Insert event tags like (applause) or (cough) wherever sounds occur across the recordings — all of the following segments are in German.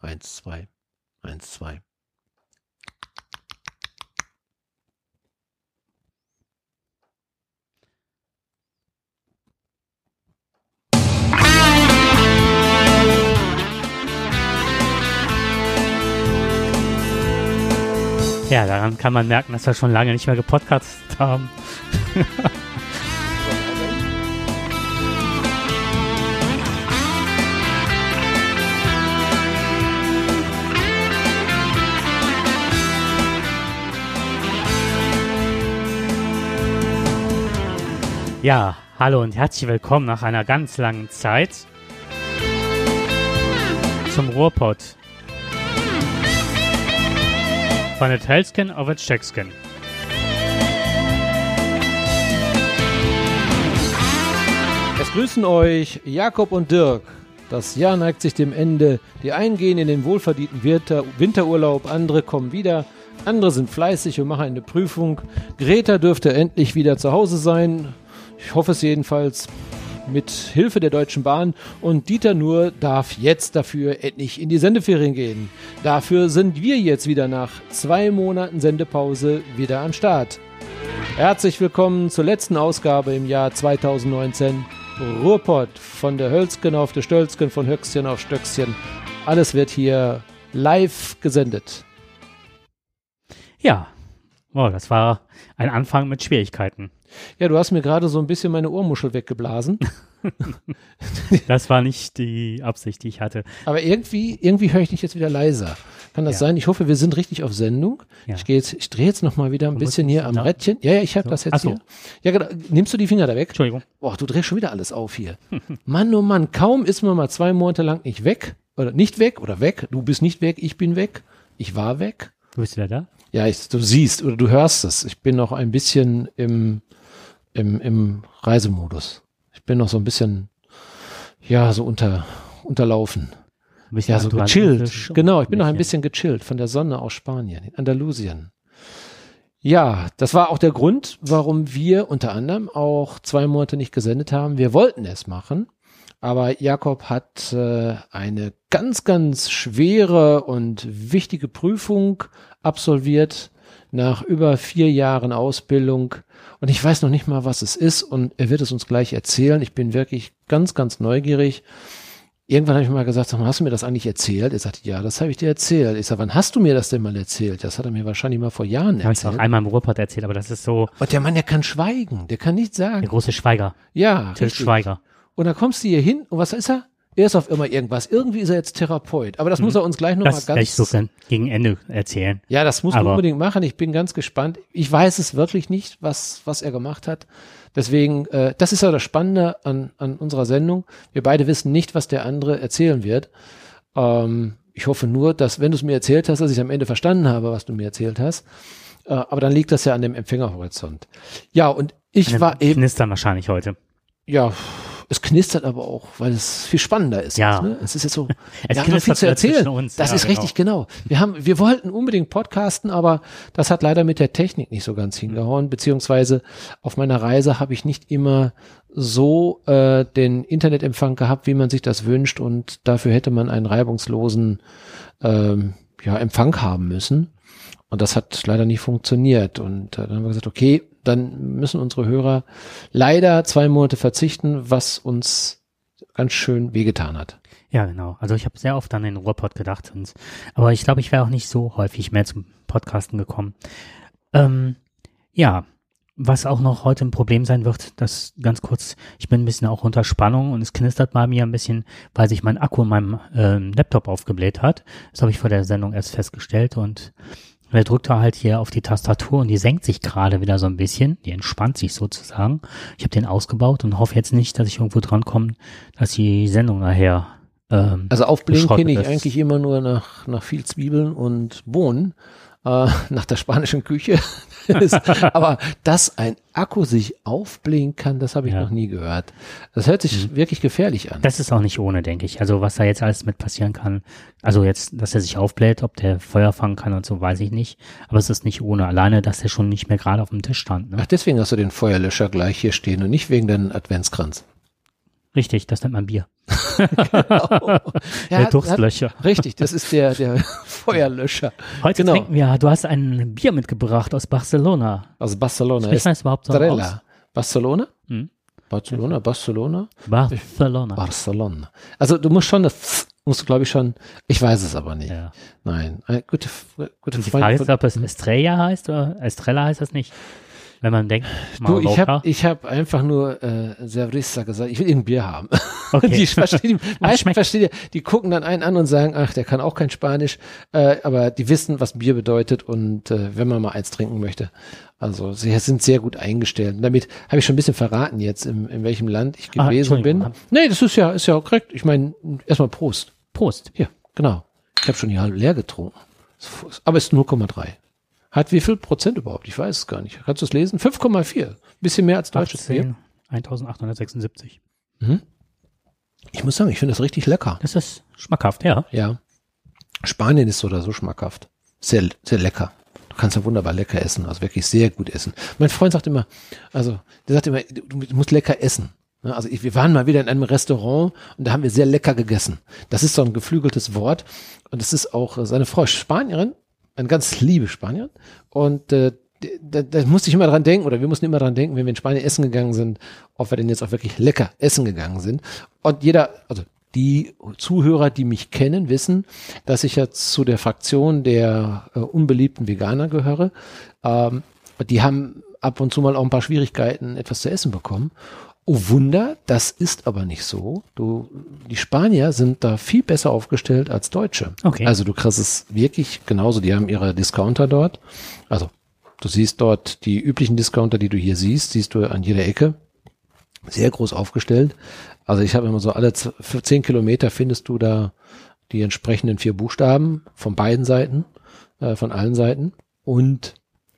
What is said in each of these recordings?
Eins, zwei. Eins, zwei. Ja, daran kann man merken, dass wir schon lange nicht mehr gepodcastet haben. (laughs) Ja, hallo und herzlich willkommen nach einer ganz langen Zeit zum Ruhrpott. Von der Tailskin auf der Checkskin. Es grüßen euch Jakob und Dirk. Das Jahr neigt sich dem Ende. Die einen gehen in den wohlverdienten Winter Winterurlaub, andere kommen wieder. Andere sind fleißig und machen eine Prüfung. Greta dürfte endlich wieder zu Hause sein. Ich hoffe es jedenfalls mit Hilfe der Deutschen Bahn und Dieter Nur darf jetzt dafür endlich in die Sendeferien gehen. Dafür sind wir jetzt wieder nach zwei Monaten Sendepause wieder am Start. Herzlich willkommen zur letzten Ausgabe im Jahr 2019. Ruhrpott von der Hölzken auf der Stölzken, von Höchstchen auf Stöckchen. Alles wird hier live gesendet. Ja, oh, das war ein Anfang mit Schwierigkeiten. Ja, du hast mir gerade so ein bisschen meine Ohrmuschel weggeblasen. (laughs) das war nicht die Absicht, die ich hatte. Aber irgendwie, irgendwie höre ich dich jetzt wieder leiser. Kann das ja. sein? Ich hoffe, wir sind richtig auf Sendung. Ja. Ich gehe jetzt, ich drehe jetzt noch mal wieder ein du bisschen hier am da? Rädchen. Ja, ja, ich habe so. das jetzt so. hier. Ja, genau. Nimmst du die Finger da weg? Entschuldigung. Boah, du drehst schon wieder alles auf hier. (laughs) Mann, oh Mann, kaum ist man mal zwei Monate lang nicht weg. Oder nicht weg oder weg. Du bist nicht weg, ich bin weg. Ich war weg. Du bist wieder da? Ja, ich, du siehst oder du hörst es. Ich bin noch ein bisschen im, im, im Reisemodus. Ich bin noch so ein bisschen, ja, so unter, unterlaufen. Ja, so gechillt. Genau, ich bin noch ein bisschen gechillt von der Sonne aus Spanien, in Andalusien. Ja, das war auch der Grund, warum wir unter anderem auch zwei Monate nicht gesendet haben. Wir wollten es machen, aber Jakob hat äh, eine ganz, ganz schwere und wichtige Prüfung absolviert nach über vier Jahren Ausbildung. Und ich weiß noch nicht mal, was es ist. Und er wird es uns gleich erzählen. Ich bin wirklich ganz, ganz neugierig. Irgendwann habe ich mal gesagt, hast du mir das eigentlich erzählt? Er sagte, ja, das habe ich dir erzählt. Ich sage, wann hast du mir das denn mal erzählt? Das hat er mir wahrscheinlich mal vor Jahren erzählt. Habe ich auch einmal im Ruhrpott erzählt, aber das ist so. Und der Mann, der kann schweigen, der kann nichts sagen. Der große Schweiger. Ja. Till Schweiger. Und dann kommst du hier hin und was ist er? Er ist auf immer irgendwas. Irgendwie ist er jetzt Therapeut. Aber das mhm. muss er uns gleich noch das mal ganz. Das so gegen Ende erzählen. Ja, das muss man unbedingt machen. Ich bin ganz gespannt. Ich weiß es wirklich nicht, was, was er gemacht hat. Deswegen, äh, das ist ja das Spannende an, an unserer Sendung. Wir beide wissen nicht, was der andere erzählen wird. Ähm, ich hoffe nur, dass, wenn du es mir erzählt hast, dass ich am Ende verstanden habe, was du mir erzählt hast. Äh, aber dann liegt das ja an dem Empfängerhorizont. Ja, und ich war eben. Knistern wahrscheinlich heute. Ja, es knistert aber auch, weil es viel spannender ist. Ja. ne? Es ist jetzt so, (laughs) es wir haben noch viel zu erzählen. Uns. Das ja, ist genau. richtig, genau. Wir haben, wir wollten unbedingt podcasten, aber das hat leider mit der Technik nicht so ganz hingehauen, beziehungsweise auf meiner Reise habe ich nicht immer so äh, den Internetempfang gehabt, wie man sich das wünscht und dafür hätte man einen reibungslosen ähm, ja, Empfang haben müssen. Und das hat leider nicht funktioniert. Und äh, dann haben wir gesagt, okay, dann müssen unsere Hörer leider zwei Monate verzichten, was uns ganz schön wehgetan hat. Ja, genau. Also ich habe sehr oft an den Ruhrpott gedacht. Und, aber ich glaube, ich wäre auch nicht so häufig mehr zum Podcasten gekommen. Ähm, ja, was auch noch heute ein Problem sein wird, das ganz kurz, ich bin ein bisschen auch unter Spannung und es knistert bei mir ein bisschen, weil sich mein Akku in meinem äh, Laptop aufgebläht hat. Das habe ich vor der Sendung erst festgestellt und und er drückt da halt hier auf die Tastatur und die senkt sich gerade wieder so ein bisschen. Die entspannt sich sozusagen. Ich habe den ausgebaut und hoffe jetzt nicht, dass ich irgendwo drankomme, dass die Sendung nachher. Ähm, also aufblinken kenne ich eigentlich immer nur nach, nach viel Zwiebeln und Bohnen äh, (laughs) nach der spanischen Küche. (laughs) aber dass ein Akku sich aufblinken kann, das habe ich ja. noch nie gehört. Das hört sich mhm. wirklich gefährlich an. Das ist auch nicht ohne, denke ich. Also was da jetzt alles mit passieren kann, also jetzt, dass er sich aufbläht, ob der Feuer fangen kann und so, weiß ich nicht. Aber es ist nicht ohne. Alleine, dass er schon nicht mehr gerade auf dem Tisch stand. Ne? Ach, deswegen hast du den Feuerlöscher gleich hier stehen und nicht wegen deinem Adventskranz. Richtig, das nennt man Bier. (laughs) (laughs) genau. der Durstlöscher. Hat, richtig, das ist der, der (laughs) Feuerlöscher. Heute genau. trinken wir, du hast ein Bier mitgebracht aus Barcelona. Aus Barcelona. Wie heißt überhaupt so aus? Barcelona? Hm? Barcelona, Barcelona? Barcelona. Barcelona. Also du musst schon das musst du glaube ich schon, ich weiß es aber nicht. Ja. Nein, eine gute, gute Die Frage ist, ob es Estrella heißt oder Estrella heißt das nicht wenn man denkt, du, ich habe ich hab einfach nur äh, Cerveza gesagt, ich will irgendein Bier haben. (laughs) Okay. die verstehen, die (laughs) verstehen, die gucken dann einen an und sagen, ach, der kann auch kein Spanisch, äh, aber die wissen, was Bier bedeutet und äh, wenn man mal eins trinken möchte. Also sie sind sehr gut eingestellt. Und damit habe ich schon ein bisschen verraten jetzt, in, in welchem Land ich ah, gewesen ah, bin. Nee, das ist ja, ist ja auch korrekt. Ich meine, erstmal Prost. Prost. Ja, genau. Ich habe schon die halbe leer getrunken. Aber es ist 0,3. Hat wie viel Prozent überhaupt? Ich weiß es gar nicht. Kannst du es lesen? 5,4. Bisschen mehr als deutsches 18, Bier. 1876. Mhm. Ich muss sagen, ich finde das richtig lecker. Das ist schmackhaft, ja. Ja. Spanien ist so oder so schmackhaft. Sehr, sehr lecker. Du kannst ja wunderbar lecker essen, also wirklich sehr gut essen. Mein Freund sagt immer, also der sagt immer, du musst lecker essen. Also ich, wir waren mal wieder in einem Restaurant und da haben wir sehr lecker gegessen. Das ist so ein geflügeltes Wort und das ist auch seine Frau Spanierin ein ganz liebe Spanier. Und äh, da, da musste ich immer dran denken, oder wir mussten immer dran denken, wenn wir in Spanien essen gegangen sind, ob wir denn jetzt auch wirklich lecker essen gegangen sind. Und jeder, also die Zuhörer, die mich kennen, wissen, dass ich ja zu der Fraktion der äh, unbeliebten Veganer gehöre. Ähm, die haben ab und zu mal auch ein paar Schwierigkeiten, etwas zu essen bekommen. Oh Wunder, das ist aber nicht so. Du, die Spanier sind da viel besser aufgestellt als Deutsche. Okay. Also du kriegst es wirklich genauso. Die haben ihre Discounter dort. Also du siehst dort die üblichen Discounter, die du hier siehst, siehst du an jeder Ecke. Sehr groß aufgestellt. Also ich habe immer so alle zehn Kilometer findest du da die entsprechenden vier Buchstaben von beiden Seiten, äh, von allen Seiten. Und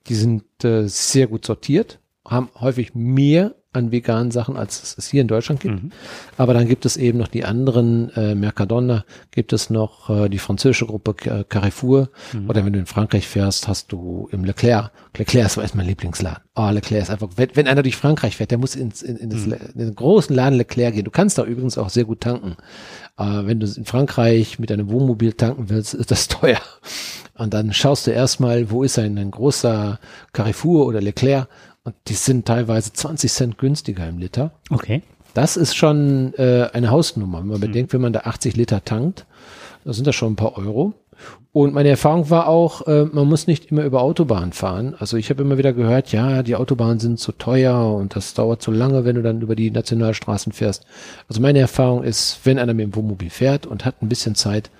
die sind äh, sehr gut sortiert, haben häufig mehr an veganen Sachen, als es hier in Deutschland gibt. Mhm. Aber dann gibt es eben noch die anderen, äh, Mercadona, gibt es noch äh, die französische Gruppe äh, Carrefour. Mhm. Oder wenn du in Frankreich fährst, hast du im Leclerc. Leclerc ist, ist mein Lieblingsladen. Oh, Leclerc ist einfach, wenn, wenn einer durch Frankreich fährt, der muss ins, in, in, das, mhm. in den großen Laden Leclerc gehen. Du kannst da übrigens auch sehr gut tanken. Äh, wenn du in Frankreich mit einem Wohnmobil tanken willst, ist das (laughs) teuer. Und dann schaust du erstmal, wo ist ein, ein großer Carrefour oder Leclerc und die sind teilweise 20 Cent günstiger im Liter. Okay. Das ist schon äh, eine Hausnummer. Wenn man mhm. bedenkt, wenn man da 80 Liter tankt, da sind das schon ein paar Euro. Und meine Erfahrung war auch, äh, man muss nicht immer über Autobahn fahren. Also ich habe immer wieder gehört, ja, die Autobahnen sind zu teuer und das dauert zu lange, wenn du dann über die Nationalstraßen fährst. Also meine Erfahrung ist, wenn einer mit dem Wohnmobil fährt und hat ein bisschen Zeit,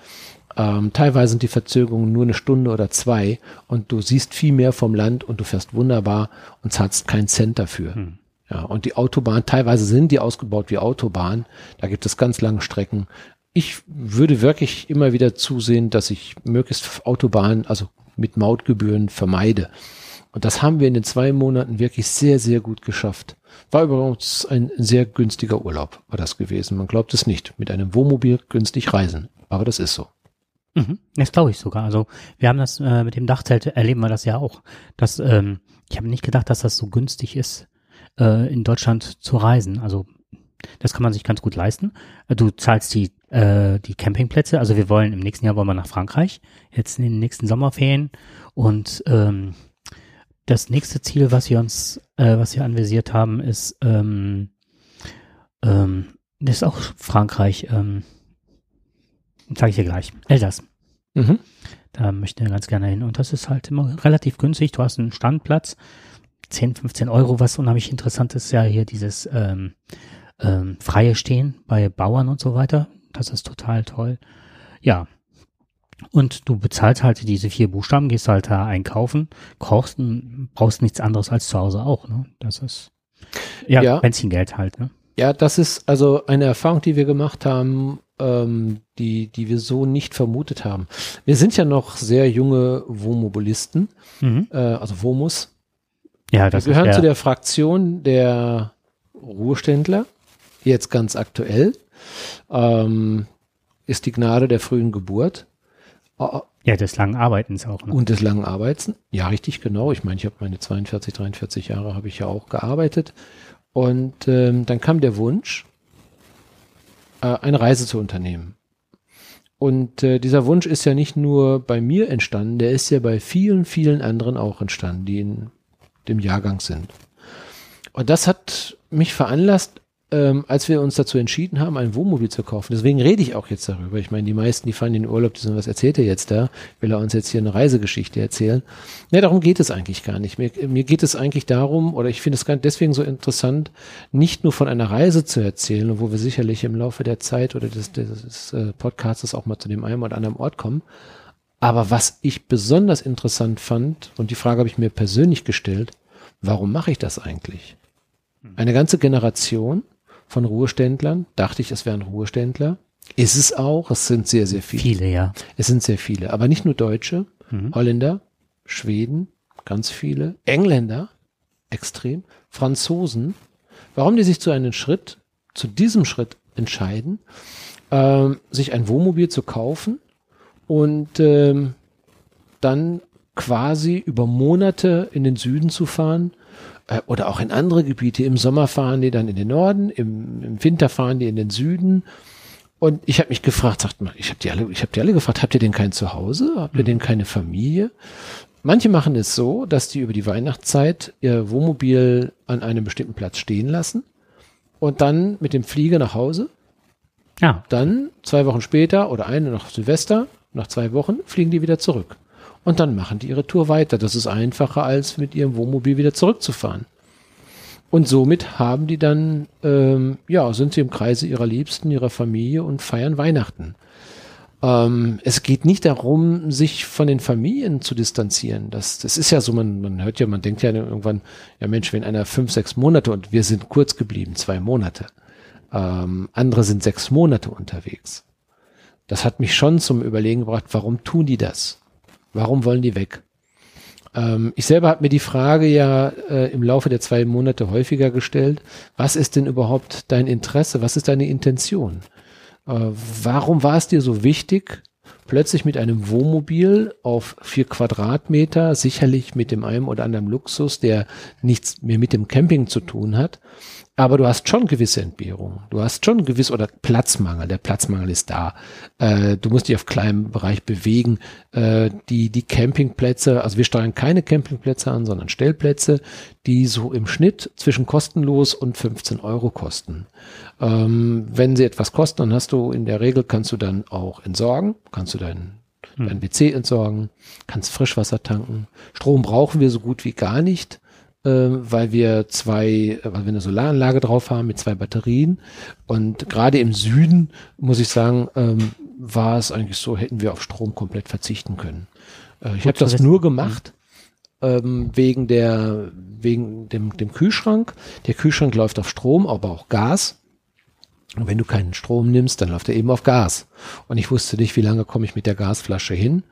ähm, teilweise sind die Verzögerungen nur eine Stunde oder zwei und du siehst viel mehr vom Land und du fährst wunderbar und zahlst keinen Cent dafür. Hm. Ja, und die Autobahn, teilweise sind die ausgebaut wie Autobahn. Da gibt es ganz lange Strecken. Ich würde wirklich immer wieder zusehen, dass ich möglichst Autobahnen, also mit Mautgebühren vermeide. Und das haben wir in den zwei Monaten wirklich sehr, sehr gut geschafft. War übrigens ein sehr günstiger Urlaub, war das gewesen. Man glaubt es nicht. Mit einem Wohnmobil günstig reisen. Aber das ist so. Mhm, das glaube ich sogar. Also wir haben das äh, mit dem Dachzelt erleben wir das ja auch. Dass, ähm, ich habe nicht gedacht, dass das so günstig ist, äh, in Deutschland zu reisen. Also das kann man sich ganz gut leisten. Du zahlst die äh, die Campingplätze. Also wir wollen im nächsten Jahr wollen wir nach Frankreich jetzt in den nächsten Sommerferien und ähm, das nächste Ziel, was wir uns, äh, was wir anvisiert haben, ist ähm, ähm, das ist auch Frankreich. Ähm, Sage ich dir gleich. Elsass. Mhm. Da möchte ich ganz gerne hin. Und das ist halt immer relativ günstig. Du hast einen Standplatz, 10, 15 Euro. Was unheimlich interessant ist, ja hier dieses ähm, ähm, freie Stehen bei Bauern und so weiter. Das ist total toll. Ja. Und du bezahlst halt diese vier Buchstaben, gehst halt da einkaufen, kochst und brauchst nichts anderes als zu Hause auch. Ne? Das ist ja, ja. Benzingeld halt. Ne? Ja, das ist also eine Erfahrung, die wir gemacht haben, ähm, die, die wir so nicht vermutet haben. Wir sind ja noch sehr junge Womobilisten, mhm. äh, also Womus. Ja, das wir gehören ist, ja. zu der Fraktion der Ruheständler, jetzt ganz aktuell. Ähm, ist die Gnade der frühen Geburt. Äh, ja, des langen Arbeitens auch. Ne? Und des langen Arbeitens. Ja, richtig, genau. Ich meine, ich habe meine 42, 43 Jahre habe ich ja auch gearbeitet. Und ähm, dann kam der Wunsch, äh, eine Reise zu unternehmen. Und äh, dieser Wunsch ist ja nicht nur bei mir entstanden, der ist ja bei vielen, vielen anderen auch entstanden, die in dem Jahrgang sind. Und das hat mich veranlasst, ähm, als wir uns dazu entschieden haben, ein Wohnmobil zu kaufen. Deswegen rede ich auch jetzt darüber. Ich meine, die meisten, die fahren in den Urlaub, die sagen, was erzählt er jetzt da? Will er uns jetzt hier eine Reisegeschichte erzählen? Ne, darum geht es eigentlich gar nicht. Mir, mir geht es eigentlich darum, oder ich finde es deswegen so interessant, nicht nur von einer Reise zu erzählen, wo wir sicherlich im Laufe der Zeit oder des, des, des äh, Podcasts auch mal zu dem einen oder anderen Ort kommen. Aber was ich besonders interessant fand, und die Frage habe ich mir persönlich gestellt, warum mache ich das eigentlich? Eine ganze Generation von Ruheständlern. Dachte ich, es wären Ruheständler. Ist es auch. Es sind sehr, sehr viele. Viele, ja. Es sind sehr viele. Aber nicht nur Deutsche, mhm. Holländer, Schweden, ganz viele, Engländer, extrem, Franzosen. Warum die sich zu einem Schritt, zu diesem Schritt entscheiden, ähm, sich ein Wohnmobil zu kaufen und ähm, dann quasi über Monate in den Süden zu fahren, äh, oder auch in andere Gebiete. Im Sommer fahren die dann in den Norden, im, im Winter fahren die in den Süden. Und ich habe mich gefragt, sagt mal, ich habe die alle, ich habe die alle gefragt, habt ihr denn kein Zuhause? Habt ihr mhm. denn keine Familie? Manche machen es so, dass die über die Weihnachtszeit ihr Wohnmobil an einem bestimmten Platz stehen lassen und dann mit dem Flieger nach Hause. Ja. Dann zwei Wochen später oder eine nach Silvester, nach zwei Wochen fliegen die wieder zurück und dann machen die ihre Tour weiter. Das ist einfacher, als mit ihrem Wohnmobil wieder zurückzufahren. Und somit haben die dann, ähm, ja, sind sie im Kreise ihrer Liebsten, ihrer Familie und feiern Weihnachten. Ähm, es geht nicht darum, sich von den Familien zu distanzieren. Das, das ist ja so, man, man hört ja, man denkt ja irgendwann, ja Mensch, wenn einer fünf, sechs Monate und wir sind kurz geblieben, zwei Monate. Ähm, andere sind sechs Monate unterwegs. Das hat mich schon zum Überlegen gebracht, warum tun die das? Warum wollen die weg? Ähm, ich selber habe mir die Frage ja äh, im Laufe der zwei Monate häufiger gestellt. Was ist denn überhaupt dein Interesse? Was ist deine Intention? Äh, warum war es dir so wichtig, plötzlich mit einem Wohnmobil auf vier Quadratmeter, sicherlich mit dem einen oder anderen Luxus, der nichts mehr mit dem Camping zu tun hat, aber du hast schon gewisse Entbehrungen. Du hast schon gewiss oder Platzmangel. Der Platzmangel ist da. Äh, du musst dich auf kleinem Bereich bewegen. Äh, die, die Campingplätze, also wir steuern keine Campingplätze an, sondern Stellplätze, die so im Schnitt zwischen kostenlos und 15 Euro kosten. Ähm, wenn sie etwas kosten, dann hast du in der Regel kannst du dann auch entsorgen, kannst du deinen hm. dein WC entsorgen, kannst Frischwasser tanken. Strom brauchen wir so gut wie gar nicht weil wir zwei, weil wir eine Solaranlage drauf haben mit zwei Batterien. Und gerade im Süden, muss ich sagen, ähm, war es eigentlich so, hätten wir auf Strom komplett verzichten können. Äh, ich habe das nur gemacht ähm, wegen der, wegen dem, dem Kühlschrank. Der Kühlschrank läuft auf Strom, aber auch Gas. Und wenn du keinen Strom nimmst, dann läuft er eben auf Gas. Und ich wusste nicht, wie lange komme ich mit der Gasflasche hin.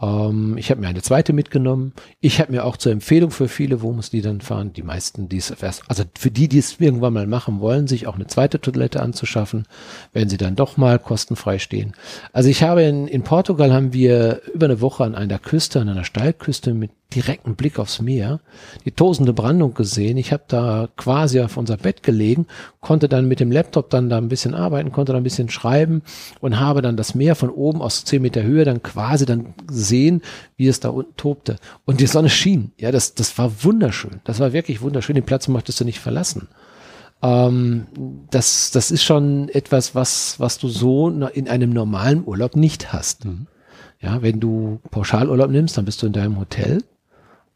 Ähm, ich habe mir eine zweite mitgenommen. Ich habe mir auch zur Empfehlung für viele, wo muss die dann fahren, die meisten, die es also für die, die es irgendwann mal machen wollen, sich auch eine zweite Toilette anzuschaffen, wenn sie dann doch mal kostenfrei stehen. Also ich habe in, in Portugal haben wir über eine Woche an einer Küste, an einer Steilküste mit direkten Blick aufs Meer, die tosende Brandung gesehen. Ich habe da quasi auf unser Bett gelegen, konnte dann mit dem Laptop dann da ein bisschen arbeiten, konnte da ein bisschen schreiben und habe dann das Meer von oben aus zehn Meter Höhe dann quasi dann sehen, wie es da unten tobte. Und die Sonne schien. Ja, das, das war wunderschön. Das war wirklich wunderschön. Den Platz möchtest du nicht verlassen. Ähm, das, das ist schon etwas, was, was du so in einem normalen Urlaub nicht hast. Mhm. Ja, wenn du Pauschalurlaub nimmst, dann bist du in deinem Hotel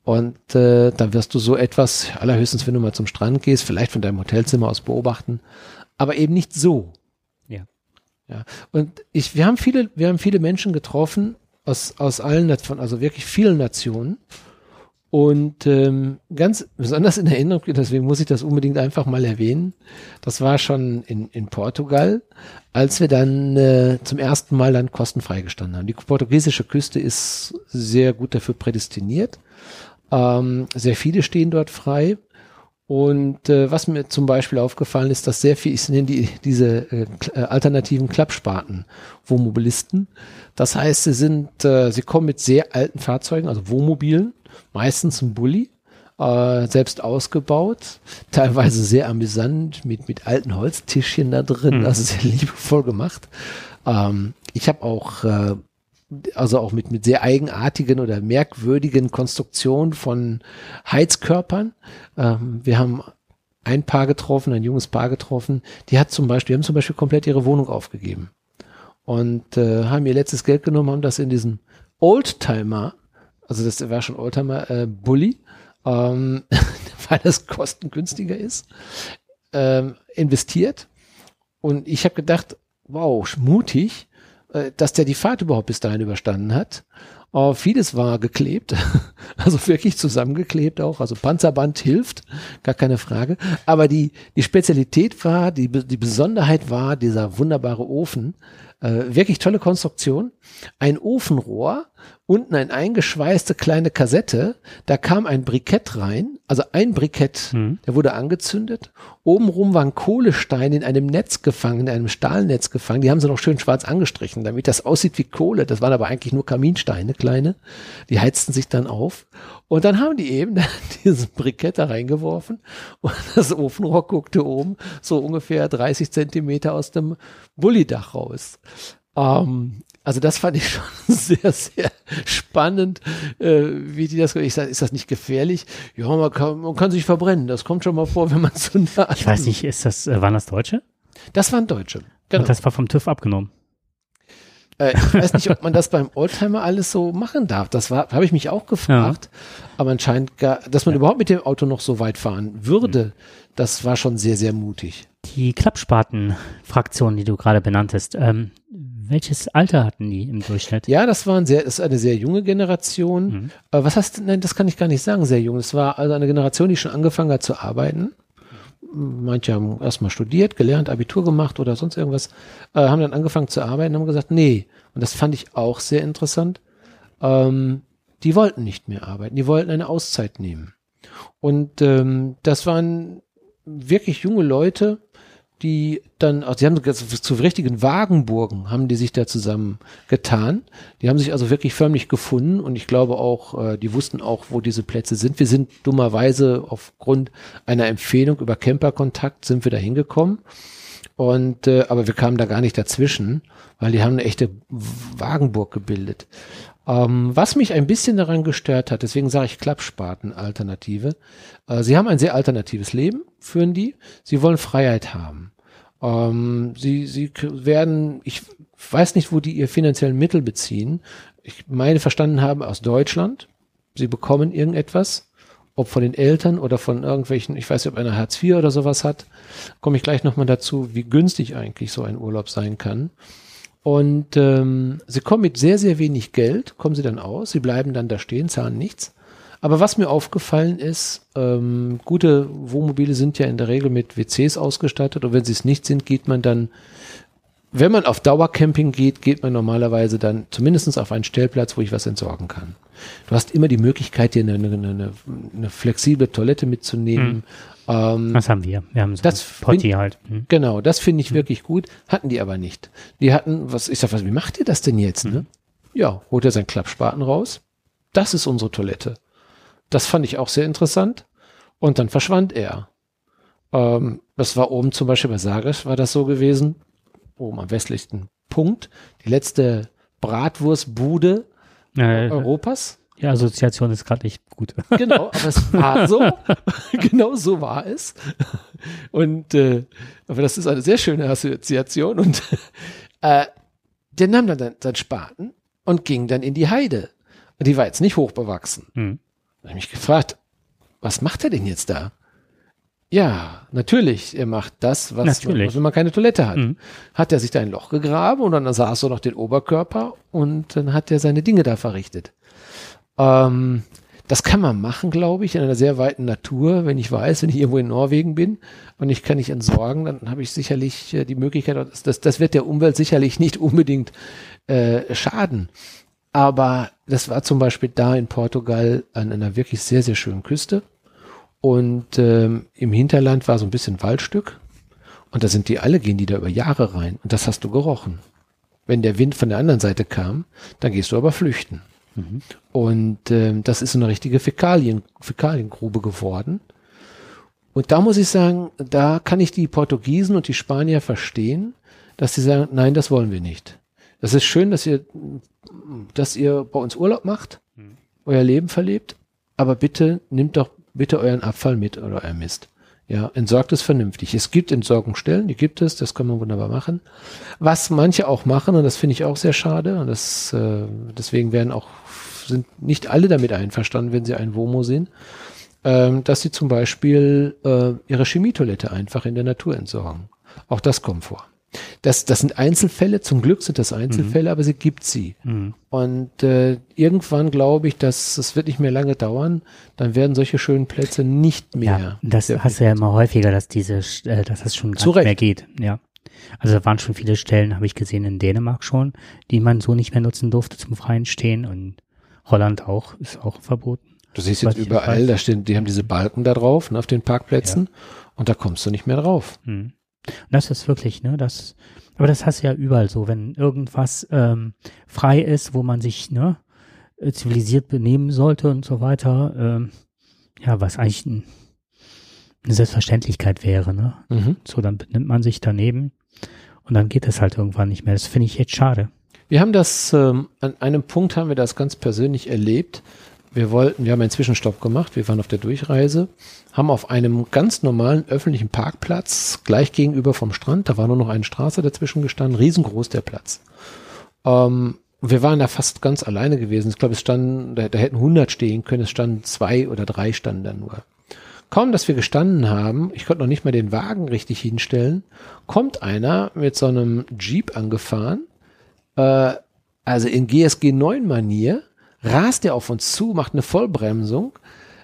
und äh, dann wirst du so etwas, allerhöchstens, wenn du mal zum Strand gehst, vielleicht von deinem Hotelzimmer aus beobachten, aber eben nicht so. Ja. Ja. Und ich, wir haben viele, wir haben viele Menschen getroffen aus, aus allen, von, also wirklich vielen Nationen. Und ähm, ganz besonders in Erinnerung, deswegen muss ich das unbedingt einfach mal erwähnen. Das war schon in, in Portugal, als wir dann äh, zum ersten Mal dann kostenfrei gestanden haben. Die portugiesische Küste ist sehr gut dafür prädestiniert. Ähm, sehr viele stehen dort frei. Und äh, was mir zum Beispiel aufgefallen ist, dass sehr viel, ich nenne die, diese äh, äh, alternativen Klappspaten Wohnmobilisten. Das heißt, sie sind, äh, sie kommen mit sehr alten Fahrzeugen, also Wohnmobilen, meistens ein Bulli, äh, selbst ausgebaut, (laughs) teilweise sehr amüsant mit, mit alten Holztischchen da drin, mhm. also sehr liebevoll gemacht. Ähm, ich habe auch äh, also auch mit, mit sehr eigenartigen oder merkwürdigen Konstruktionen von Heizkörpern. Ähm, wir haben ein Paar getroffen, ein junges Paar getroffen, die hat zum Beispiel, die haben zum Beispiel komplett ihre Wohnung aufgegeben und äh, haben ihr letztes Geld genommen, haben das in diesen Oldtimer, also das war schon Oldtimer, äh, Bully, ähm, (laughs) weil das kostengünstiger ist, ähm, investiert. Und ich habe gedacht, wow, mutig, dass der die Fahrt überhaupt bis dahin überstanden hat. Uh, vieles war geklebt, (laughs) also wirklich zusammengeklebt auch. Also Panzerband hilft, gar keine Frage. Aber die, die Spezialität war, die, die Besonderheit war dieser wunderbare Ofen. Äh, wirklich tolle Konstruktion. Ein Ofenrohr, unten ein eingeschweißte kleine Kassette, da kam ein Brikett rein, also ein Brikett, mhm. der wurde angezündet. Obenrum waren Kohlesteine in einem Netz gefangen, in einem Stahlnetz gefangen. Die haben sie noch schön schwarz angestrichen, damit das aussieht wie Kohle. Das waren aber eigentlich nur Kaminsteine, kleine. Die heizten sich dann auf. Und dann haben die eben (laughs) diesen Brikett da reingeworfen und das Ofenrohr guckte oben so ungefähr 30 Zentimeter aus dem Bullidach raus. Ähm, also das fand ich (laughs) schon sehr, sehr spannend, äh, wie die das, ich sage, ist das nicht gefährlich? Ja, man kann, man kann sich verbrennen, das kommt schon mal vor, wenn man so nah Ich weiß nicht, ist das, äh, waren das Deutsche? Das waren Deutsche, genau. Und das war vom TÜV abgenommen? Äh, ich weiß nicht, ob man das beim Oldtimer alles so machen darf. Das war, habe ich mich auch gefragt. Ja. Aber anscheinend, gar, dass man ja. überhaupt mit dem Auto noch so weit fahren würde, mhm. das war schon sehr, sehr mutig. Die Klappspaten-Fraktion, die du gerade benanntest, ähm, welches Alter hatten die im Durchschnitt? Ja, das war ein sehr, das ist eine sehr junge Generation. Mhm. Äh, was heißt, nein, das kann ich gar nicht sagen, sehr jung. Es war also eine Generation, die schon angefangen hat zu arbeiten. Manche haben erstmal studiert, gelernt, Abitur gemacht oder sonst irgendwas, äh, haben dann angefangen zu arbeiten haben gesagt, nee. Und das fand ich auch sehr interessant. Ähm, die wollten nicht mehr arbeiten, die wollten eine Auszeit nehmen. Und ähm, das waren wirklich junge Leute, die dann, also sie haben zu richtigen Wagenburgen haben die sich da zusammen getan. Die haben sich also wirklich förmlich gefunden und ich glaube auch, äh, die wussten auch, wo diese Plätze sind. Wir sind dummerweise aufgrund einer Empfehlung über Camperkontakt sind wir da hingekommen. Und äh, aber wir kamen da gar nicht dazwischen, weil die haben eine echte Wagenburg gebildet. Ähm, was mich ein bisschen daran gestört hat, deswegen sage ich Klappspaten-Alternative. Äh, sie haben ein sehr alternatives Leben, führen die. Sie wollen Freiheit haben. Ähm, sie, sie werden, ich weiß nicht, wo die ihr finanziellen Mittel beziehen. Ich meine verstanden haben aus Deutschland. Sie bekommen irgendetwas, ob von den Eltern oder von irgendwelchen, ich weiß nicht, ob einer Hartz IV oder sowas hat. Komme ich gleich nochmal dazu, wie günstig eigentlich so ein Urlaub sein kann. Und ähm, sie kommen mit sehr, sehr wenig Geld, kommen sie dann aus, sie bleiben dann da stehen, zahlen nichts. Aber was mir aufgefallen ist, ähm, gute Wohnmobile sind ja in der Regel mit WCs ausgestattet und wenn sie es nicht sind, geht man dann, wenn man auf Dauercamping geht, geht man normalerweise dann zumindestens auf einen Stellplatz, wo ich was entsorgen kann. Du hast immer die Möglichkeit, dir eine, eine, eine, eine flexible Toilette mitzunehmen. Hm. Ähm, das haben wir. Wir haben so das Potti halt. Hm. Genau, das finde ich hm. wirklich gut. Hatten die aber nicht. Die hatten, was, ich sag, was, wie macht ihr das denn jetzt? Ne? Hm. Ja, holt er seinen Klappspaten raus. Das ist unsere Toilette. Das fand ich auch sehr interessant. Und dann verschwand er. Ähm, das war oben zum Beispiel bei Sagres war das so gewesen, oben am westlichsten Punkt. Die letzte Bratwurstbude äh, Europas. Die Assoziation ist gerade nicht gut. (laughs) Genau, aber es war so. (laughs) genau so war es. Und äh, aber das ist eine sehr schöne Assoziation. Und (laughs) äh, der nahm dann seinen Spaten und ging dann in die Heide. Und die war jetzt nicht hochbewachsen. Hm. Da habe ich mich gefragt, was macht er denn jetzt da? Ja, natürlich, er macht das, was, natürlich. wenn man keine Toilette hat. Mhm. Hat er sich da ein Loch gegraben und dann saß er noch den Oberkörper und dann hat er seine Dinge da verrichtet. Ähm, das kann man machen, glaube ich, in einer sehr weiten Natur. Wenn ich weiß, wenn ich irgendwo in Norwegen bin und ich kann nicht entsorgen, dann habe ich sicherlich äh, die Möglichkeit, das, das wird der Umwelt sicherlich nicht (laughs) unbedingt äh, schaden. Aber das war zum Beispiel da in Portugal an einer wirklich sehr, sehr schönen Küste. Und ähm, im Hinterland war so ein bisschen Waldstück. Und da sind die alle, gehen die da über Jahre rein. Und das hast du gerochen. Wenn der Wind von der anderen Seite kam, dann gehst du aber flüchten. Mhm. Und äh, das ist so eine richtige Fäkalien, Fäkaliengrube geworden. Und da muss ich sagen, da kann ich die Portugiesen und die Spanier verstehen, dass sie sagen, nein, das wollen wir nicht. Das ist schön, dass ihr, dass ihr bei uns Urlaub macht, mhm. euer Leben verlebt, aber bitte nimmt doch bitte euren Abfall mit oder euer Mist. Ja, entsorgt es vernünftig. Es gibt Entsorgungsstellen, die gibt es, das kann man wunderbar machen. Was manche auch machen, und das finde ich auch sehr schade, und das, äh, deswegen werden auch, sind nicht alle damit einverstanden, wenn sie ein WOMO sehen, ähm, dass sie zum Beispiel äh, ihre Chemietoilette einfach in der Natur entsorgen. Auch das kommt vor. Das, das sind Einzelfälle, zum Glück sind das Einzelfälle, mhm. aber sie gibt sie. Mhm. Und äh, irgendwann glaube ich, dass es wird nicht mehr lange dauern, dann werden solche schönen Plätze nicht mehr. Ja, das hast du ja immer häufiger, dass diese, äh, dass das schon gar nicht mehr geht. Ja. Also da waren schon viele Stellen, habe ich gesehen, in Dänemark schon, die man so nicht mehr nutzen durfte zum freien Stehen und Holland auch, ist auch verboten. Du siehst jetzt überall, da stehen, die haben diese Balken da drauf, ne, auf den Parkplätzen ja. und da kommst du nicht mehr drauf. Mhm. Und das ist wirklich, ne, das, aber das hast du ja überall so, wenn irgendwas ähm, frei ist, wo man sich, ne, äh, zivilisiert benehmen sollte und so weiter, ähm, ja, was eigentlich ein, eine Selbstverständlichkeit wäre, ne? Mhm. So, dann benimmt man sich daneben und dann geht es halt irgendwann nicht mehr. Das finde ich jetzt schade. Wir haben das, ähm, an einem Punkt haben wir das ganz persönlich erlebt wir wollten, wir haben einen Zwischenstopp gemacht, wir waren auf der Durchreise, haben auf einem ganz normalen öffentlichen Parkplatz gleich gegenüber vom Strand, da war nur noch eine Straße dazwischen gestanden, riesengroß der Platz. Ähm, wir waren da fast ganz alleine gewesen. Ich glaube, es standen, da, da hätten 100 stehen können, es standen zwei oder drei standen da nur. Kaum, dass wir gestanden haben, ich konnte noch nicht mal den Wagen richtig hinstellen, kommt einer mit so einem Jeep angefahren, äh, also in GSG 9 Manier, rast er auf uns zu, macht eine Vollbremsung,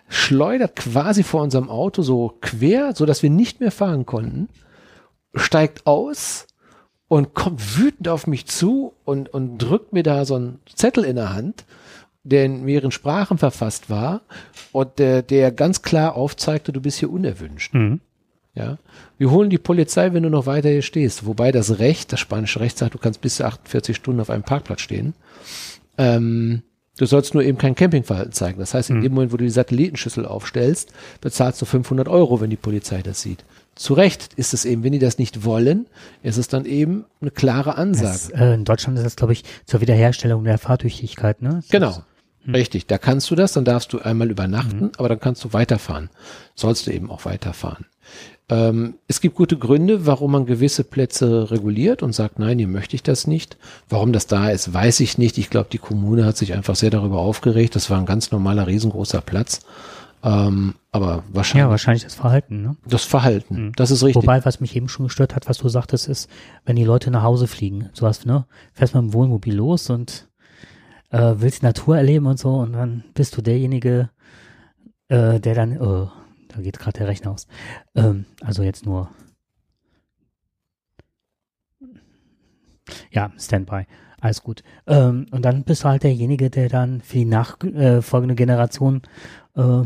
schleudert quasi vor unserem Auto so quer, so dass wir nicht mehr fahren konnten, steigt aus und kommt wütend auf mich zu und, und drückt mir da so einen Zettel in der Hand, der in mehreren Sprachen verfasst war und der, der ganz klar aufzeigte, du bist hier unerwünscht. Mhm. Ja, wir holen die Polizei, wenn du noch weiter hier stehst. Wobei das Recht, das spanische Recht sagt, du kannst bis zu 48 Stunden auf einem Parkplatz stehen. Ähm, Du sollst nur eben kein Campingverhalten zeigen. Das heißt, in mhm. dem Moment, wo du die Satellitenschüssel aufstellst, bezahlst du 500 Euro, wenn die Polizei das sieht. Zu Recht ist es eben, wenn die das nicht wollen, ist es dann eben eine klare Ansage. Das, äh, in Deutschland ist das, glaube ich, zur Wiederherstellung der Fahrtüchtigkeit, ne? Das genau. Hm. Richtig. Da kannst du das, dann darfst du einmal übernachten, mhm. aber dann kannst du weiterfahren. Sollst du eben auch weiterfahren. Ähm, es gibt gute Gründe, warum man gewisse Plätze reguliert und sagt, nein, hier möchte ich das nicht. Warum das da ist, weiß ich nicht. Ich glaube, die Kommune hat sich einfach sehr darüber aufgeregt. Das war ein ganz normaler, riesengroßer Platz. Ähm, aber wahrscheinlich. Ja, wahrscheinlich das Verhalten, ne? Das Verhalten, mhm. das ist richtig. Wobei, was mich eben schon gestört hat, was du sagtest, ist, wenn die Leute nach Hause fliegen. Du hast, ne, fährst mit dem Wohnmobil los und äh, willst Natur erleben und so und dann bist du derjenige, äh, der dann, äh, da geht gerade der Rechner aus. Ähm, also jetzt nur. Ja, Standby. Alles gut. Ähm, und dann bist du halt derjenige, der dann für die nachfolgende äh, Generation äh,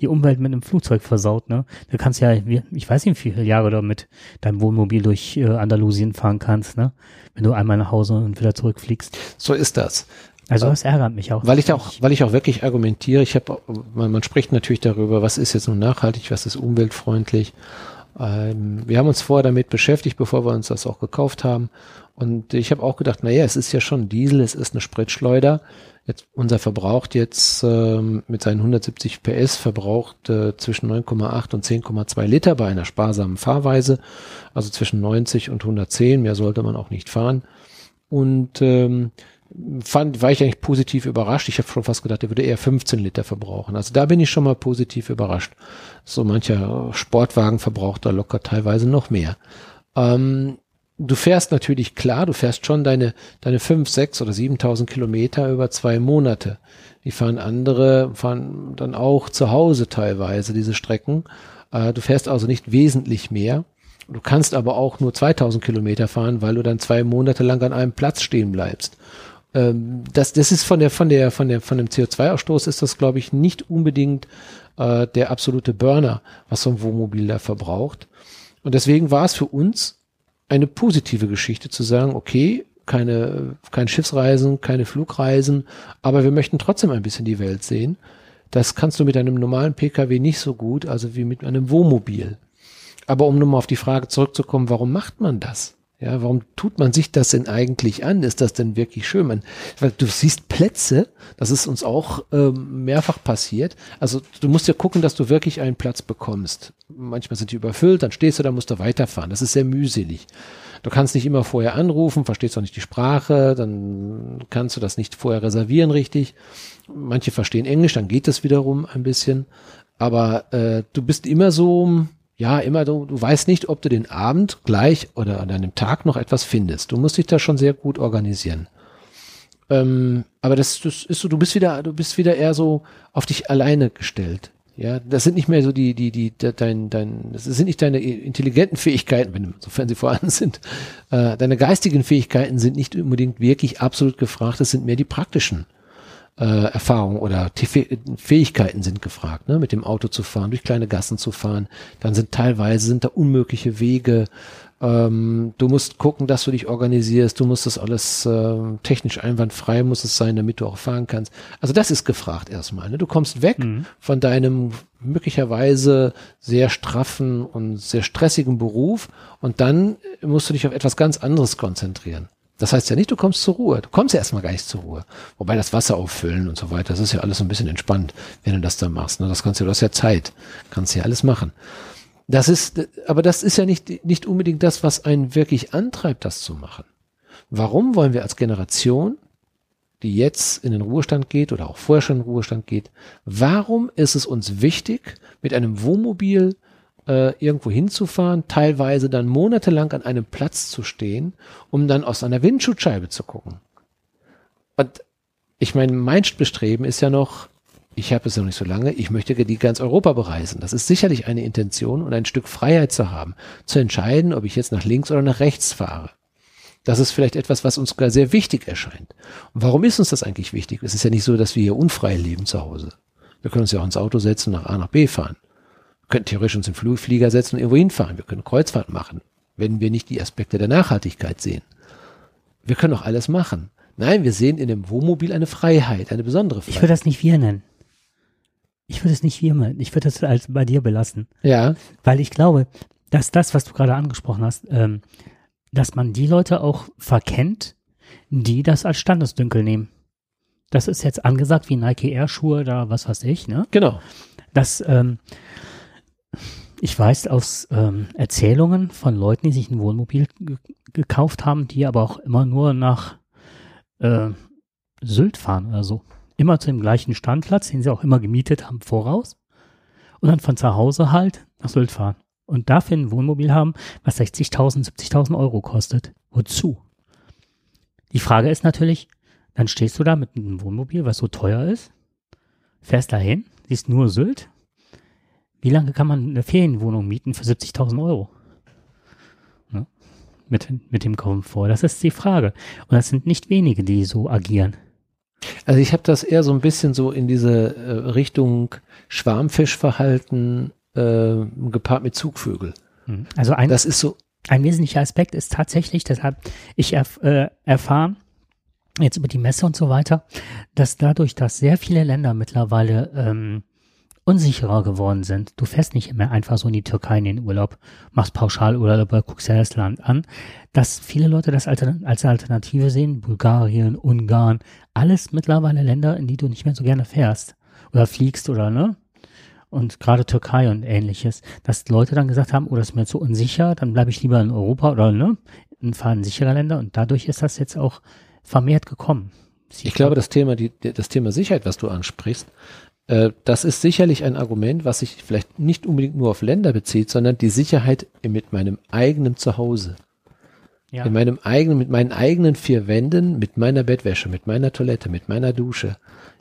die Umwelt mit einem Flugzeug versaut, ne? Du kannst ja, ich weiß nicht, wie viele Jahre du mit deinem Wohnmobil durch äh, Andalusien fahren kannst, ne? Wenn du einmal nach Hause und wieder zurückfliegst. So ist das. Also das ärgert mich auch. Weil ich auch, weil ich auch wirklich argumentiere, ich habe, man, man spricht natürlich darüber, was ist jetzt nun nachhaltig, was ist umweltfreundlich. Ähm, wir haben uns vorher damit beschäftigt, bevor wir uns das auch gekauft haben. Und ich habe auch gedacht, naja, es ist ja schon Diesel, es ist eine Spritschleuder. Jetzt, unser verbraucht jetzt ähm, mit seinen 170 PS verbraucht äh, zwischen 9,8 und 10,2 Liter bei einer sparsamen Fahrweise, also zwischen 90 und 110. Mehr sollte man auch nicht fahren. Und ähm, fand, war ich eigentlich positiv überrascht. Ich habe schon fast gedacht, er würde eher 15 Liter verbrauchen. Also da bin ich schon mal positiv überrascht. So mancher Sportwagen verbraucht da locker teilweise noch mehr. Ähm, du fährst natürlich klar, du fährst schon deine, deine 5, 6 oder 7000 Kilometer über zwei Monate. Die fahren andere, fahren dann auch zu Hause teilweise diese Strecken. Äh, du fährst also nicht wesentlich mehr. Du kannst aber auch nur 2000 Kilometer fahren, weil du dann zwei Monate lang an einem Platz stehen bleibst ähm, das, das ist von der, von der, von der, von dem CO2-Ausstoß ist das, glaube ich, nicht unbedingt äh, der absolute Burner, was so ein Wohnmobil da verbraucht. Und deswegen war es für uns eine positive Geschichte zu sagen, okay, keine, keine Schiffsreisen, keine Flugreisen, aber wir möchten trotzdem ein bisschen die Welt sehen. Das kannst du mit einem normalen Pkw nicht so gut, also wie mit einem Wohnmobil. Aber um nochmal auf die Frage zurückzukommen, warum macht man das? Ja, warum tut man sich das denn eigentlich an? Ist das denn wirklich schön? Man, du siehst Plätze, das ist uns auch ähm, mehrfach passiert. Also du musst ja gucken, dass du wirklich einen Platz bekommst. Manchmal sind die überfüllt, dann stehst du da, musst du weiterfahren. Das ist sehr mühselig. Du kannst nicht immer vorher anrufen, verstehst auch nicht die Sprache, dann kannst du das nicht vorher reservieren richtig. Manche verstehen Englisch, dann geht das wiederum ein bisschen. Aber äh, du bist immer so, ja, immer du, du weißt nicht, ob du den Abend gleich oder an einem Tag noch etwas findest. Du musst dich da schon sehr gut organisieren. Ähm, aber das, das ist so, du bist wieder, du bist wieder eher so auf dich alleine gestellt. Ja, das sind nicht mehr so die, die, die, dein, dein, das sind nicht deine intelligenten Fähigkeiten, wenn, sofern sie vorhanden sind. Äh, deine geistigen Fähigkeiten sind nicht unbedingt wirklich absolut gefragt, das sind mehr die praktischen äh, Erfahrungen oder Fähigkeiten sind gefragt, ne? mit dem Auto zu fahren, durch kleine Gassen zu fahren. Dann sind teilweise sind da unmögliche Wege, ähm, du musst gucken, dass du dich organisierst. Du musst das alles äh, technisch einwandfrei muss es sein, damit du auch fahren kannst. Also das ist gefragt erstmal. Ne? Du kommst weg mhm. von deinem möglicherweise sehr straffen und sehr stressigen Beruf und dann musst du dich auf etwas ganz anderes konzentrieren. Das heißt ja nicht, du kommst zur Ruhe. Du kommst ja erstmal gar nicht zur Ruhe. Wobei das Wasser auffüllen und so weiter, das ist ja alles so ein bisschen entspannt, wenn du das da machst. Ne? Das kannst du, du hast ja Zeit. Kannst ja alles machen. Das ist, aber das ist ja nicht, nicht unbedingt das, was einen wirklich antreibt, das zu machen. Warum wollen wir als Generation, die jetzt in den Ruhestand geht oder auch vorher schon in den Ruhestand geht, warum ist es uns wichtig, mit einem Wohnmobil äh, irgendwo hinzufahren, teilweise dann monatelang an einem Platz zu stehen, um dann aus einer Windschutzscheibe zu gucken? Und ich meine, mein Bestreben ist ja noch, ich habe es noch nicht so lange, ich möchte die ganz Europa bereisen. Das ist sicherlich eine Intention und ein Stück Freiheit zu haben, zu entscheiden, ob ich jetzt nach links oder nach rechts fahre. Das ist vielleicht etwas, was uns sogar sehr wichtig erscheint. Und warum ist uns das eigentlich wichtig? Es ist ja nicht so, dass wir hier unfrei leben zu Hause. Wir können uns ja auch ins Auto setzen und nach A nach B fahren. Wir können theoretisch uns in Flieger setzen und irgendwo hinfahren. Wir können Kreuzfahrt machen, wenn wir nicht die Aspekte der Nachhaltigkeit sehen. Wir können auch alles machen. Nein, wir sehen in dem Wohnmobil eine Freiheit, eine besondere Freiheit. Ich würde das nicht wir nennen. Ich würde es nicht firmen. Ich würde es als bei dir belassen. Ja. Weil ich glaube, dass das, was du gerade angesprochen hast, ähm, dass man die Leute auch verkennt, die das als Standesdünkel nehmen. Das ist jetzt angesagt wie Nike Air Schuhe oder was weiß ich, ne? Genau. Das, ähm, ich weiß aus ähm, Erzählungen von Leuten, die sich ein Wohnmobil gekauft haben, die aber auch immer nur nach äh, Sylt fahren oder so immer zu dem gleichen Standplatz, den sie auch immer gemietet haben, voraus. Und dann von zu Hause halt nach Sylt fahren. Und dafür ein Wohnmobil haben, was 60.000, 70.000 Euro kostet. Wozu? Die Frage ist natürlich, dann stehst du da mit einem Wohnmobil, was so teuer ist, fährst dahin, siehst nur Sylt. Wie lange kann man eine Ferienwohnung mieten für 70.000 Euro? Ne? Mit, mit dem Komfort. Das ist die Frage. Und das sind nicht wenige, die so agieren. Also ich habe das eher so ein bisschen so in diese äh, Richtung Schwarmfischverhalten äh, gepaart mit Zugvögel. Hm. Also ein, das ist so. Ein wesentlicher Aspekt ist tatsächlich, deshalb ich erf äh, erfahre jetzt über die Messe und so weiter, dass dadurch, dass sehr viele Länder mittlerweile ähm, unsicherer geworden sind. Du fährst nicht mehr einfach so in die Türkei in den Urlaub, machst Pauschalurlaub, guckst dir das Land an, dass viele Leute das als Alternative sehen. Bulgarien, Ungarn, alles mittlerweile Länder, in die du nicht mehr so gerne fährst oder fliegst oder ne? Und gerade Türkei und ähnliches, dass Leute dann gesagt haben, oh, das ist mir zu unsicher, dann bleibe ich lieber in Europa oder ne? In fahren sichere Länder und dadurch ist das jetzt auch vermehrt gekommen. Ich glaube, das Thema, die, das Thema Sicherheit, was du ansprichst, das ist sicherlich ein Argument, was sich vielleicht nicht unbedingt nur auf Länder bezieht, sondern die Sicherheit mit meinem eigenen Zuhause. Ja. In meinem eigenen, mit meinen eigenen vier Wänden, mit meiner Bettwäsche, mit meiner Toilette, mit meiner Dusche,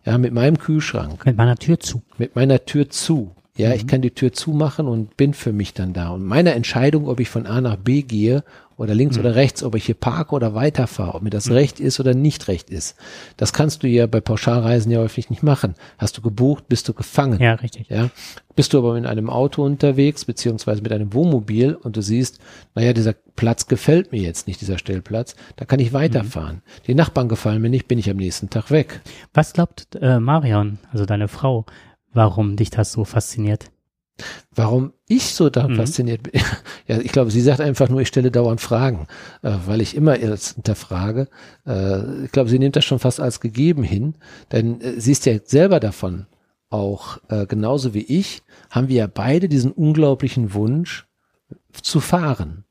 ja, mit meinem Kühlschrank. Mit meiner Tür zu. Mit meiner Tür zu. Ja, mhm. ich kann die Tür zumachen und bin für mich dann da. Und meine Entscheidung, ob ich von A nach B gehe oder links mhm. oder rechts, ob ich hier parke oder weiterfahre, ob mir das mhm. recht ist oder nicht recht ist, das kannst du ja bei Pauschalreisen ja häufig nicht machen. Hast du gebucht, bist du gefangen. Ja, richtig. Ja, bist du aber in einem Auto unterwegs, beziehungsweise mit einem Wohnmobil und du siehst, naja, dieser Platz gefällt mir jetzt nicht, dieser Stellplatz, da kann ich weiterfahren. Mhm. Die Nachbarn gefallen mir nicht, bin ich am nächsten Tag weg. Was glaubt äh, Marion, also deine Frau, warum dich das so fasziniert. Warum ich so da mhm. fasziniert bin? (laughs) Ja, ich glaube, sie sagt einfach nur, ich stelle dauernd Fragen, äh, weil ich immer jetzt hinterfrage. Äh, ich glaube, sie nimmt das schon fast als gegeben hin, denn äh, sie ist ja selber davon auch äh, genauso wie ich, haben wir ja beide diesen unglaublichen Wunsch zu fahren.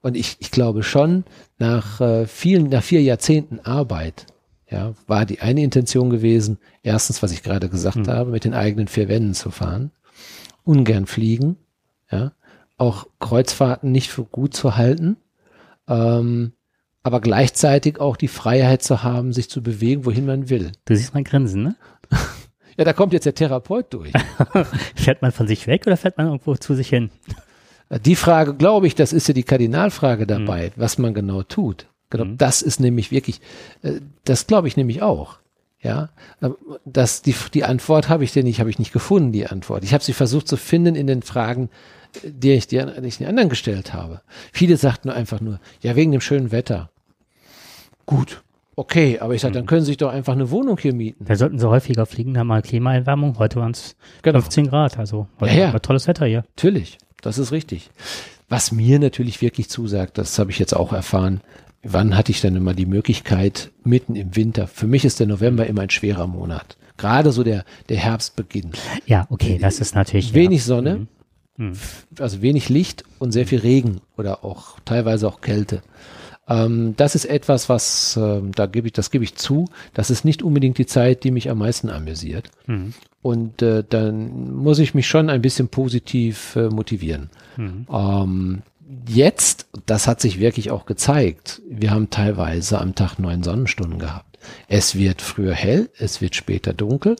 Und ich, ich glaube schon, nach äh, vielen, nach vier Jahrzehnten Arbeit ja, war die eine Intention gewesen, erstens, was ich gerade gesagt mhm. habe, mit den eigenen vier Wänden zu fahren, ungern fliegen, ja, auch Kreuzfahrten nicht für gut zu halten, ähm, aber gleichzeitig auch die Freiheit zu haben, sich zu bewegen, wohin man will. Du siehst mein Grinsen, ne? (laughs) ja, da kommt jetzt der Therapeut durch. (laughs) fährt man von sich weg oder fährt man irgendwo zu sich hin? Die Frage, glaube ich, das ist ja die Kardinalfrage dabei, mhm. was man genau tut. Genau, mhm. das ist nämlich wirklich, äh, das glaube ich nämlich auch. Ja, das, die, die Antwort habe ich dir nicht, habe ich nicht gefunden, die Antwort. Ich habe sie versucht zu finden in den Fragen, die ich, dir, die ich den anderen gestellt habe. Viele sagten einfach nur, ja, wegen dem schönen Wetter. Gut, okay, aber ich sage, dann mhm. können Sie sich doch einfach eine Wohnung hier mieten. Da sollten Sie häufiger fliegen, da mal Klimaerwärmung. Heute waren es genau. 15 Grad, also heute ja, ja. tolles Wetter hier. Natürlich, das ist richtig. Was mir natürlich wirklich zusagt, das habe ich jetzt auch erfahren, wann hatte ich dann immer die Möglichkeit, mitten im Winter, für mich ist der November immer ein schwerer Monat. Gerade so der, der Herbstbeginn. Ja, okay, das ist natürlich. Wenig ja. Sonne, mhm. mhm. also wenig Licht und sehr viel Regen oder auch teilweise auch Kälte. Ähm, das ist etwas, was, äh, da gebe ich, das gebe ich zu, das ist nicht unbedingt die Zeit, die mich am meisten amüsiert. Mhm. Und äh, dann muss ich mich schon ein bisschen positiv äh, motivieren. Mhm. Ähm, jetzt, das hat sich wirklich auch gezeigt, wir haben teilweise am Tag neun Sonnenstunden gehabt. Es wird früher hell, es wird später dunkel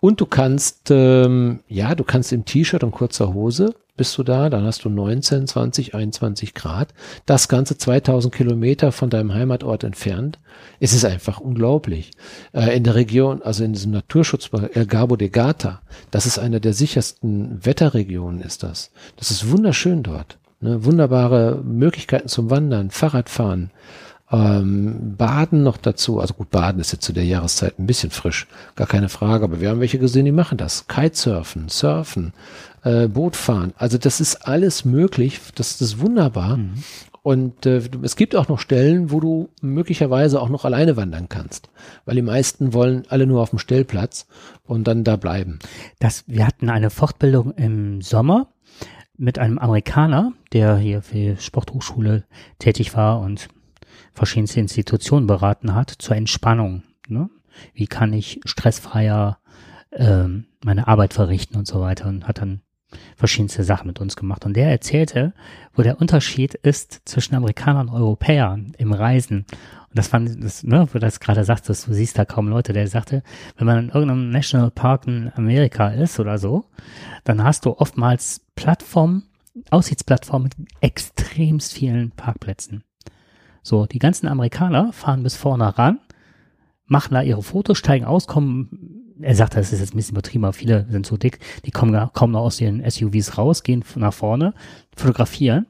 und du kannst, ähm, ja, du kannst im T-Shirt und kurzer Hose bist du da, dann hast du 19, 20, 21 Grad. Das Ganze 2000 Kilometer von deinem Heimatort entfernt. Es ist einfach unglaublich. Äh, in der Region, also in diesem Naturschutzbereich, El Gabo de Gata, das ist einer der sichersten Wetterregionen, ist das. Das ist wunderschön dort. Ne, wunderbare Möglichkeiten zum Wandern, Fahrradfahren, ähm, Baden noch dazu. Also gut, Baden ist jetzt zu der Jahreszeit ein bisschen frisch, gar keine Frage. Aber wir haben welche gesehen, die machen das. Kitesurfen, Surfen, äh, Bootfahren. Also das ist alles möglich. Das, das ist wunderbar. Mhm. Und äh, es gibt auch noch Stellen, wo du möglicherweise auch noch alleine wandern kannst, weil die meisten wollen alle nur auf dem Stellplatz und dann da bleiben. Das, wir hatten eine Fortbildung im Sommer mit einem Amerikaner, der hier für Sporthochschule tätig war und verschiedenste Institutionen beraten hat zur Entspannung. Ne? Wie kann ich stressfreier ähm, meine Arbeit verrichten und so weiter und hat dann verschiedenste Sachen mit uns gemacht. Und der erzählte, wo der Unterschied ist zwischen Amerikanern und Europäern im Reisen. Das fand das, ne, wo du das gerade sagtest, du siehst da kaum Leute, der sagte, wenn man in irgendeinem Nationalpark in Amerika ist oder so, dann hast du oftmals Plattformen, Aussichtsplattformen mit extremst vielen Parkplätzen. So, die ganzen Amerikaner fahren bis vorne ran, machen da ihre Fotos, steigen aus, kommen, er sagt, das ist jetzt ein bisschen übertrieben, aber viele sind so dick, die kommen kaum noch aus ihren SUVs raus, gehen nach vorne, fotografieren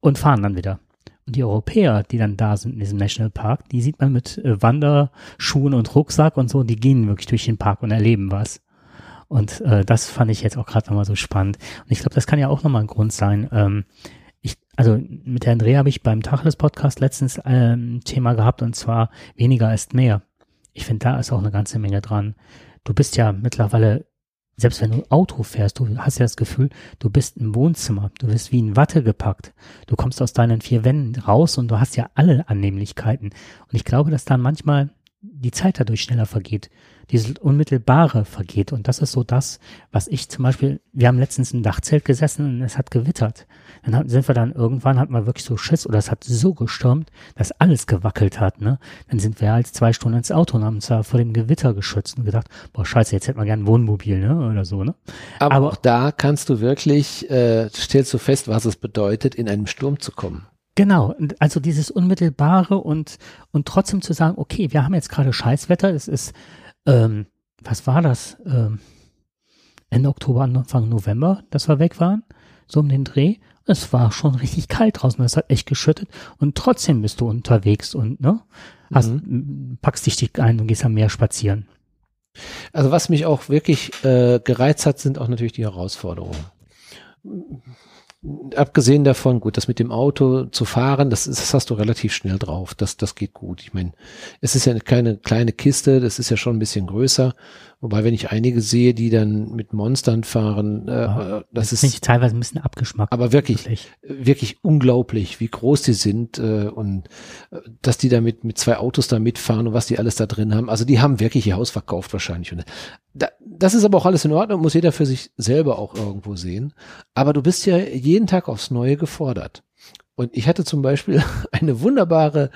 und fahren dann wieder. Die Europäer, die dann da sind in diesem Nationalpark, die sieht man mit äh, Wanderschuhen und Rucksack und so, die gehen wirklich durch den Park und erleben was. Und äh, das fand ich jetzt auch gerade nochmal so spannend. Und ich glaube, das kann ja auch nochmal ein Grund sein. Ähm, ich, also mit Herrn Dreh habe ich beim Tacheles Podcast letztens ähm, Thema gehabt und zwar weniger ist mehr. Ich finde, da ist auch eine ganze Menge dran. Du bist ja mittlerweile, selbst wenn du Auto fährst, du hast ja das Gefühl, du bist im Wohnzimmer, du bist wie in Watte gepackt. Du kommst aus deinen vier Wänden raus und du hast ja alle Annehmlichkeiten. Und ich glaube, dass dann manchmal die Zeit dadurch schneller vergeht. Dieses Unmittelbare vergeht. Und das ist so das, was ich zum Beispiel, wir haben letztens im Dachzelt gesessen und es hat gewittert. Dann sind wir dann irgendwann, hat man wirklich so Schiss oder es hat so gestürmt, dass alles gewackelt hat, ne? Dann sind wir halt zwei Stunden ins Auto und haben uns da vor dem Gewitter geschützt und gedacht, boah, scheiße, jetzt hätten wir gern ein Wohnmobil, ne? Oder so, ne? Aber, Aber auch da kannst du wirklich, äh, stellst du fest, was es bedeutet, in einem Sturm zu kommen. Genau, also dieses Unmittelbare und, und trotzdem zu sagen, okay, wir haben jetzt gerade Scheißwetter, es ist, ähm, was war das? Ähm, Ende Oktober, Anfang November, dass wir weg waren, so um den Dreh. Es war schon richtig kalt draußen, es hat echt geschüttet und trotzdem bist du unterwegs und ne, hast, mhm. packst dich ein und gehst am Meer spazieren. Also was mich auch wirklich äh, gereizt hat, sind auch natürlich die Herausforderungen abgesehen davon, gut, das mit dem Auto zu fahren, das, das hast du relativ schnell drauf. Das, das geht gut. Ich meine, es ist ja keine kleine Kiste, das ist ja schon ein bisschen größer. Wobei, wenn ich einige sehe, die dann mit Monstern fahren, äh, äh, das, das ist teilweise ein bisschen abgeschmackt. Aber wirklich, wirklich, wirklich unglaublich, wie groß die sind äh, und äh, dass die da mit, mit zwei Autos da mitfahren und was die alles da drin haben. Also die haben wirklich ihr Haus verkauft wahrscheinlich. Und da, das ist aber auch alles in Ordnung, muss jeder für sich selber auch irgendwo sehen. Aber du bist ja jeden Tag aufs Neue gefordert. Und ich hatte zum Beispiel (laughs) eine wunderbare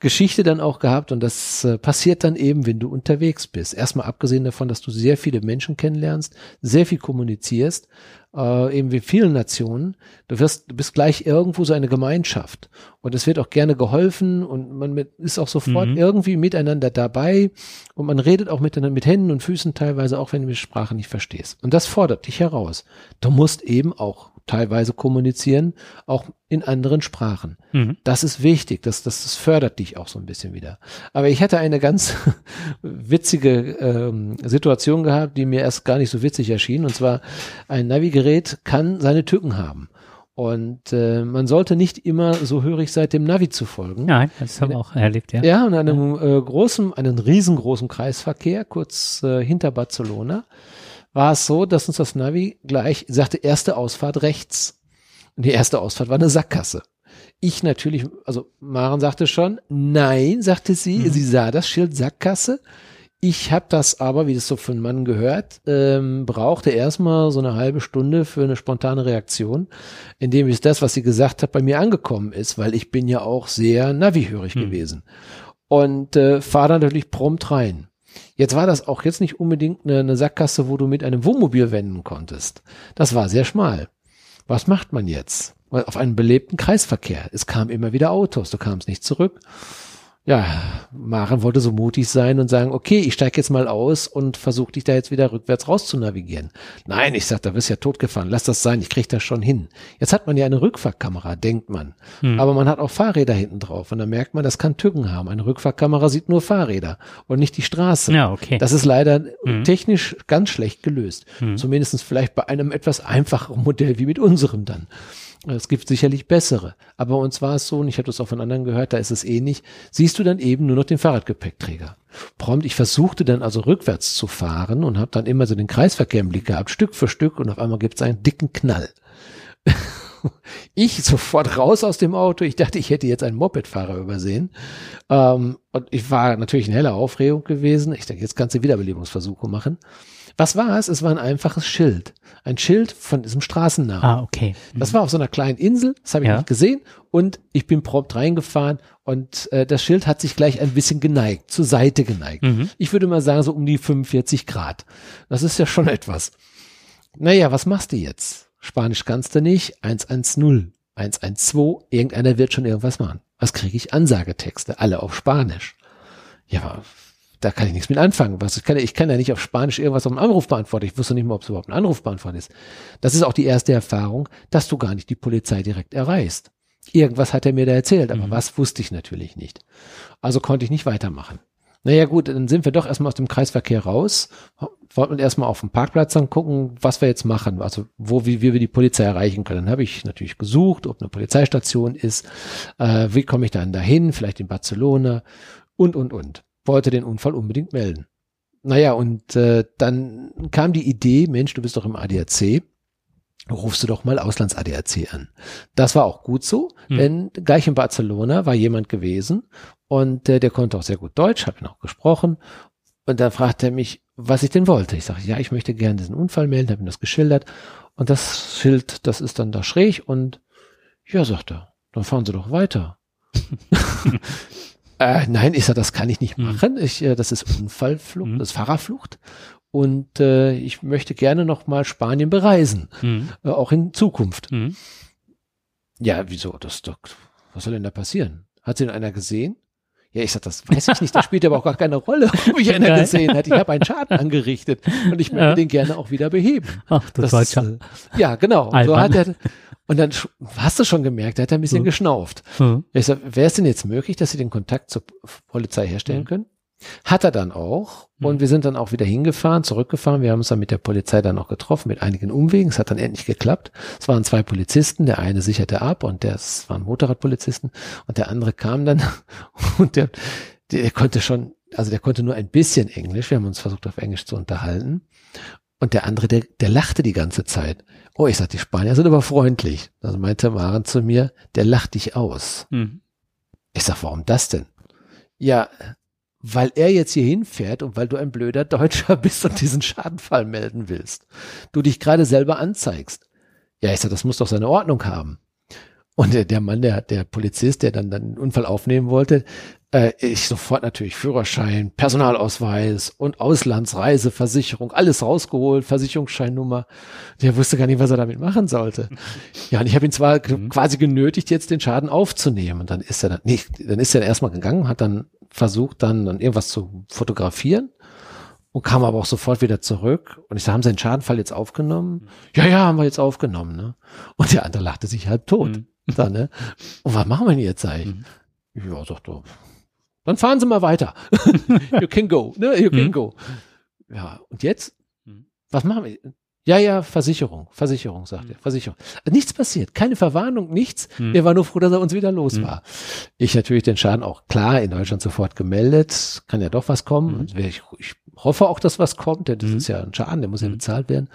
Geschichte dann auch gehabt und das äh, passiert dann eben, wenn du unterwegs bist. Erstmal abgesehen davon, dass du sehr viele Menschen kennenlernst, sehr viel kommunizierst, äh, eben wie vielen Nationen. Du wirst, du bist gleich irgendwo so eine Gemeinschaft und es wird auch gerne geholfen und man mit, ist auch sofort mhm. irgendwie miteinander dabei und man redet auch miteinander mit Händen und Füßen teilweise, auch wenn du die Sprache nicht verstehst. Und das fordert dich heraus. Du musst eben auch teilweise kommunizieren, auch in anderen Sprachen. Mhm. Das ist wichtig, das, das, das fördert dich auch so ein bisschen wieder. Aber ich hatte eine ganz (laughs) witzige ähm, Situation gehabt, die mir erst gar nicht so witzig erschien. Und zwar, ein Navigerät kann seine Tücken haben. Und äh, man sollte nicht immer so hörig sein, dem Navi zu folgen. Nein, das haben wir auch erlebt, ja. Ja, in einem ja. Äh, großen, einen riesengroßen Kreisverkehr, kurz äh, hinter Barcelona war es so, dass uns das Navi gleich sagte, erste Ausfahrt rechts. Und die erste Ausfahrt war eine Sackgasse. Ich natürlich, also Maren sagte schon, nein, sagte sie, mhm. sie sah das Schild Sackgasse. Ich habe das aber, wie das so von Mann gehört, ähm, brauchte erstmal so eine halbe Stunde für eine spontane Reaktion, indem es das, was sie gesagt hat, bei mir angekommen ist, weil ich bin ja auch sehr navihörig mhm. gewesen. Und äh, fahre natürlich prompt rein. Jetzt war das auch jetzt nicht unbedingt eine, eine Sackgasse, wo du mit einem Wohnmobil wenden konntest. Das war sehr schmal. Was macht man jetzt? Auf einem belebten Kreisverkehr. Es kamen immer wieder Autos, du kamst nicht zurück ja, Maren wollte so mutig sein und sagen, okay, ich steige jetzt mal aus und versuche dich da jetzt wieder rückwärts raus zu navigieren. Nein, ich sag, da bist ja totgefahren, lass das sein, ich krieg das schon hin. Jetzt hat man ja eine Rückfahrkamera, denkt man. Hm. Aber man hat auch Fahrräder hinten drauf und dann merkt man, das kann Tücken haben. Eine Rückfahrkamera sieht nur Fahrräder und nicht die Straße. Ja, okay. Das ist leider hm. technisch ganz schlecht gelöst. Hm. Zumindest vielleicht bei einem etwas einfacheren Modell wie mit unserem dann. Es gibt sicherlich bessere. Aber uns war es so, und ich habe das auch von anderen gehört, da ist es ähnlich, siehst du dann eben nur noch den Fahrradgepäckträger. Prompt, ich versuchte dann also rückwärts zu fahren und habe dann immer so den Kreisverkehr im Blick gehabt, Stück für Stück, und auf einmal gibt es einen dicken Knall. (laughs) ich sofort raus aus dem Auto. Ich dachte, ich hätte jetzt einen Mopedfahrer übersehen. Ähm, und ich war natürlich in heller Aufregung gewesen. Ich dachte, jetzt kannst du Wiederbelebungsversuche machen. Was war es? Es war ein einfaches Schild. Ein Schild von diesem Straßennamen. Ah, okay. Mhm. Das war auf so einer kleinen Insel, das habe ich ja. nicht gesehen. Und ich bin prompt reingefahren und äh, das Schild hat sich gleich ein bisschen geneigt, zur Seite geneigt. Mhm. Ich würde mal sagen, so um die 45 Grad. Das ist ja schon etwas. Naja, was machst du jetzt? Spanisch kannst du nicht. 110, 112, irgendeiner wird schon irgendwas machen. Was kriege ich? Ansagetexte, alle auf Spanisch. Ja, da kann ich nichts mit anfangen. Was ich kann, ich kann ja nicht auf Spanisch irgendwas auf einen Anruf beantworten. Ich wusste nicht mal, ob es überhaupt ein Anrufbeantworter ist. Das ist auch die erste Erfahrung, dass du gar nicht die Polizei direkt erreichst. Irgendwas hat er mir da erzählt, aber mhm. was wusste ich natürlich nicht. Also konnte ich nicht weitermachen. Naja gut, dann sind wir doch erstmal aus dem Kreisverkehr raus, wollten erstmal auf dem Parkplatz dann gucken, was wir jetzt machen, also wo, wie, wie wir die Polizei erreichen können. Dann habe ich natürlich gesucht, ob eine Polizeistation ist, äh, wie komme ich dann dahin, vielleicht in Barcelona und, und, und wollte den Unfall unbedingt melden. Naja, und äh, dann kam die Idee, Mensch, du bist doch im ADAC, rufst du doch mal Auslands-ADAC an. Das war auch gut so, mhm. denn gleich in Barcelona war jemand gewesen Und äh, der konnte auch sehr gut Deutsch, habe ihn auch gesprochen. Und dann fragte er mich, was ich denn wollte. Ich sage, ja, ich möchte gerne diesen Unfall melden, habe ihm das geschildert. Und das Schild, das ist dann da schräg und ja, sagt er, dann fahren Sie doch weiter. (laughs) (laughs) äh, nein, ich sage, das kann ich nicht hm. machen. Ich, äh, das ist Unfallflucht, mhm. das ist Fahrerflucht. Und äh, ich möchte gerne noch mal Spanien bereisen, mhm. äh, auch in Zukunft. Mhm. Ja, wieso? Das doch, was soll denn da passieren? Hat sie denn einer gesehen? Ja, ich sag, das weiß ich nicht, das spielt aber auch gar keine Rolle, ob mich einer gesehen hat. Ich habe einen Schaden (laughs) angerichtet und ich möchte ja. den gerne auch wieder beheben. Ach, das, das war äh, Ja, genau. So hat er, und dann hast du schon gemerkt, er hat ein bisschen hm. geschnauft. Hm. Ich sag, wäre es denn jetzt möglich, dass sie den Kontakt zur Polizei herstellen hm. können? Hat er dann auch. Mhm. Und wir sind dann auch wieder hingefahren, zurückgefahren. Wir haben uns dann mit der Polizei dann auch getroffen, mit einigen Umwegen. Es hat dann endlich geklappt. Es waren zwei Polizisten. Der eine sicherte ab und das waren Motorradpolizisten. Und der andere kam dann (laughs) und der, der konnte schon, also der konnte nur ein bisschen Englisch. Wir haben uns versucht, auf Englisch zu unterhalten. Und der andere, der, der lachte die ganze Zeit. Oh, ich sag, die Spanier sind aber freundlich. Also meinte Maren zu mir, der lacht dich aus. Mhm. Ich sag, warum das denn? Ja, weil er jetzt hier hinfährt und weil du ein blöder Deutscher (laughs) bist und diesen Schadenfall melden willst. Du dich gerade selber anzeigst. Ja, ich sag, das muss doch seine Ordnung haben. Und der, der Mann, der, der Polizist, der dann, dann den Unfall aufnehmen wollte, äh, ich sofort natürlich Führerschein, Personalausweis und Auslandsreiseversicherung, alles rausgeholt, Versicherungsscheinnummer. Der wusste gar nicht, was er damit machen sollte. Ja, und ich habe ihn zwar mhm. quasi genötigt, jetzt den Schaden aufzunehmen. Und dann ist er dann, nee, dann ist er erstmal gegangen, hat dann versucht, dann, dann irgendwas zu fotografieren und kam aber auch sofort wieder zurück. Und ich sage, haben Sie den Schadenfall jetzt aufgenommen? Mhm. Ja, ja, haben wir jetzt aufgenommen. Ne? Und der andere lachte sich halb tot. Mhm. (laughs) Dann, ne? Und was machen wir denn jetzt eigentlich? Mhm. Ja, sagt er, dann fahren Sie mal weiter. (laughs) you can go, ne? You can mhm. go. Ja, und jetzt? Mhm. Was machen wir? Ja, ja, Versicherung, Versicherung, sagt mhm. er, Versicherung. Nichts passiert, keine Verwarnung, nichts. Mhm. Er war nur froh, dass er uns wieder los mhm. war. Ich natürlich den Schaden auch klar in Deutschland sofort gemeldet. Kann ja doch was kommen. Mhm. Ich, ich hoffe auch, dass was kommt, denn das mhm. ist ja ein Schaden, der muss ja mhm. bezahlt werden.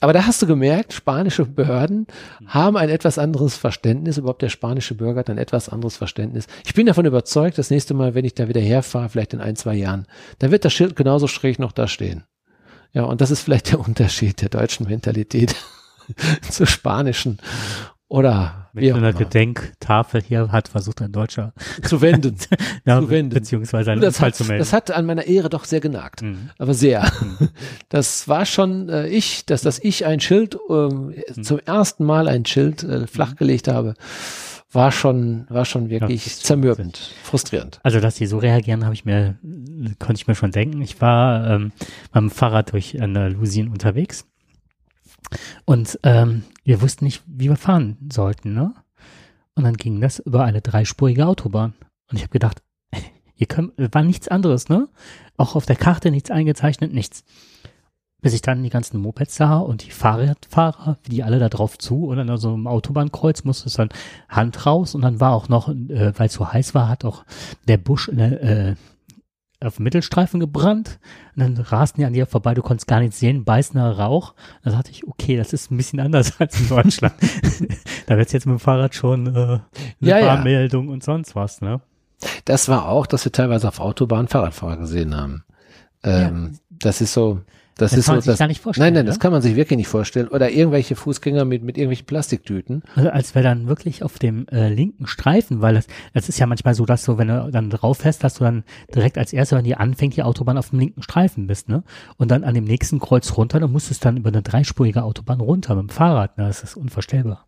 Aber da hast du gemerkt, spanische Behörden haben ein etwas anderes Verständnis, überhaupt der spanische Bürger hat ein etwas anderes Verständnis. Ich bin davon überzeugt, das nächste Mal, wenn ich da wieder herfahre, vielleicht in ein, zwei Jahren, dann wird das Schild genauso schräg noch da stehen. Ja, und das ist vielleicht der Unterschied der deutschen Mentalität (laughs) zur spanischen. Oder mit einer Gedenktafel hier hat versucht ein Deutscher zu wenden, (laughs) ja, zu wenden. beziehungsweise einen das Unfall hat, zu melden. Das hat an meiner Ehre doch sehr genagt, mhm. aber sehr. Mhm. (laughs) Das war schon äh, ich, dass das ich ein Schild ähm, mhm. zum ersten Mal ein Schild äh, flachgelegt habe, war schon war schon wirklich ja, zermürbend, frustrierend. Also dass sie so reagieren, habe ich mir konnte ich mir schon denken. Ich war ähm, mit dem Fahrrad durch Andalusien unterwegs und ähm, wir wussten nicht, wie wir fahren sollten, ne? Und dann ging das über eine dreispurige Autobahn. Und ich habe gedacht, (laughs) hier können, war nichts anderes, ne? Auch auf der Karte nichts eingezeichnet, nichts. Bis ich dann die ganzen Mopeds sah und die Fahrradfahrer, wie die alle da drauf zu und an so einem Autobahnkreuz musste es dann Hand raus und dann war auch noch, äh, weil es so heiß war, hat auch der Busch äh, auf dem Mittelstreifen gebrannt und dann rasten die an dir vorbei, du konntest gar nichts sehen, beißender Rauch. Da dachte ich, okay, das ist ein bisschen anders (laughs) als in Deutschland. (laughs) da wird's jetzt mit dem Fahrrad schon äh, eine ja, Warnmeldung ja. und sonst was, ne? Das war auch, dass wir teilweise auf Autobahnen Fahrradfahrer gesehen haben. Ähm, ja. Das ist so, das, das ist kann man so, sich das, gar nicht vorstellen. Nein, nein, oder? das kann man sich wirklich nicht vorstellen. Oder irgendwelche Fußgänger mit, mit irgendwelchen Plastiktüten. Also als wir dann wirklich auf dem äh, linken Streifen, weil das, das ist ja manchmal so, dass du, wenn du dann drauf fährst, dass du dann direkt als erster, wenn die anfängt, die Autobahn auf dem linken Streifen bist, ne? Und dann an dem nächsten Kreuz runter, dann musstest du dann über eine dreispurige Autobahn runter mit dem Fahrrad, ne? Das ist unvorstellbar.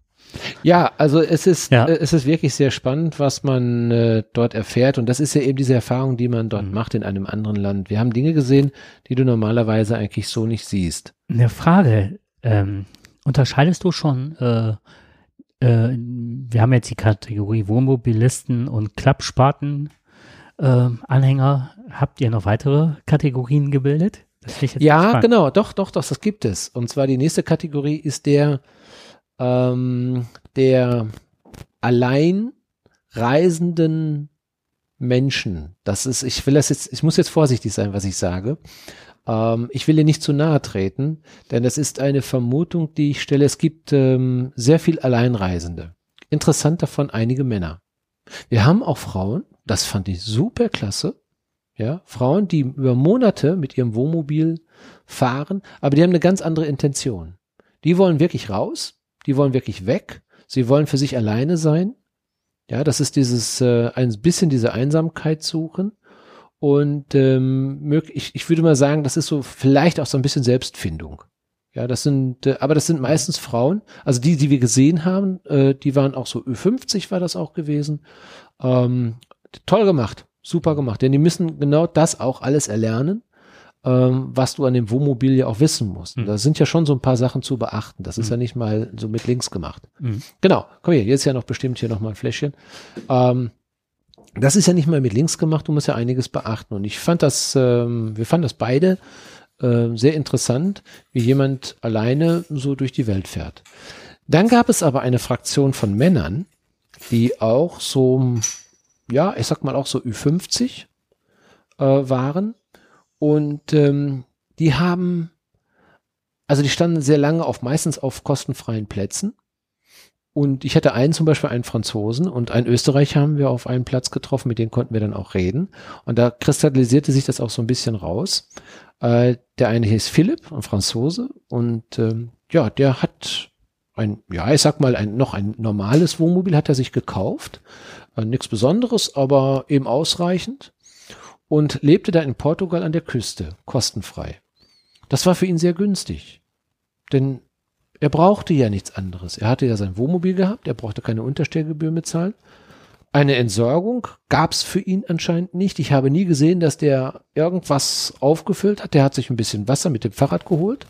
Ja, also es ist, ja. äh, es ist wirklich sehr spannend, was man äh, dort erfährt. Und das ist ja eben diese Erfahrung, die man dort mhm. macht in einem anderen Land. Wir haben Dinge gesehen, die du normalerweise eigentlich so nicht siehst. Eine Frage, ähm, unterscheidest du schon, äh, äh, wir haben jetzt die Kategorie Wohnmobilisten und Klappspaten äh, Anhänger. Habt ihr noch weitere Kategorien gebildet? ja, genau, doch, doch, doch, das gibt es. Und zwar die nächste Kategorie ist der ähm, der allein reisenden Menschen. Das ist, ich will das jetzt, ich muss jetzt vorsichtig sein, was ich sage. Ähm, ich will ihr nicht zu nahe treten, denn das ist eine Vermutung, die ich stelle. Es gibt ähm, sehr viel Alleinreisende. Interessant davon einige Männer. Wir haben auch Frauen, Das fand ich super klasse. Ja, Frauen, die über Monate mit ihrem Wohnmobil fahren, aber die haben eine ganz andere Intention. Die wollen wirklich raus, die wollen wirklich weg, sie wollen für sich alleine sein. Ja, das ist dieses äh, ein bisschen diese Einsamkeit suchen und ähm, ich, ich würde mal sagen, das ist so vielleicht auch so ein bisschen Selbstfindung. Ja, das sind, äh, aber das sind meistens Frauen. Also die, die wir gesehen haben, äh, die waren auch so Ü50 war das auch gewesen. Ähm, toll gemacht, super gemacht, denn die müssen genau das auch alles erlernen, ähm, was du an dem Wohnmobil ja auch wissen musst. Mhm. Da sind ja schon so ein paar Sachen zu beachten. Das ist mhm. ja nicht mal so mit links gemacht. Mhm. Genau, komm hier, jetzt ja noch bestimmt hier noch mal ein Fläschchen. Ähm, das ist ja nicht mal mit links gemacht, du musst ja einiges beachten. Und ich fand das, ähm, wir fanden das beide äh, sehr interessant, wie jemand alleine so durch die Welt fährt. Dann gab es aber eine Fraktion von Männern, die auch so, ja, ich sag mal auch so Ü50 äh, waren. Und ähm, die haben, also die standen sehr lange auf, meistens auf kostenfreien Plätzen. Und ich hatte einen zum Beispiel einen Franzosen und einen Österreicher haben wir auf einen Platz getroffen, mit denen konnten wir dann auch reden. Und da kristallisierte sich das auch so ein bisschen raus. Äh, der eine hieß Philipp, ein Franzose, und ähm, ja, der hat ein, ja, ich sag mal, ein, noch ein normales Wohnmobil hat er sich gekauft. Äh, Nichts Besonderes, aber eben ausreichend. Und lebte da in Portugal an der Küste, kostenfrei. Das war für ihn sehr günstig. Denn er brauchte ja nichts anderes. Er hatte ja sein Wohnmobil gehabt, er brauchte keine Unterstellgebühr bezahlen. Eine Entsorgung gab's für ihn anscheinend nicht. Ich habe nie gesehen, dass der irgendwas aufgefüllt hat. Der hat sich ein bisschen Wasser mit dem Fahrrad geholt.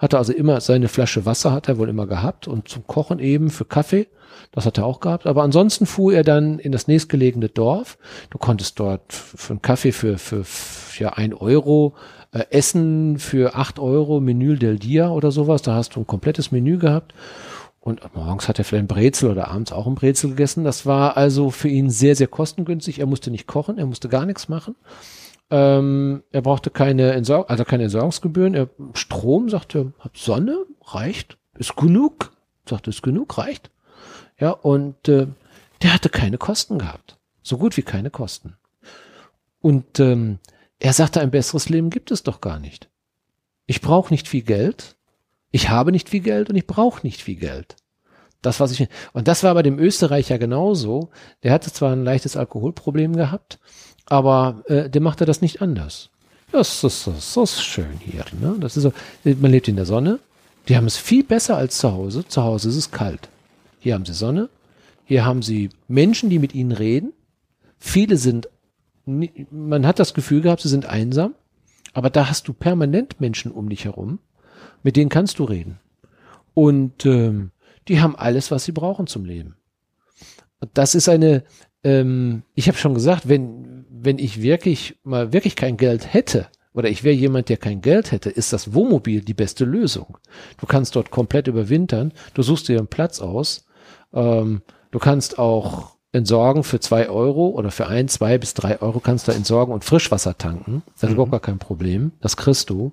Hatte also immer seine Flasche Wasser, hat er wohl immer gehabt. Und zum Kochen eben für Kaffee. Das hat er auch gehabt. Aber ansonsten fuhr er dann in das nächstgelegene Dorf. Du konntest dort für einen Kaffee für, für, für ja, ein Euro äh, Essen für acht Euro, Menü del Dia oder sowas. Da hast du ein komplettes Menü gehabt. Und morgens hat er vielleicht ein Brezel oder abends auch ein Brezel gegessen. Das war also für ihn sehr, sehr kostengünstig. Er musste nicht kochen, er musste gar nichts machen. Ähm, er brauchte keine Entsorgung, also keine Entsorgungsgebühren. Er, Strom, sagte, hat Sonne, reicht, ist genug. Sagte, ist genug, reicht. Ja, und äh, der hatte keine Kosten gehabt. So gut wie keine Kosten. Und ähm, er sagte, ein besseres Leben gibt es doch gar nicht. Ich brauche nicht viel Geld, ich habe nicht viel Geld und ich brauche nicht viel Geld. Das, was ich, und das war bei dem Österreicher genauso. Der hatte zwar ein leichtes Alkoholproblem gehabt, aber äh, der machte das nicht anders. Das das ist, das ist schön hier. Ne? Das ist so, man lebt in der Sonne. Die haben es viel besser als zu Hause. Zu Hause ist es kalt. Hier haben sie Sonne. Hier haben sie Menschen, die mit ihnen reden. Viele sind man hat das Gefühl gehabt, sie sind einsam, aber da hast du permanent Menschen um dich herum, mit denen kannst du reden. Und ähm, die haben alles, was sie brauchen zum Leben. Das ist eine, ähm, ich habe schon gesagt, wenn, wenn ich wirklich mal wirklich kein Geld hätte, oder ich wäre jemand, der kein Geld hätte, ist das Wohnmobil die beste Lösung. Du kannst dort komplett überwintern, du suchst dir einen Platz aus, ähm, du kannst auch entsorgen für zwei Euro oder für ein, zwei bis drei Euro kannst du entsorgen und Frischwasser tanken. Das ist mhm. überhaupt gar kein Problem. Das kriegst du.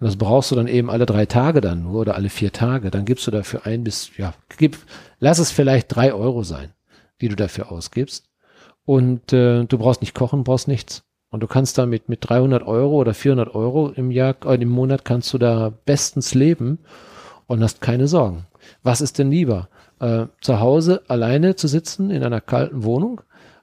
Und das brauchst du dann eben alle drei Tage dann nur oder alle vier Tage. Dann gibst du dafür ein bis, ja, gib, lass es vielleicht drei Euro sein, die du dafür ausgibst. Und äh, du brauchst nicht kochen, brauchst nichts. Und du kannst damit mit 300 Euro oder 400 Euro im Jahr, äh, im Monat kannst du da bestens leben und hast keine Sorgen. Was ist denn lieber? äh, zu Hause alleine zu sitzen in einer kalten Wohnung,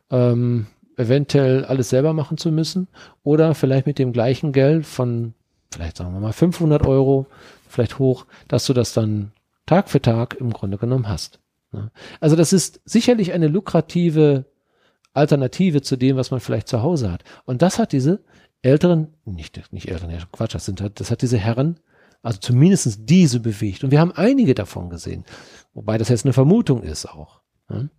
ähm, eventuell alles selber machen zu müssen oder vielleicht mit dem gleichen Geld von vielleicht sagen wir mal 500 Euro, vielleicht hoch, dass du das dann Tag für Tag im Grunde genommen hast. Ne? Also das ist sicherlich eine lukrative Alternative zu dem, was man vielleicht zu Hause hat. Und das hat diese älteren, nicht, nicht älteren, ja, Quatsch, das, sind, das hat diese Herren, also zumindest diese bewegt. Und wir haben einige davon gesehen. Wobei das jetzt eine Vermutung ist auch. Ne?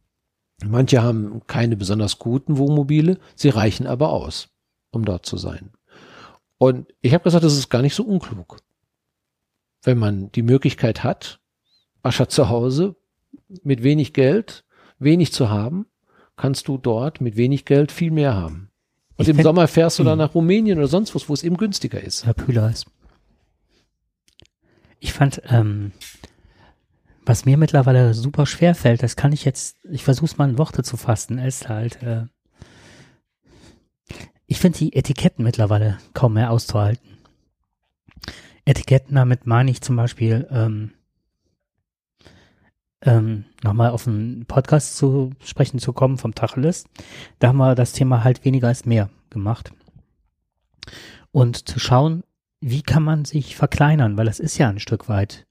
Manche haben keine besonders guten Wohnmobile, sie reichen aber aus, um dort zu sein. Und ich habe gesagt, das ist gar nicht so unklug. Wenn man die Möglichkeit hat, Ascher zu Hause mit wenig Geld, wenig zu haben, kannst du dort mit wenig Geld viel mehr haben. Und ich im Sommer fährst du dann hm. nach Rumänien oder sonst was, wo es eben günstiger ist. Herr Pühler ist. Ich fand, ähm, was mir mittlerweile super schwer fällt, das kann ich jetzt, ich versuche es mal in Worte zu fassen, ist halt, äh, ich finde die Etiketten mittlerweile kaum mehr auszuhalten. Etiketten, damit meine ich zum Beispiel, ähm, ähm, nochmal auf einen Podcast zu sprechen zu kommen vom Tacheles. Da haben wir das Thema halt weniger als mehr gemacht. Und zu schauen, wie kann man sich verkleinern, weil das ist ja ein Stück weit.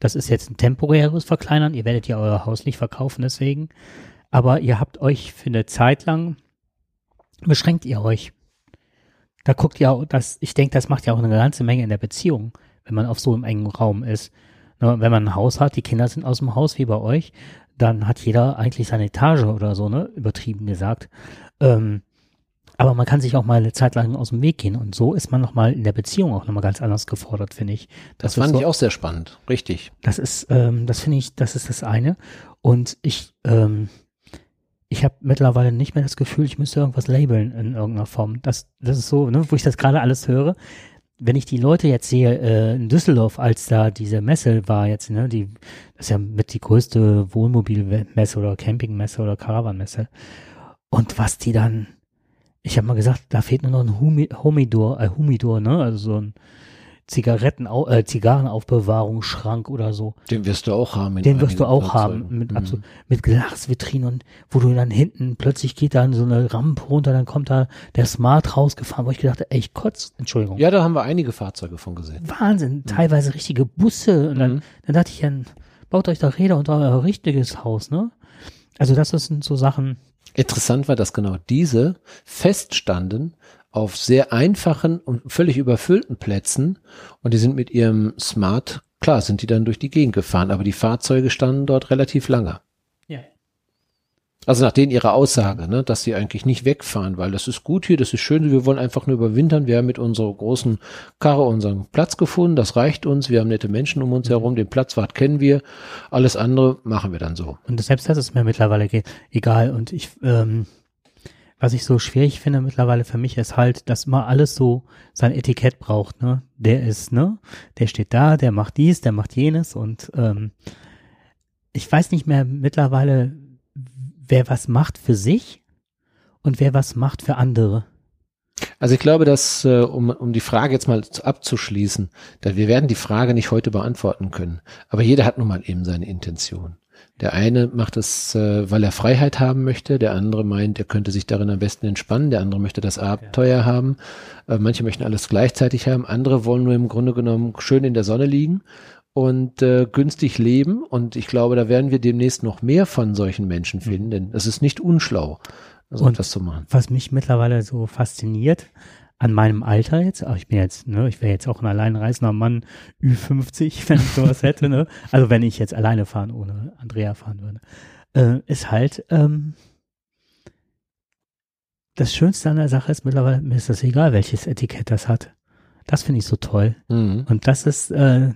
Das ist jetzt ein temporäres Verkleinern. Ihr werdet ja euer Haus nicht verkaufen deswegen. Aber ihr habt euch für eine Zeit lang, beschränkt ihr euch. Da guckt ihr auch, das, ich denke, das macht ja auch eine ganze Menge in der Beziehung, wenn man auf so einem engen Raum ist. Ne, wenn man ein Haus hat, die Kinder sind aus dem Haus wie bei euch, dann hat jeder eigentlich seine Etage oder so, ne, übertrieben gesagt. Ähm, aber man kann sich auch mal eine Zeit lang aus dem Weg gehen und so ist man nochmal in der Beziehung auch nochmal ganz anders gefordert, finde ich. Das, das fand so, ich auch sehr spannend, richtig. Das ist, ähm, das finde ich, das ist das eine. Und ich, ähm, ich habe mittlerweile nicht mehr das Gefühl, ich müsste irgendwas labeln in irgendeiner Form. Das, das ist so, ne, wo ich das gerade alles höre. Wenn ich die Leute jetzt sehe äh, in Düsseldorf, als da diese Messe war jetzt, ne, die, das ist ja mit die größte Wohnmobilmesse oder Campingmesse oder Caravanmesse. Und was die dann, ich habe mal gesagt, da fehlt nur noch ein Humidor, äh, Humidor, ne, also so ein Zigaretten, äh, Zigarrenaufbewahrungsschrank oder so. Den wirst du auch haben. Den wirst du auch haben mit, mhm. absolut, mit Glasvitrinen und wo du dann hinten plötzlich geht dann so eine Rampe runter, dann kommt da der Smart rausgefahren, wo ich gedacht ey, ich kotz, Entschuldigung. Ja, da haben wir einige Fahrzeuge von gesehen. Wahnsinn, mhm. teilweise richtige Busse und dann, mhm. dann dachte ich, dann baut euch da Räder und euer richtiges Haus, ne? Also das sind so Sachen. Interessant war, dass genau diese feststanden auf sehr einfachen und völlig überfüllten Plätzen und die sind mit ihrem Smart, klar, sind die dann durch die Gegend gefahren, aber die Fahrzeuge standen dort relativ lange. Ja. Also nach denen ihrer Aussage, ne, dass sie eigentlich nicht wegfahren, weil das ist gut hier, das ist schön, wir wollen einfach nur überwintern. Wir haben mit unserer großen Karre unseren Platz gefunden, das reicht uns, wir haben nette Menschen um uns herum, den Platzwart kennen wir, alles andere machen wir dann so. Und selbst das ist mir mittlerweile egal und ich, ähm, was ich so schwierig finde mittlerweile für mich ist halt, dass immer alles so sein Etikett braucht, ne? Der ist, ne? Der steht da, der macht dies, der macht jenes und ähm, ich weiß nicht mehr mittlerweile, wer was macht für sich und wer was macht für andere. Also ich glaube, dass, äh, um, um die Frage jetzt mal abzuschließen, da wir werden die Frage nicht heute beantworten können, aber jeder hat nun mal eben seine Intention. Der eine macht es, äh, weil er Freiheit haben möchte, der andere meint, er könnte sich darin am besten entspannen, der andere möchte das Abenteuer ja. haben, äh, manche möchten alles gleichzeitig haben, andere wollen nur im Grunde genommen schön in der Sonne liegen und äh, günstig leben und ich glaube, da werden wir demnächst noch mehr von solchen Menschen mhm. finden, denn es ist nicht unschlau, so und etwas zu machen. Was mich mittlerweile so fasziniert, an meinem Alter jetzt, aber ich bin jetzt, ne, ich wäre jetzt auch ein alleinreisender Mann, Ü50, (laughs) wenn ich sowas hätte, ne? Also wenn ich jetzt alleine fahren ohne Andrea fahren würde, äh, ist halt, ähm, das Schönste an der Sache ist mittlerweile, mir ist das egal, welches Etikett das hat. Das finde ich so toll. Mhm. Und das ist, äh,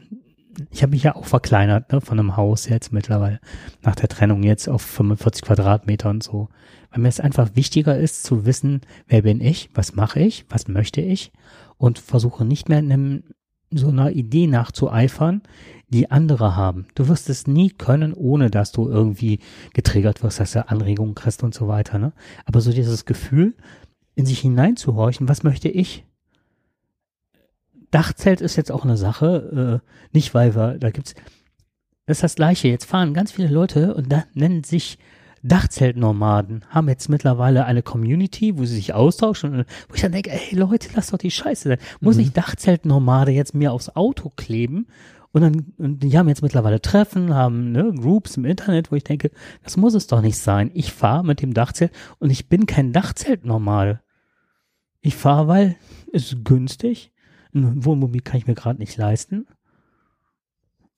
ich habe mich ja auch verkleinert, ne, von einem Haus jetzt mittlerweile, nach der Trennung jetzt auf 45 Quadratmeter und so weil mir es einfach wichtiger ist zu wissen, wer bin ich, was mache ich, was möchte ich und versuche nicht mehr in einem, so einer Idee nachzueifern, die andere haben. Du wirst es nie können, ohne dass du irgendwie getriggert wirst, dass du Anregungen kriegst und so weiter. Ne? Aber so dieses Gefühl, in sich hineinzuhorchen, was möchte ich? Dachzelt ist jetzt auch eine Sache, äh, nicht weil wir, da gibt's, das ist das Gleiche. Jetzt fahren ganz viele Leute und da nennen sich Dachzeltnomaden haben jetzt mittlerweile eine Community, wo sie sich austauschen und wo ich dann denke, ey Leute, lass doch die Scheiße sein. Muss mhm. ich Dachzeltnomade jetzt mir aufs Auto kleben? Und dann, und die haben jetzt mittlerweile Treffen, haben ne, Groups im Internet, wo ich denke, das muss es doch nicht sein. Ich fahre mit dem Dachzelt und ich bin kein Dachzeltnormal. Ich fahre, weil es ist günstig. Ein Wohnmobil kann ich mir gerade nicht leisten.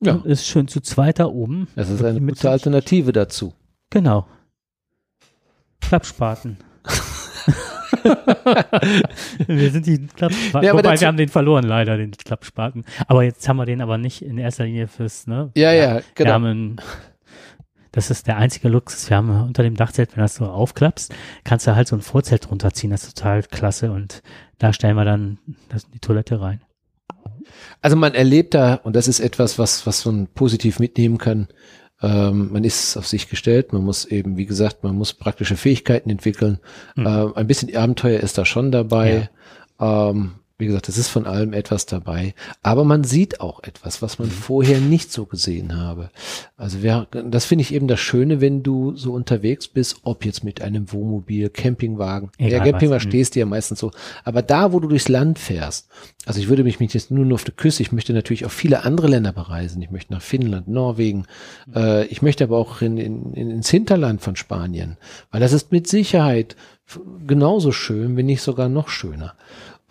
Ja. Und ist schön zu zweit da oben. Das ist eine gute Alternative dazu. Genau. Klappspaten. (laughs) wir sind die Klappspaten. Ja, Wobei, wir haben den verloren, leider, den Klappspaten. Aber jetzt haben wir den aber nicht in erster Linie fürs, ne? Ja, ja, ja genau. Wir haben einen, das ist der einzige Luxus. Wir haben unter dem Dachzelt, wenn das so aufklappst, kannst du halt so ein Vorzelt drunter ziehen. Das ist total klasse. Und da stellen wir dann das, die Toilette rein. Also man erlebt da, und das ist etwas, was, was man positiv mitnehmen kann, Ähm, man ist auf sich gestellt, man muss eben, wie gesagt, man muss praktische Fähigkeiten entwickeln. Mhm. Ähm, ein bisschen Abenteuer ist da schon dabei. Ja. Ähm, wie gesagt, es ist von allem etwas dabei, aber man sieht auch etwas, was man mhm. vorher nicht so gesehen habe. Also wir, das finde ich eben das Schöne, wenn du so unterwegs bist, ob jetzt mit einem Wohnmobil, Campingwagen. Egal, ja, Campingwagen mhm. stehst du ja meistens so. Aber da, wo du durchs Land fährst, also ich würde mich jetzt nur, nur auf der Küste, ich möchte natürlich auch viele andere Länder bereisen. Ich möchte nach Finnland, Norwegen. Mhm. Äh, ich möchte aber auch in, in, ins Hinterland von Spanien, weil das ist mit Sicherheit genauso schön, wenn nicht sogar noch schöner.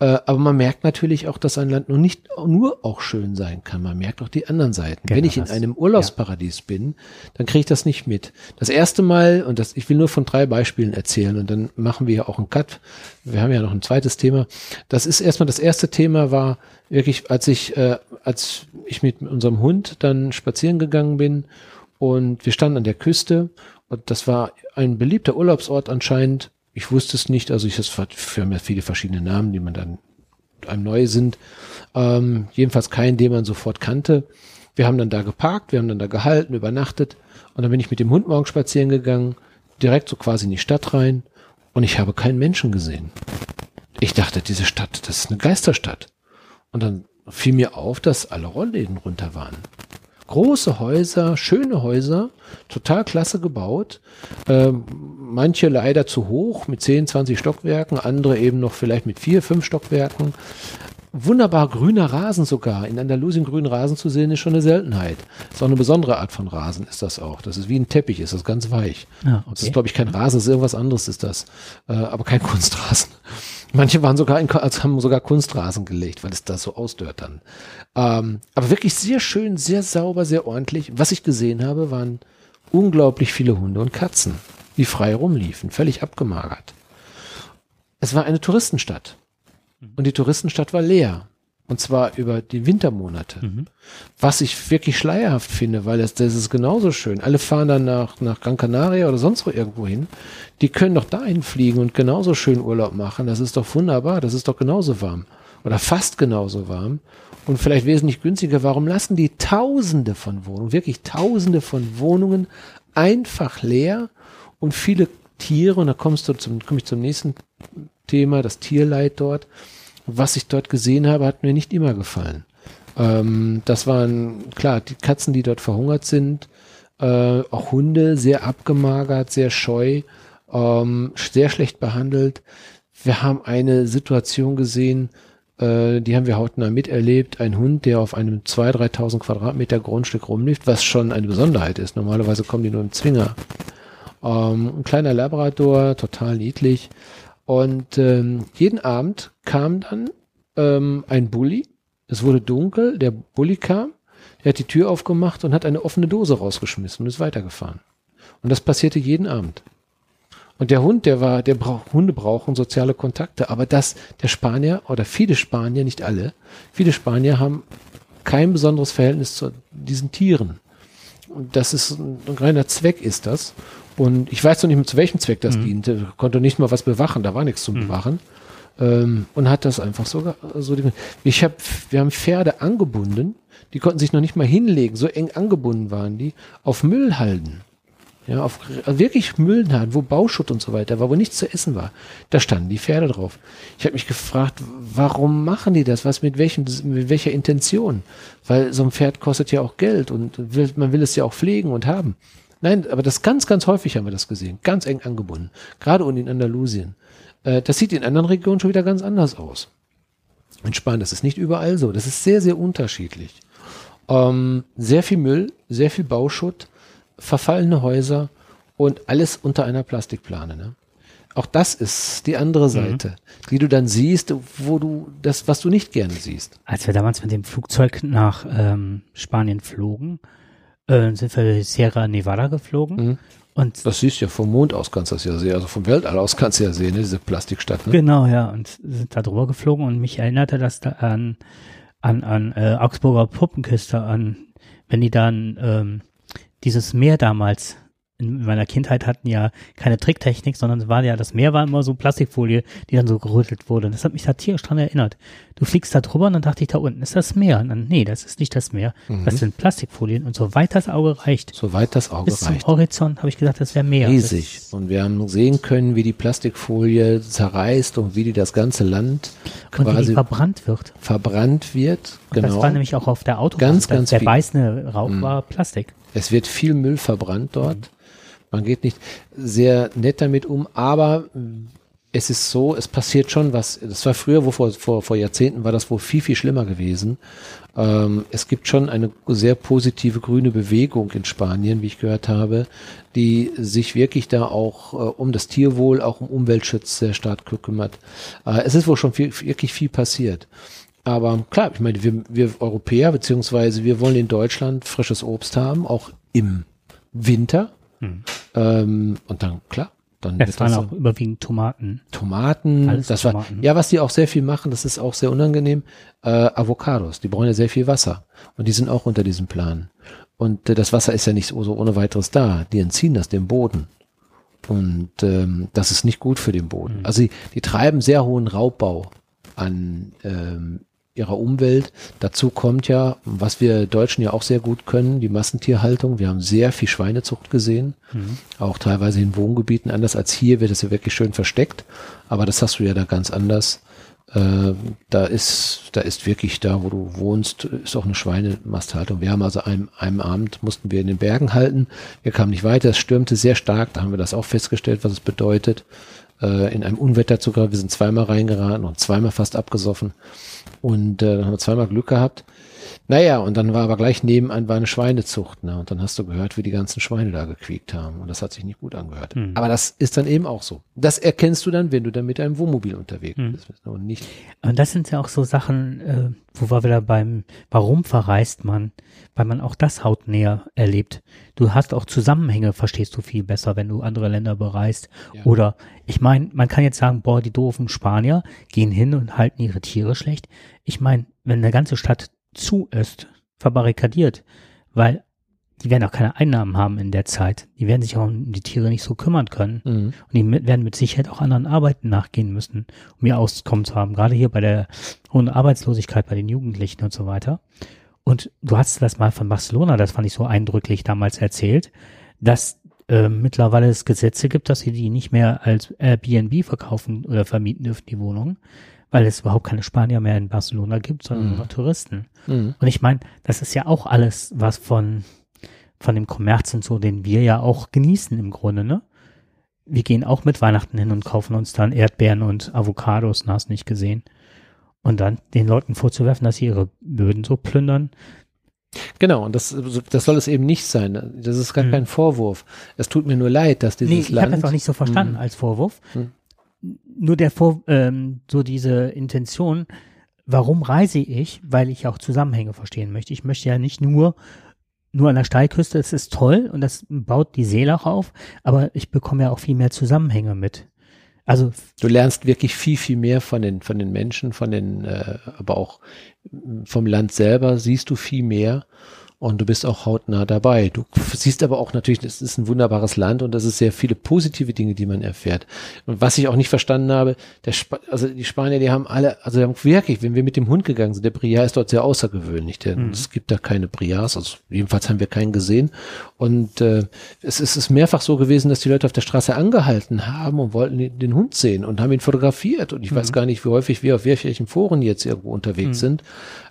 Äh, aber man merkt natürlich auch, dass ein Land nur nicht nur auch schön sein kann. Man merkt auch die anderen Seiten. Genau Wenn ich in einem Urlaubsparadies ja. bin, dann kriege ich das nicht mit. Das erste Mal, und das, ich will nur von drei Beispielen erzählen und dann machen wir ja auch einen Cut. Wir haben ja noch ein zweites Thema. Das ist erstmal das erste Thema war wirklich, als ich, äh, als ich mit unserem Hund dann spazieren gegangen bin und wir standen an der Küste und das war ein beliebter Urlaubsort anscheinend ich wusste es nicht, also ich es für ja viele verschiedene Namen, die man dann einem neu sind. Ähm, jedenfalls keinen, den man sofort kannte. Wir haben dann da geparkt, wir haben dann da gehalten, übernachtet und dann bin ich mit dem Hund morgen spazieren gegangen, direkt so quasi in die Stadt rein und ich habe keinen Menschen gesehen. Ich dachte, diese Stadt, das ist eine Geisterstadt. Und dann fiel mir auf, dass alle Rollläden runter waren große Häuser, schöne Häuser, total klasse gebaut. Ähm, manche leider zu hoch mit 10, 20 Stockwerken, andere eben noch vielleicht mit vier, fünf Stockwerken. Wunderbar grüner Rasen sogar. In Andalusien grünen Rasen zu sehen, ist schon eine Seltenheit. Ist auch eine besondere Art von Rasen, ist das auch. Das ist wie ein Teppich, ist das ganz weich. Ah, okay. Das ist, glaube ich, kein Rasen, das ist irgendwas anderes ist das. Äh, aber kein (laughs) Kunstrasen. Manche waren sogar in, also haben sogar Kunstrasen gelegt, weil es da so ausdörrt dann. Ähm, aber wirklich sehr schön, sehr sauber, sehr ordentlich. Was ich gesehen habe, waren unglaublich viele Hunde und Katzen, die frei rumliefen, völlig abgemagert. Es war eine Touristenstadt. Und die Touristenstadt war leer. Und zwar über die Wintermonate. Mhm. Was ich wirklich schleierhaft finde, weil das, das ist genauso schön. Alle fahren dann nach, nach Gran Canaria oder sonst wo irgendwo hin. Die können doch dahin fliegen und genauso schön Urlaub machen. Das ist doch wunderbar. Das ist doch genauso warm. Oder fast genauso warm. Und vielleicht wesentlich günstiger. Warum lassen die Tausende von Wohnungen, wirklich Tausende von Wohnungen einfach leer und viele Tiere, und da kommst du zum, komme ich zum nächsten Thema, das Tierleid dort was ich dort gesehen habe, hat mir nicht immer gefallen. Ähm, das waren, klar, die Katzen, die dort verhungert sind, äh, auch Hunde, sehr abgemagert, sehr scheu, ähm, sehr schlecht behandelt. Wir haben eine Situation gesehen, äh, die haben wir hautnah miterlebt. Ein Hund, der auf einem 2.000, 3.000 Quadratmeter Grundstück rumlief, was schon eine Besonderheit ist. Normalerweise kommen die nur im Zwinger. Ähm, ein kleiner Labrador, total niedlich. Und ähm, jeden Abend kam dann ähm, ein Bulli. Es wurde dunkel, der Bulli kam, er hat die Tür aufgemacht und hat eine offene Dose rausgeschmissen und ist weitergefahren. Und das passierte jeden Abend. Und der Hund, der war, der braucht, Hunde brauchen soziale Kontakte, aber das, der Spanier oder viele Spanier, nicht alle, viele Spanier haben kein besonderes Verhältnis zu diesen Tieren. Und das ist ein, ein reiner Zweck ist das. Und ich weiß noch nicht mehr, zu welchem Zweck das mhm. diente. Konnte nicht mal was bewachen, da war nichts zum mhm. Bewachen. Ähm, und hat das einfach so, so ich habe, wir haben Pferde angebunden, die konnten sich noch nicht mal hinlegen, so eng angebunden waren die, auf Müllhalden. Ja, auf wirklich Müllhalden, wo Bauschutt und so weiter war, wo nichts zu essen war. Da standen die Pferde drauf. Ich habe mich gefragt, warum machen die das? Was mit welchem, mit welcher Intention? Weil so ein Pferd kostet ja auch Geld und will, man will es ja auch pflegen und haben. Nein, aber das ganz, ganz häufig haben wir das gesehen. Ganz eng angebunden. Gerade und in Andalusien. Äh, das sieht in anderen Regionen schon wieder ganz anders aus. In Spanien, das ist nicht überall so. Das ist sehr, sehr unterschiedlich. Ähm, sehr viel Müll, sehr viel Bauschutt, verfallene Häuser und alles unter einer Plastikplane. Ne? Auch das ist die andere mhm. Seite, mhm. die du dann siehst, wo du das, was du nicht gerne siehst. Als wir damals mit dem Flugzeug nach ähm, Spanien flogen, äh, sind wir Sierra Nevada geflogen. Mhm. Und das siehst du ja vom Mond aus kannst du das ja sehen, also vom Weltall aus kannst du ja sehen, ne, diese Plastikstadt. Ne? Genau, ja, und sind da drüber geflogen und mich erinnerte das da an, an, an äh, Augsburger Puppenkiste, an, wenn die dann ähm, dieses Meer damals in meiner Kindheit hatten ja keine Tricktechnik, sondern es war ja, das Meer war immer so Plastikfolie, die dann so gerüttelt wurde. Und das hat mich da tierisch dran erinnert. Du fliegst da drüber und dann dachte ich, da unten ist das Meer. Und dann, nee, das ist nicht das Meer. Mhm. Das sind Plastikfolien. Und so weit das Auge reicht. So weit das Auge bis reicht. zum Horizont habe ich gedacht, das wäre Meer. Riesig. Und wir haben sehen können, wie die Plastikfolie zerreißt und wie die das ganze Land und quasi wie die verbrannt wird. Verbrannt wird. Und genau. Das war nämlich auch auf der Autobahn. Ganz, ganz der viel. beißende Rauch mhm. war Plastik. Es wird viel Müll verbrannt dort. Mhm. Man geht nicht sehr nett damit um, aber es ist so, es passiert schon was. Das war früher, wo vor, vor, vor Jahrzehnten war das wohl viel, viel schlimmer gewesen. Ähm, es gibt schon eine sehr positive grüne Bewegung in Spanien, wie ich gehört habe, die sich wirklich da auch äh, um das Tierwohl, auch um Umweltschutz sehr stark kümmert. Äh, es ist wohl schon viel, wirklich viel passiert. Aber klar, ich meine, wir, wir Europäer, beziehungsweise wir wollen in Deutschland frisches Obst haben, auch im Winter. Hm. Ähm, und dann, klar, dann es waren auch überwiegend Tomaten. Tomaten, Alles das Tomaten. war, ja, was die auch sehr viel machen, das ist auch sehr unangenehm, äh, Avocados, die brauchen ja sehr viel Wasser. Und die sind auch unter diesem Plan. Und äh, das Wasser ist ja nicht so, so ohne weiteres da. Die entziehen das dem Boden. Und ähm, das ist nicht gut für den Boden. Mhm. Also die, die treiben sehr hohen Raubbau an ähm, ihrer Umwelt. Dazu kommt ja, was wir Deutschen ja auch sehr gut können, die Massentierhaltung. Wir haben sehr viel Schweinezucht gesehen, mhm. auch teilweise in Wohngebieten anders als hier wird es ja wirklich schön versteckt. Aber das hast du ja da ganz anders. Äh, da ist, da ist wirklich da, wo du wohnst, ist auch eine Schweinemasthaltung. Wir haben also einem, einem Abend mussten wir in den Bergen halten. Wir kamen nicht weiter. Es stürmte sehr stark. Da haben wir das auch festgestellt, was es bedeutet. Äh, in einem Unwetter sogar. Wir sind zweimal reingeraten und zweimal fast abgesoffen. Und äh, dann haben wir zweimal Glück gehabt. Naja, und dann war aber gleich nebenan war eine Schweinezucht, ne? Und dann hast du gehört, wie die ganzen Schweine da gequiekt haben. Und das hat sich nicht gut angehört. Mhm. Aber das ist dann eben auch so. Das erkennst du dann, wenn du dann mit deinem Wohnmobil unterwegs mhm. bist. Und nicht. Und das sind ja auch so Sachen, äh, wo wir wieder beim, warum verreist man? Weil man auch das hautnäher erlebt. Du hast auch Zusammenhänge, verstehst du viel besser, wenn du andere Länder bereist. Ja. Oder ich meine, man kann jetzt sagen, boah, die doofen Spanier gehen hin und halten ihre Tiere schlecht. Ich meine, wenn eine ganze Stadt zu ist, verbarrikadiert, weil die werden auch keine Einnahmen haben in der Zeit. Die werden sich auch um die Tiere nicht so kümmern können. Mhm. Und die werden mit Sicherheit auch anderen Arbeiten nachgehen müssen, um ihr Auskommen zu haben. Gerade hier bei der hohen Arbeitslosigkeit bei den Jugendlichen und so weiter. Und du hast das mal von Barcelona, das fand ich so eindrücklich damals erzählt, dass äh, mittlerweile es Gesetze gibt, dass sie die nicht mehr als Airbnb verkaufen oder vermieten dürfen, die Wohnungen, weil es überhaupt keine Spanier mehr in Barcelona gibt, sondern mhm. nur Touristen. Mhm. Und ich meine, das ist ja auch alles, was von, von dem Kommerz und so, den wir ja auch genießen im Grunde, ne? Wir gehen auch mit Weihnachten hin und kaufen uns dann Erdbeeren und Avocados, hast nicht gesehen. Und dann den Leuten vorzuwerfen, dass sie ihre Böden so plündern, Genau, und das, das soll es eben nicht sein. Das ist gar hm. kein Vorwurf. Es tut mir nur leid, dass dieses nee, ich Land. Ich habe das auch nicht so verstanden hm. als Vorwurf. Hm nur der Vor ähm, so diese Intention, warum reise ich? Weil ich auch Zusammenhänge verstehen möchte. Ich möchte ja nicht nur nur an der Steilküste, es ist toll und das baut die Seele auch auf, aber ich bekomme ja auch viel mehr Zusammenhänge mit. Also du lernst wirklich viel viel mehr von den von den Menschen, von den äh, aber auch vom Land selber siehst du viel mehr und du bist auch hautnah dabei. Du siehst aber auch natürlich, es ist ein wunderbares Land und das ist sehr viele positive Dinge, die man erfährt. Und was ich auch nicht verstanden habe, der Sp also die Spanier, die haben alle, also haben wirklich, wenn wir mit dem Hund gegangen sind, der Briar ist dort sehr außergewöhnlich, denn mhm. es gibt da keine Briars, also jedenfalls haben wir keinen gesehen. Und äh, es, ist, es ist mehrfach so gewesen, dass die Leute auf der Straße angehalten haben und wollten den, den Hund sehen und haben ihn fotografiert. Und ich mhm. weiß gar nicht, wie häufig wir auf welchen Foren jetzt irgendwo unterwegs mhm. sind.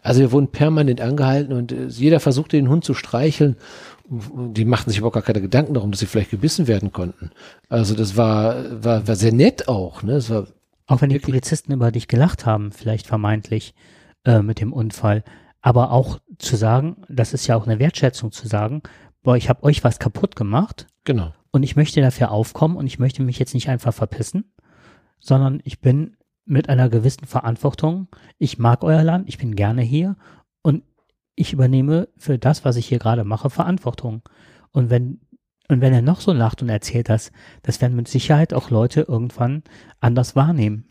Also wir wurden permanent angehalten und äh, jeder versuchte den Hund zu streicheln. Die machten sich überhaupt gar keine Gedanken darum, dass sie vielleicht gebissen werden konnten. Also das war, war, war sehr nett auch. Ne? Das war auch wenn die Polizisten über dich gelacht haben, vielleicht vermeintlich äh, mit dem Unfall. Aber auch zu sagen, das ist ja auch eine Wertschätzung zu sagen, boah, ich habe euch was kaputt gemacht. Genau. Und ich möchte dafür aufkommen und ich möchte mich jetzt nicht einfach verpissen, sondern ich bin mit einer gewissen Verantwortung. Ich mag euer Land, ich bin gerne hier ich übernehme für das, was ich hier gerade mache, Verantwortung. Und wenn, und wenn er noch so lacht und erzählt das, das werden mit Sicherheit auch Leute irgendwann anders wahrnehmen.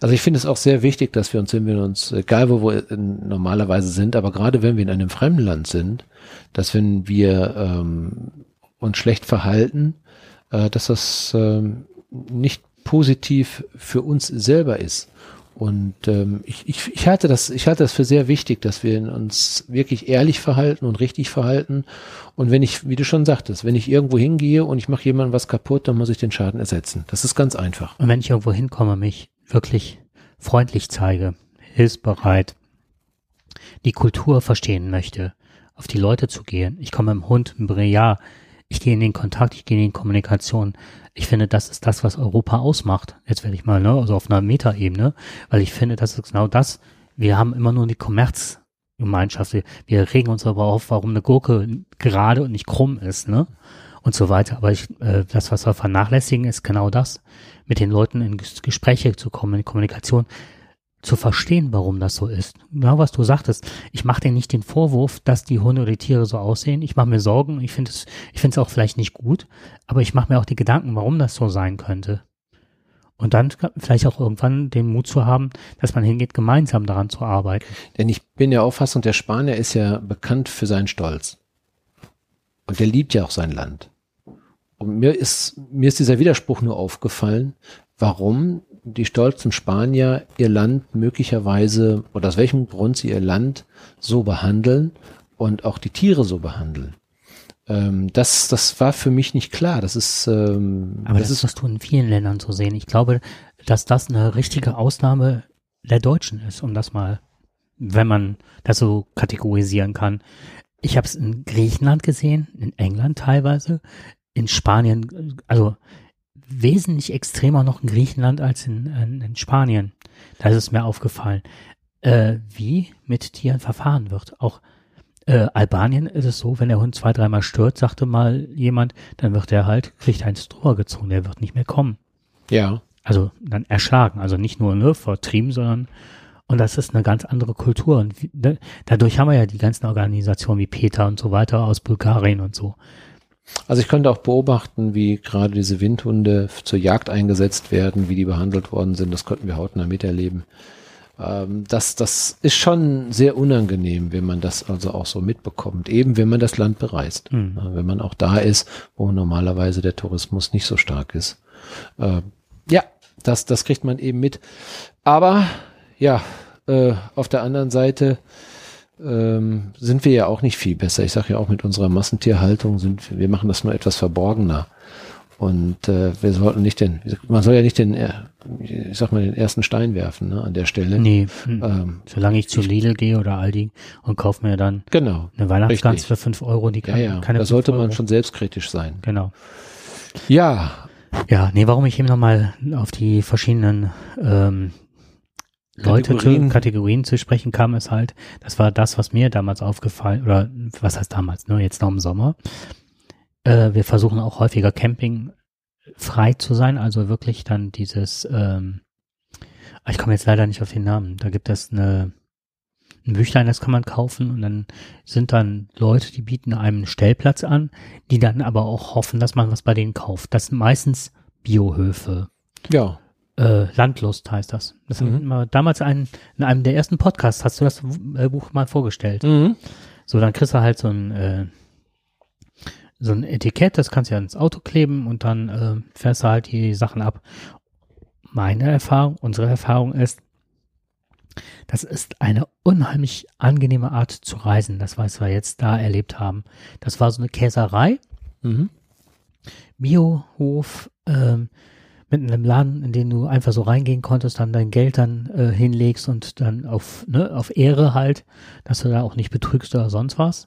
Also ich finde es auch sehr wichtig, dass wir uns, wenn wir uns, egal wo wir normalerweise sind, aber gerade wenn wir in einem fremden Land sind, dass wenn wir ähm, und schlecht verhalten, äh, dass das äh, nicht positiv für uns selber ist. Und ähm, ich, ich, ich, halte das, ich halte das für sehr wichtig, dass wir uns wirklich ehrlich verhalten und richtig verhalten. Und wenn ich, wie du schon sagtest, wenn ich irgendwo hingehe und ich mache jemandem was kaputt, dann muss ich den Schaden ersetzen. Das ist ganz einfach. Und wenn ich irgendwo hinkomme, mich wirklich freundlich zeige, hilfsbereit, die Kultur verstehen möchte, auf die Leute zu gehen. Ich komme im Hund, im ja, ich gehe in den Kontakt, ich gehe in die Kommunikation. Ich finde, das ist das, was Europa ausmacht. Jetzt werde ich mal, ne, also auf einer Metaebene, weil ich finde, das ist genau das. Wir haben immer nur die Kommerzgemeinschaft. Wir regen uns aber auf, warum eine Gurke gerade und nicht krumm ist, ne? Und so weiter. Aber ich, äh, das, was wir vernachlässigen, ist genau das. Mit den Leuten in Gespräche zu kommen, in Kommunikation zu verstehen, warum das so ist. Genau was du sagtest. Ich mache dir nicht den Vorwurf, dass die Hunde oder die Tiere so aussehen. Ich mache mir Sorgen. Ich finde es, ich finde es auch vielleicht nicht gut, aber ich mache mir auch die Gedanken, warum das so sein könnte. Und dann vielleicht auch irgendwann den Mut zu haben, dass man hingeht, gemeinsam daran zu arbeiten. Denn ich bin der Auffassung, der Spanier ist ja bekannt für seinen Stolz. Und der liebt ja auch sein Land. Und mir ist, mir ist dieser Widerspruch nur aufgefallen, warum die stolzen Spanier ihr Land möglicherweise oder aus welchem Grund sie ihr Land so behandeln und auch die Tiere so behandeln. Ähm, das, das war für mich nicht klar. Das ist, ähm, aber das, das ist, was du in vielen Ländern so sehen. Ich glaube, dass das eine richtige Ausnahme der Deutschen ist, um das mal, wenn man das so kategorisieren kann. Ich habe es in Griechenland gesehen, in England teilweise, in Spanien, also wesentlich extremer noch in Griechenland als in, in, in Spanien. Da ist es mir aufgefallen, äh, wie mit Tieren verfahren wird. Auch äh, Albanien ist es so, wenn der Hund zwei, dreimal stört, sagte mal jemand, dann wird er halt, kriegt ein Stroh gezogen, der wird nicht mehr kommen. Ja. Also dann erschlagen, also nicht nur ne, vertrieben, sondern und das ist eine ganz andere Kultur. Und wie, da, dadurch haben wir ja die ganzen Organisationen wie Peter und so weiter aus Bulgarien und so. Also ich konnte auch beobachten, wie gerade diese Windhunde zur Jagd eingesetzt werden, wie die behandelt worden sind. Das konnten wir hautnah miterleben. Ähm, das, das ist schon sehr unangenehm, wenn man das also auch so mitbekommt. Eben wenn man das Land bereist. Mhm. Wenn man auch da ist, wo normalerweise der Tourismus nicht so stark ist. Äh, ja, das, das kriegt man eben mit. Aber ja, äh, auf der anderen Seite ähm, sind wir ja auch nicht viel besser. Ich sage ja auch mit unserer Massentierhaltung sind wir, wir machen das nur etwas verborgener. Und äh, wir sollten nicht den, man soll ja nicht den, äh, ich sag mal, den ersten Stein werfen ne, an der Stelle. Nee, hm. ähm, solange ich zu Lidl gehe oder Aldi und kaufe mir dann genau, eine Weihnachtsgans für fünf Euro, die kann, ja, ja. keine Da sollte man schon selbstkritisch sein. Genau. Ja. Ja, nee, warum ich eben nochmal auf die verschiedenen ähm, Leute Kategorien. zu Kategorien zu sprechen kam, ist halt, das war das, was mir damals aufgefallen, oder was heißt damals, ne, jetzt noch im Sommer. Äh, wir versuchen auch häufiger Camping frei zu sein, also wirklich dann dieses, ähm, ah, ich komme jetzt leider nicht auf den Namen, da gibt es eine, ein Büchlein, das kann man kaufen und dann sind dann Leute, die bieten einem einen Stellplatz an, die dann aber auch hoffen, dass man was bei denen kauft. Das sind meistens Biohöfe. Ja. Äh, Landlust heißt das. Das mhm. immer damals ein, in einem der ersten Podcasts hast du das äh, Buch mal vorgestellt. Mhm. So, dann kriegst du halt so ein, äh, so ein Etikett, das kannst du ja ins Auto kleben und dann äh, fährst du halt die Sachen ab. Meine Erfahrung, unsere Erfahrung ist, das ist eine unheimlich angenehme Art zu reisen, das was wir jetzt da erlebt haben. Das war so eine Käserei, mhm. Biohof, ähm, mit einem Laden, in den du einfach so reingehen konntest, dann dein Geld dann äh, hinlegst und dann auf, ne, auf Ehre halt, dass du da auch nicht betrügst oder sonst was.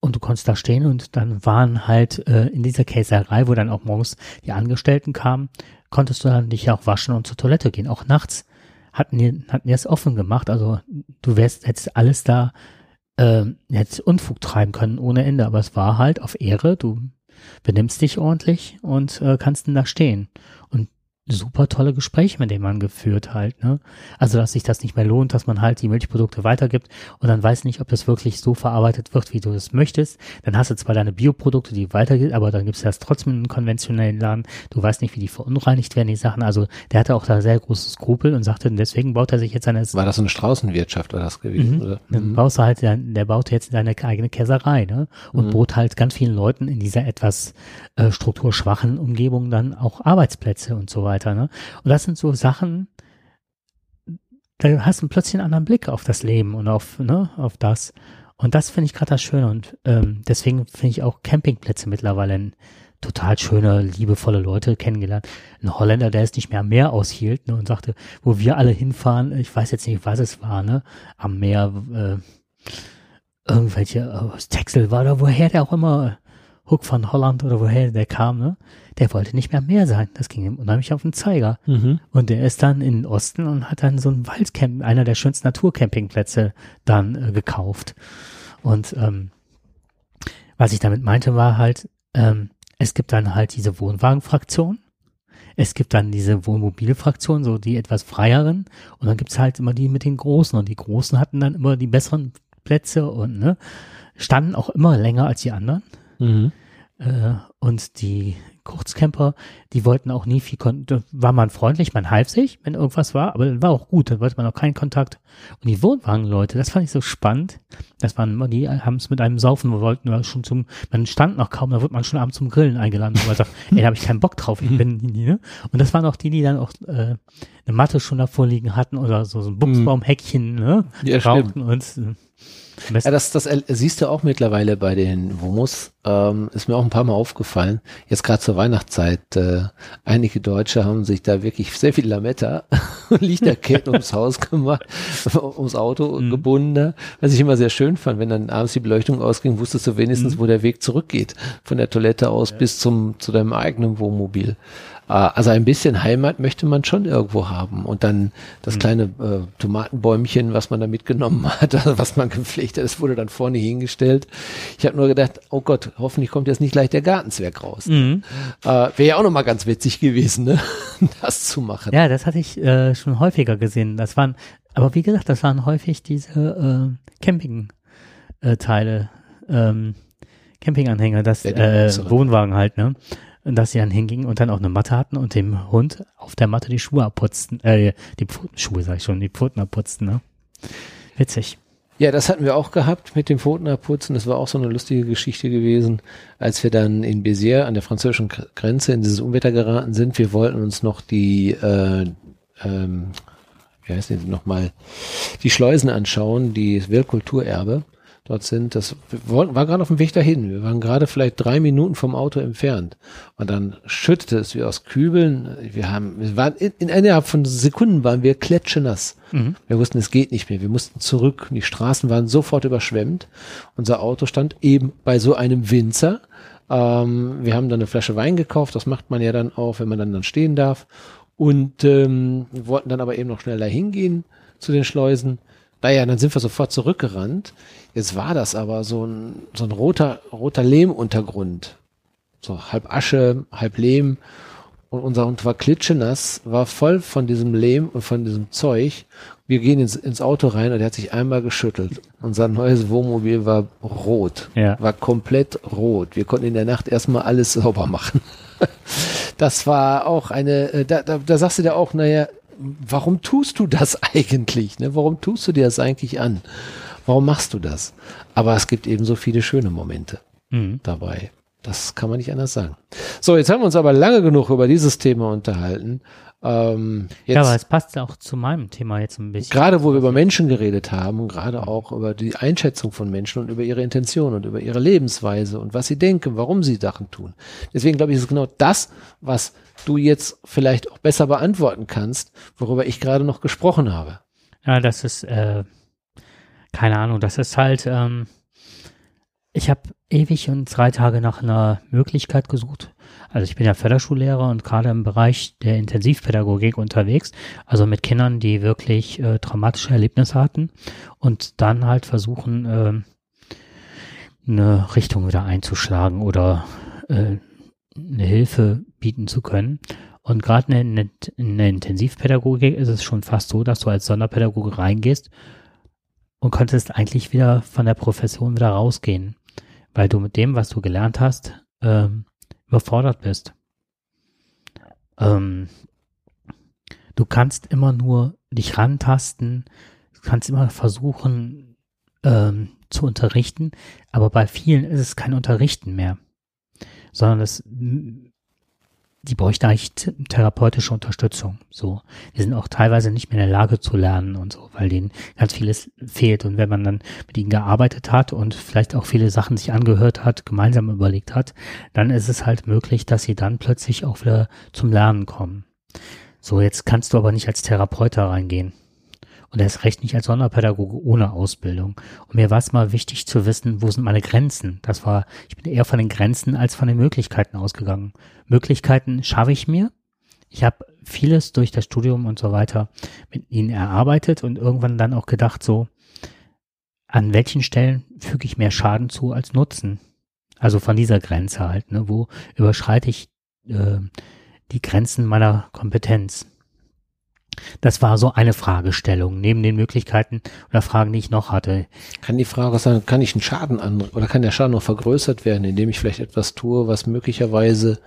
Und du konntest da stehen und dann waren halt äh, in dieser Käserei, wo dann auch morgens die Angestellten kamen, konntest du dann dich auch waschen und zur Toilette gehen. Auch nachts hatten die, hatten die es offen gemacht. Also du wärst jetzt alles da, äh, hättest Unfug treiben können ohne Ende. Aber es war halt auf Ehre. Du benimmst dich ordentlich und äh, kannst dann da stehen. Super tolle Gespräche mit dem man geführt halt, ne? Also, dass sich das nicht mehr lohnt, dass man halt die Milchprodukte weitergibt und dann weiß nicht, ob das wirklich so verarbeitet wird, wie du es möchtest. Dann hast du zwar deine Bioprodukte, die weitergeht, aber dann gibst du das trotzdem in einen konventionellen Laden. Du weißt nicht, wie die verunreinigt werden, die Sachen. Also, der hatte auch da sehr großes Skrupel und sagte, deswegen baut er sich jetzt seine... War das so eine Straußenwirtschaft, war das gewesen? Mhm. Oder? Dann mhm. baust du halt, der, der baut jetzt seine eigene Käserei, ne? Und mhm. bot halt ganz vielen Leuten in dieser etwas äh, strukturschwachen Umgebung dann auch Arbeitsplätze und so weiter weiter. Ne? Und das sind so Sachen, da hast du plötzlich einen anderen Blick auf das Leben und auf, ne, auf das. Und das finde ich gerade das Schöne. Und ähm, deswegen finde ich auch Campingplätze mittlerweile ein total schöne, liebevolle Leute kennengelernt. Ein Holländer, der es nicht mehr am Meer aushielt ne, und sagte, wo wir alle hinfahren, ich weiß jetzt nicht, was es war, ne, am Meer, äh, irgendwelche, aus Texel war da, woher der auch immer, Hook von Holland oder woher der kam, ne? Der wollte nicht mehr mehr sein. Das ging ihm unheimlich auf den Zeiger. Mhm. Und der ist dann in den Osten und hat dann so ein Waldcamp, einer der schönsten Naturcampingplätze dann äh, gekauft. Und ähm, was ich damit meinte, war halt, ähm, es gibt dann halt diese Wohnwagenfraktion. Es gibt dann diese Wohnmobilfraktion, so die etwas freieren. Und dann gibt's halt immer die mit den Großen. Und die Großen hatten dann immer die besseren Plätze und ne, standen auch immer länger als die anderen. Mhm. Äh, und die Kurzcamper, die wollten auch nie viel Kontakt, war man freundlich, man half sich, wenn irgendwas war, aber dann war auch gut, dann wollte man auch keinen Kontakt. Und die Wohnwagenleute, das fand ich so spannend, das waren immer, die haben es mit einem Saufen, wir wollten schon zum, man stand noch kaum, da wurde man schon abends zum Grillen eingeladen, und man sagt, (laughs) ey, da habe ich keinen Bock drauf, ich bin, ne? Und das waren auch die, die dann auch äh, eine Matte schon davor liegen hatten oder so, so ein Buchsbaumhäckchen, ne? Ja, rauchten und äh, ja, das, das siehst du auch mittlerweile bei den Womos. Ähm, ist mir auch ein paar Mal aufgefallen. Jetzt gerade zur Weihnachtszeit. Äh, einige Deutsche haben sich da wirklich sehr viel Lametta (laughs) und Lichterketten (laughs) ums Haus gemacht, (laughs) ums Auto mhm. gebunden. Was ich immer sehr schön fand, wenn dann abends die Beleuchtung ausging, wusstest du wenigstens, mhm. wo der Weg zurückgeht. Von der Toilette aus ja. bis zum, zu deinem eigenen Wohnmobil. Ah, also ein bisschen Heimat möchte man schon irgendwo haben. Und dann das mhm. kleine äh, Tomatenbäumchen, was man da mitgenommen (laughs) hat, also was man gepflegt hat, das wurde dann vorne hingestellt. Ich habe nur gedacht, oh Gott, hoffentlich kommt jetzt nicht gleich der Gartenzwerg raus. Mhm. Äh, Wäre ja auch nochmal ganz witzig gewesen, ne? (laughs) das zu machen. Ja, das hatte ich äh, schon häufiger gesehen. Das waren, aber wie gesagt, das waren häufig diese äh, Camping-Teile, ähm, Campinganhänger, das äh, Wohnwagen halt, ne? Dass sie dann hingingen und dann auch eine Matte hatten und dem Hund auf der Matte die Schuhe abputzten, äh, die Pfotenschuhe, sag ich schon, die Pfoten abputzten, ne? Witzig. Ja, das hatten wir auch gehabt mit dem Pfotenabputzen. Das war auch so eine lustige Geschichte gewesen, als wir dann in Béziers an der französischen Grenze in dieses Unwetter geraten sind. Wir wollten uns noch die, äh, ähm, wie heißt die nochmal, die Schleusen anschauen, die Weltkulturerbe dort sind. Das war gerade auf dem Weg dahin. Wir waren gerade vielleicht drei Minuten vom Auto entfernt. Und dann schüttete es wie aus Kübeln. Wir haben, wir waren in, in innerhalb von Sekunden waren wir klatschenass. Mhm. Wir wussten, es geht nicht mehr. Wir mussten zurück. Die Straßen waren sofort überschwemmt. Unser Auto stand eben bei so einem Winzer. Ähm, wir haben dann eine Flasche Wein gekauft. Das macht man ja dann auch, wenn man dann, dann stehen darf. Und ähm, wollten dann aber eben noch schnell dahin gehen zu den Schleusen. Naja, dann sind wir sofort zurückgerannt. Jetzt war das aber so ein, so ein roter, roter Lehmuntergrund. So halb Asche, halb Lehm. Und unser Hund war klitschenass, war voll von diesem Lehm und von diesem Zeug. Wir gehen ins, ins Auto rein und er hat sich einmal geschüttelt. Unser neues Wohnmobil war rot. Ja. War komplett rot. Wir konnten in der Nacht erstmal alles sauber machen. (laughs) Das war auch eine, äh, da, da, da sagst du dir auch, naja, warum tust du das (laughs) eigentlich? Ne? Warum tust du dir das eigentlich an? Warum machst du das? Aber es gibt eben so viele schöne Momente mhm. dabei. Das kann man nicht anders sagen. So, jetzt haben wir uns aber lange genug über dieses Thema unterhalten. Ähm, ja, aber es passt auch zu meinem Thema jetzt ein bisschen. Gerade wo wir über Menschen geredet haben, gerade auch über die Einschätzung von Menschen und über ihre Intention und über ihre Lebensweise und was sie denken, warum sie Sachen tun. Deswegen glaube ich, ist genau das, was du jetzt vielleicht auch besser beantworten kannst, worüber ich gerade noch gesprochen habe. Ja, das ist äh, keine Ahnung, das ist halt, ähm, ich habe ewig und drei Tage nach einer Möglichkeit gesucht. Also ich bin ja Förderschullehrer und gerade im Bereich der Intensivpädagogik unterwegs, also mit Kindern, die wirklich äh, traumatische Erlebnisse hatten und dann halt versuchen, äh, eine Richtung wieder einzuschlagen oder äh, eine Hilfe bieten zu können. Und gerade in, in, der Intensivpädagogik ist es schon fast so, dass du als Sonderpädagoge reingehst und könntest eigentlich wieder von der Profession wieder rausgehen, weil du mit dem, was du gelernt hast, ähm, überfordert bist. Ähm, du kannst immer nur dich rantasten, kannst immer versuchen ähm, zu unterrichten, aber bei vielen ist es kein Unterrichten mehr, sondern es die bräuchte eigentlich therapeutische Unterstützung. So, die sind auch teilweise nicht mehr in der Lage zu lernen und so, weil denen ganz vieles fehlt. Und wenn man dann mit ihnen gearbeitet hat und vielleicht auch viele Sachen sich angehört hat, gemeinsam überlegt hat, dann ist es halt möglich, dass sie dann plötzlich auch wieder zum Lernen kommen. So, jetzt kannst du aber nicht als Therapeut da reingehen. Und er ist recht nicht als Sonderpädagoge ohne Ausbildung. Und mir war es mal wichtig zu wissen, wo sind meine Grenzen. Das war, ich bin eher von den Grenzen als von den Möglichkeiten ausgegangen. Möglichkeiten schaffe ich mir. Ich habe vieles durch das Studium und so weiter mit ihnen erarbeitet und irgendwann dann auch gedacht, so, an welchen Stellen füge ich mehr Schaden zu als Nutzen? Also von dieser Grenze halt, ne? Wo überschreite ich äh, die Grenzen meiner Kompetenz? Das war so eine Fragestellung neben den Möglichkeiten oder Fragen, die ich noch hatte. Kann die Frage sein, kann ich einen Schaden an oder kann der Schaden noch vergrößert werden, indem ich vielleicht etwas tue, was möglicherweise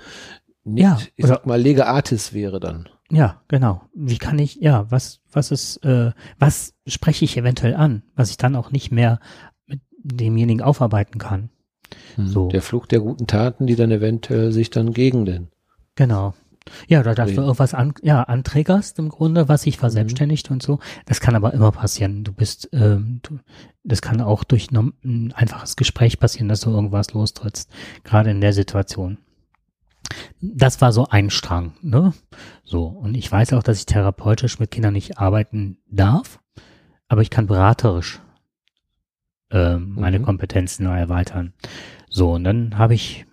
nicht, ja, ich sag mal, Lega Artis wäre dann? Ja, genau. Wie kann ich, ja, was, was ist, äh, was spreche ich eventuell an, was ich dann auch nicht mehr mit demjenigen aufarbeiten kann? Hm, so. Der Flug der guten Taten, die dann eventuell sich dann gegen den. Genau. Ja, oder dass du irgendwas an, ja, anträgerst im Grunde, was sich verselbstständigt mhm. und so. Das kann aber immer passieren. Du bist, ähm, du, das kann auch durch ein einfaches Gespräch passieren, dass du irgendwas lostrittst, gerade in der Situation. Das war so ein Strang, ne? So. Und ich weiß auch, dass ich therapeutisch mit Kindern nicht arbeiten darf, aber ich kann beraterisch äh, meine mhm. Kompetenzen erweitern. So, und dann habe ich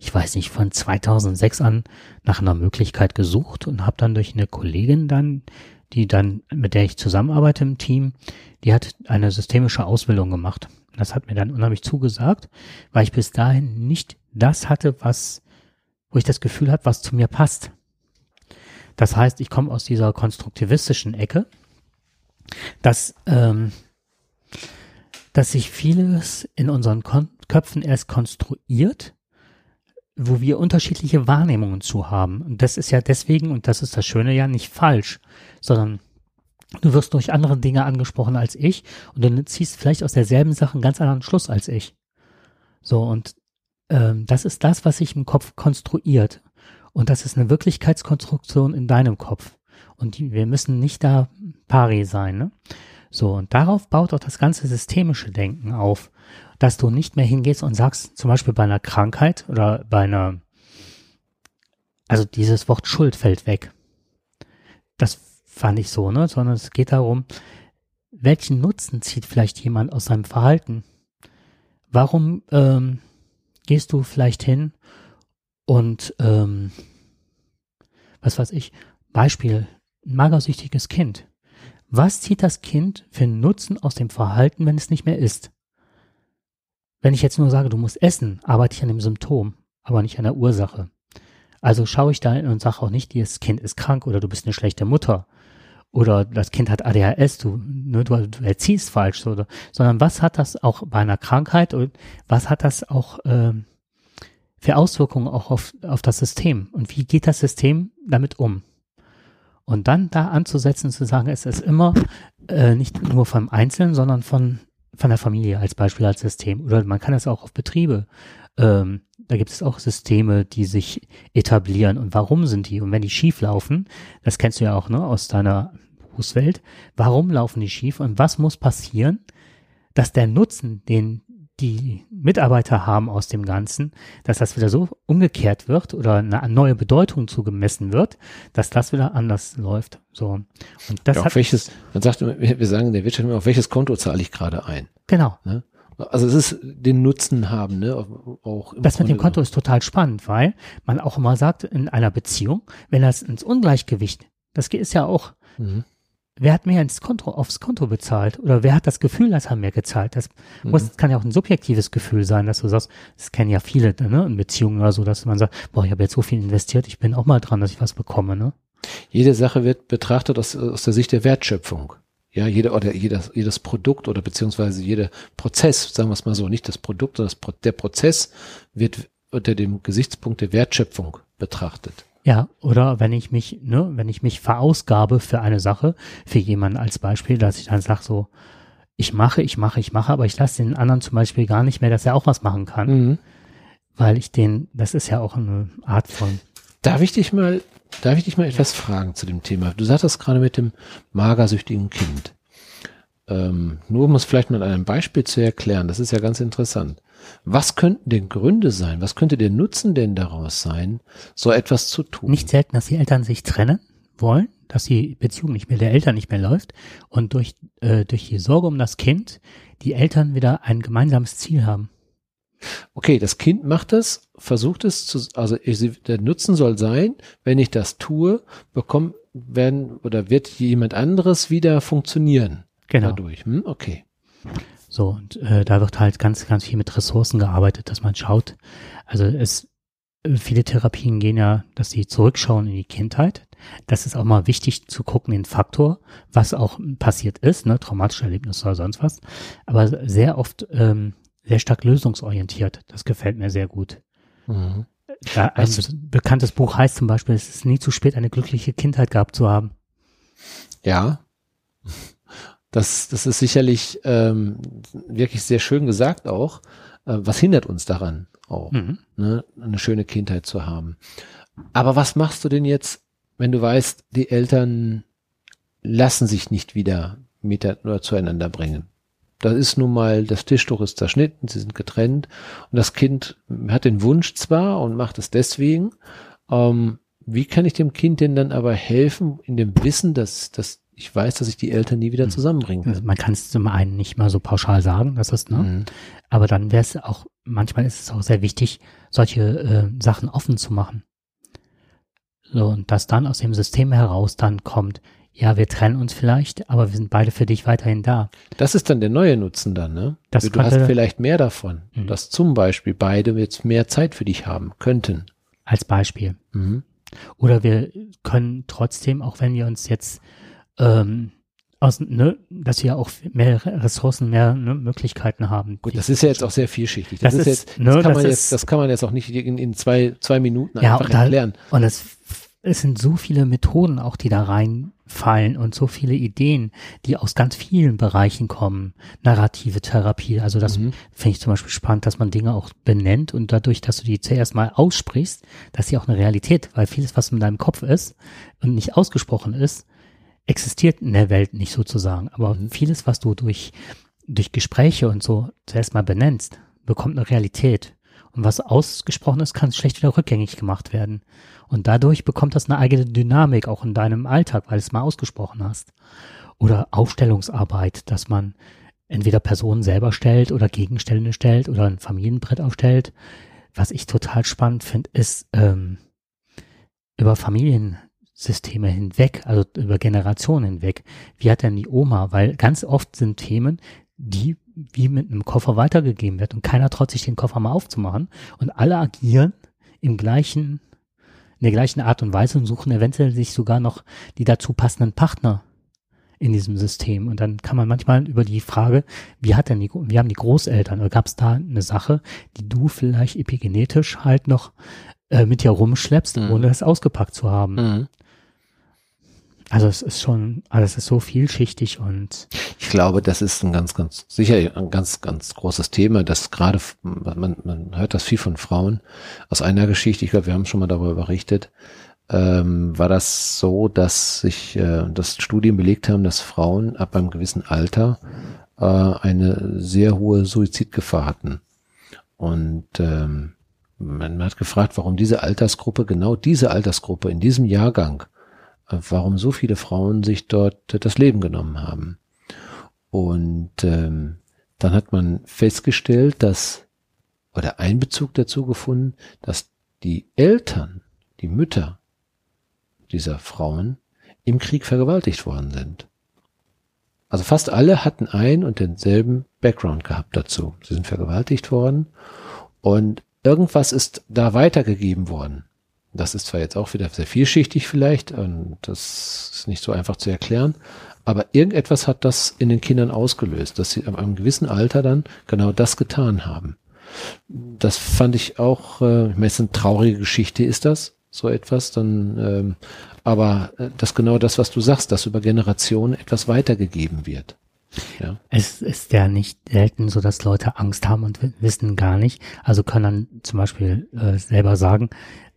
ich weiß nicht, von 2006 an nach einer Möglichkeit gesucht und habe dann durch eine Kollegin dann, die dann, mit der ich zusammenarbeite im Team, die hat eine systemische Ausbildung gemacht. Das hat mir dann unheimlich zugesagt, weil ich bis dahin nicht das hatte, was, wo ich das Gefühl hatte, was zu mir passt. Das heißt, ich komme aus dieser konstruktivistischen Ecke, dass, ähm, dass sich vieles in unseren Köpfen erst konstruiert wo wir unterschiedliche Wahrnehmungen zu haben. Und das ist ja deswegen, und das ist das Schöne ja, nicht falsch, sondern du wirst durch andere Dinge angesprochen als ich und du ziehst vielleicht aus derselben Sache einen ganz anderen Schluss als ich. So, und ähm, das ist das, was sich im Kopf konstruiert. Und das ist eine Wirklichkeitskonstruktion in deinem Kopf. Und die, wir müssen nicht da pari sein. Ne? So, und darauf baut auch das ganze systemische Denken auf dass du nicht mehr hingehst und sagst, zum Beispiel bei einer Krankheit oder bei einer, also dieses Wort Schuld fällt weg. Das fand ich so, ne? Sondern es geht darum, welchen Nutzen zieht vielleicht jemand aus seinem Verhalten? Warum ähm, gehst du vielleicht hin und ähm, was weiß ich, Beispiel, ein magersüchtiges Kind. Was zieht das Kind für einen Nutzen aus dem Verhalten, wenn es nicht mehr isst? Wenn ich jetzt nur sage, du musst essen, arbeite ich an dem Symptom, aber nicht an der Ursache. Also schaue ich da hin und sage auch nicht, das Kind ist krank oder du bist eine schlechte Mutter oder das Kind hat ADHS, du, ne, du, du erziehst falsch, oder, sondern was hat das auch bei einer Krankheit und was hat das auch ähm, für Auswirkungen auch auf, auf das System und wie geht das System damit um? Und dann da anzusetzen, zu sagen, es ist immer äh, nicht nur vom Einzelnen, sondern von von der Familie als Beispiel als System. Oder man kann das auch auf Betriebe. Ähm, da gibt es auch Systeme, die sich etablieren. Und warum sind die? Und wenn die schief laufen, das kennst du ja auch ne, aus deiner Berufswelt, warum laufen die schief und was muss passieren, dass der Nutzen, den die Mitarbeiter haben aus dem Ganzen, dass das wieder so umgekehrt wird oder eine neue Bedeutung zugemessen wird, dass das wieder anders läuft. So. Und das ja, hat welches, man sagt, wir sagen der Wirtschaft immer, auf welches Konto zahle ich gerade ein? Genau. Ne? Also es ist den Nutzen haben, ne? Auch das mit dem Konto ist total spannend, weil man auch immer sagt, in einer Beziehung, wenn das ins Ungleichgewicht, das ist ja auch, mhm. Wer hat mehr ins Konto, aufs Konto bezahlt? Oder wer hat das Gefühl, dass er mehr gezahlt? Das mhm. muss, kann ja auch ein subjektives Gefühl sein, dass du sagst, das kennen ja viele ne, in Beziehungen oder so, dass man sagt, boah, ich habe jetzt so viel investiert, ich bin auch mal dran, dass ich was bekomme. Ne? Jede Sache wird betrachtet aus, aus der Sicht der Wertschöpfung. Ja, jeder oder jedes, jedes Produkt oder beziehungsweise jeder Prozess, sagen wir es mal so, nicht das Produkt, sondern das, der Prozess wird unter dem Gesichtspunkt der Wertschöpfung betrachtet. Ja, oder wenn ich mich, ne, wenn ich mich verausgabe für eine Sache, für jemanden als Beispiel, dass ich dann sage so, ich mache, ich mache, ich mache, aber ich lasse den anderen zum Beispiel gar nicht mehr, dass er auch was machen kann. Mhm. Weil ich den, das ist ja auch eine Art von. Darf ich dich mal, darf ich dich mal etwas fragen zu dem Thema? Du sagtest gerade mit dem magersüchtigen Kind. Ähm, nur um es vielleicht mal an einem Beispiel zu erklären, das ist ja ganz interessant. Was könnten denn Gründe sein? Was könnte der Nutzen denn daraus sein, so etwas zu tun? Nicht selten, dass die Eltern sich trennen wollen, dass die Beziehung nicht mehr der Eltern nicht mehr läuft und durch, äh, durch die Sorge um das Kind die Eltern wieder ein gemeinsames Ziel haben. Okay, das Kind macht das, versucht es zu, also der Nutzen soll sein, wenn ich das tue, bekommt werden oder wird jemand anderes wieder funktionieren. Genau. Dadurch. Hm? Okay. So, und äh, da wird halt ganz, ganz viel mit Ressourcen gearbeitet, dass man schaut. Also es, viele Therapien gehen ja, dass sie zurückschauen in die Kindheit. Das ist auch mal wichtig zu gucken, den Faktor, was auch passiert ist, ne, traumatische Erlebnisse oder sonst was. Aber sehr oft ähm, sehr stark lösungsorientiert. Das gefällt mir sehr gut. Mhm. Da, ein also, bekanntes Buch heißt zum Beispiel, es ist nie zu spät, eine glückliche Kindheit gehabt zu haben. Ja, das, das ist sicherlich ähm, wirklich sehr schön gesagt auch. Äh, was hindert uns daran auch, mhm. ne, eine schöne Kindheit zu haben? Aber was machst du denn jetzt, wenn du weißt, die Eltern lassen sich nicht wieder mit oder zueinander bringen? Das ist nun mal, das Tischtuch ist zerschnitten, sie sind getrennt und das Kind hat den Wunsch zwar und macht es deswegen. Ähm, wie kann ich dem Kind denn dann aber helfen, in dem Wissen, dass, dass ich weiß, dass ich die Eltern nie wieder hm. zusammenbringen kann. Also man kann es zum einen nicht mal so pauschal sagen, das ist, ne? Mhm. Aber dann wäre es auch, manchmal ist es auch sehr wichtig, solche äh, Sachen offen zu machen. So, und dass dann aus dem System heraus dann kommt, ja, wir trennen uns vielleicht, aber wir sind beide für dich weiterhin da. Das ist dann der neue Nutzen dann, ne? Das du könnte, hast vielleicht mehr davon, mhm. dass zum Beispiel beide jetzt mehr Zeit für dich haben könnten. Als Beispiel. Mhm. Oder wir können trotzdem, auch wenn wir uns jetzt ähm, aus, ne, dass wir auch mehr Ressourcen, mehr ne, Möglichkeiten haben. Gut, das ist ja jetzt auch sehr vielschichtig. Das, das ist, jetzt, ne, das kann man jetzt, das kann man jetzt auch nicht in, in zwei, zwei Minuten ja, einfach da, erklären. Und es, es sind so viele Methoden auch, die da reinfallen und so viele Ideen, die aus ganz vielen Bereichen kommen. Narrative Therapie, also das mhm. finde ich zum Beispiel spannend, dass man Dinge auch benennt und dadurch, dass du die zuerst mal aussprichst, dass sie auch eine Realität, weil vieles, was in deinem Kopf ist und nicht ausgesprochen ist, existiert in der Welt nicht sozusagen. Aber mhm. vieles, was du durch, durch Gespräche und so zuerst mal benennst, bekommt eine Realität. Und was ausgesprochen ist, kann schlecht wieder rückgängig gemacht werden. Und dadurch bekommt das eine eigene Dynamik auch in deinem Alltag, weil du es mal ausgesprochen hast. Oder Aufstellungsarbeit, dass man entweder Personen selber stellt oder Gegenstände stellt oder ein Familienbrett aufstellt. Was ich total spannend finde, ist ähm, über Familien Systeme hinweg, also über Generationen hinweg. Wie hat denn die Oma? Weil ganz oft sind Themen, die wie mit einem Koffer weitergegeben wird und keiner traut sich den Koffer mal aufzumachen und alle agieren im gleichen, in der gleichen Art und Weise und suchen eventuell sich sogar noch die dazu passenden Partner in diesem System. Und dann kann man manchmal über die Frage, wie hat denn die, wie haben die Großeltern, oder gab es da eine Sache, die du vielleicht epigenetisch halt noch äh, mit dir rumschleppst, mhm. ohne es ausgepackt zu haben. Mhm. Also es ist schon, alles ist so vielschichtig und ich glaube, das ist ein ganz, ganz sicher ein ganz, ganz großes Thema, das gerade man, man hört das viel von Frauen aus einer Geschichte. Ich glaube, wir haben schon mal darüber berichtet. Ähm, war das so, dass sich äh, das Studien belegt haben, dass Frauen ab einem gewissen Alter äh, eine sehr hohe Suizidgefahr hatten. Und ähm, man hat gefragt, warum diese Altersgruppe, genau diese Altersgruppe in diesem Jahrgang warum so viele Frauen sich dort das Leben genommen haben. Und ähm, dann hat man festgestellt, dass, oder Einbezug dazu gefunden, dass die Eltern, die Mütter dieser Frauen im Krieg vergewaltigt worden sind. Also fast alle hatten ein und denselben Background gehabt dazu. Sie sind vergewaltigt worden und irgendwas ist da weitergegeben worden. Das ist zwar jetzt auch wieder sehr vielschichtig vielleicht und das ist nicht so einfach zu erklären, aber irgendetwas hat das in den Kindern ausgelöst, dass sie ab einem gewissen Alter dann genau das getan haben. Das fand ich auch, äh, ich meine, es ist eine traurige Geschichte ist das, so etwas, dann, ähm, aber äh, das genau das, was du sagst, dass über Generationen etwas weitergegeben wird. Ja. Es ist ja nicht selten so, dass Leute Angst haben und wissen gar nicht. Also können dann zum Beispiel äh, selber sagen,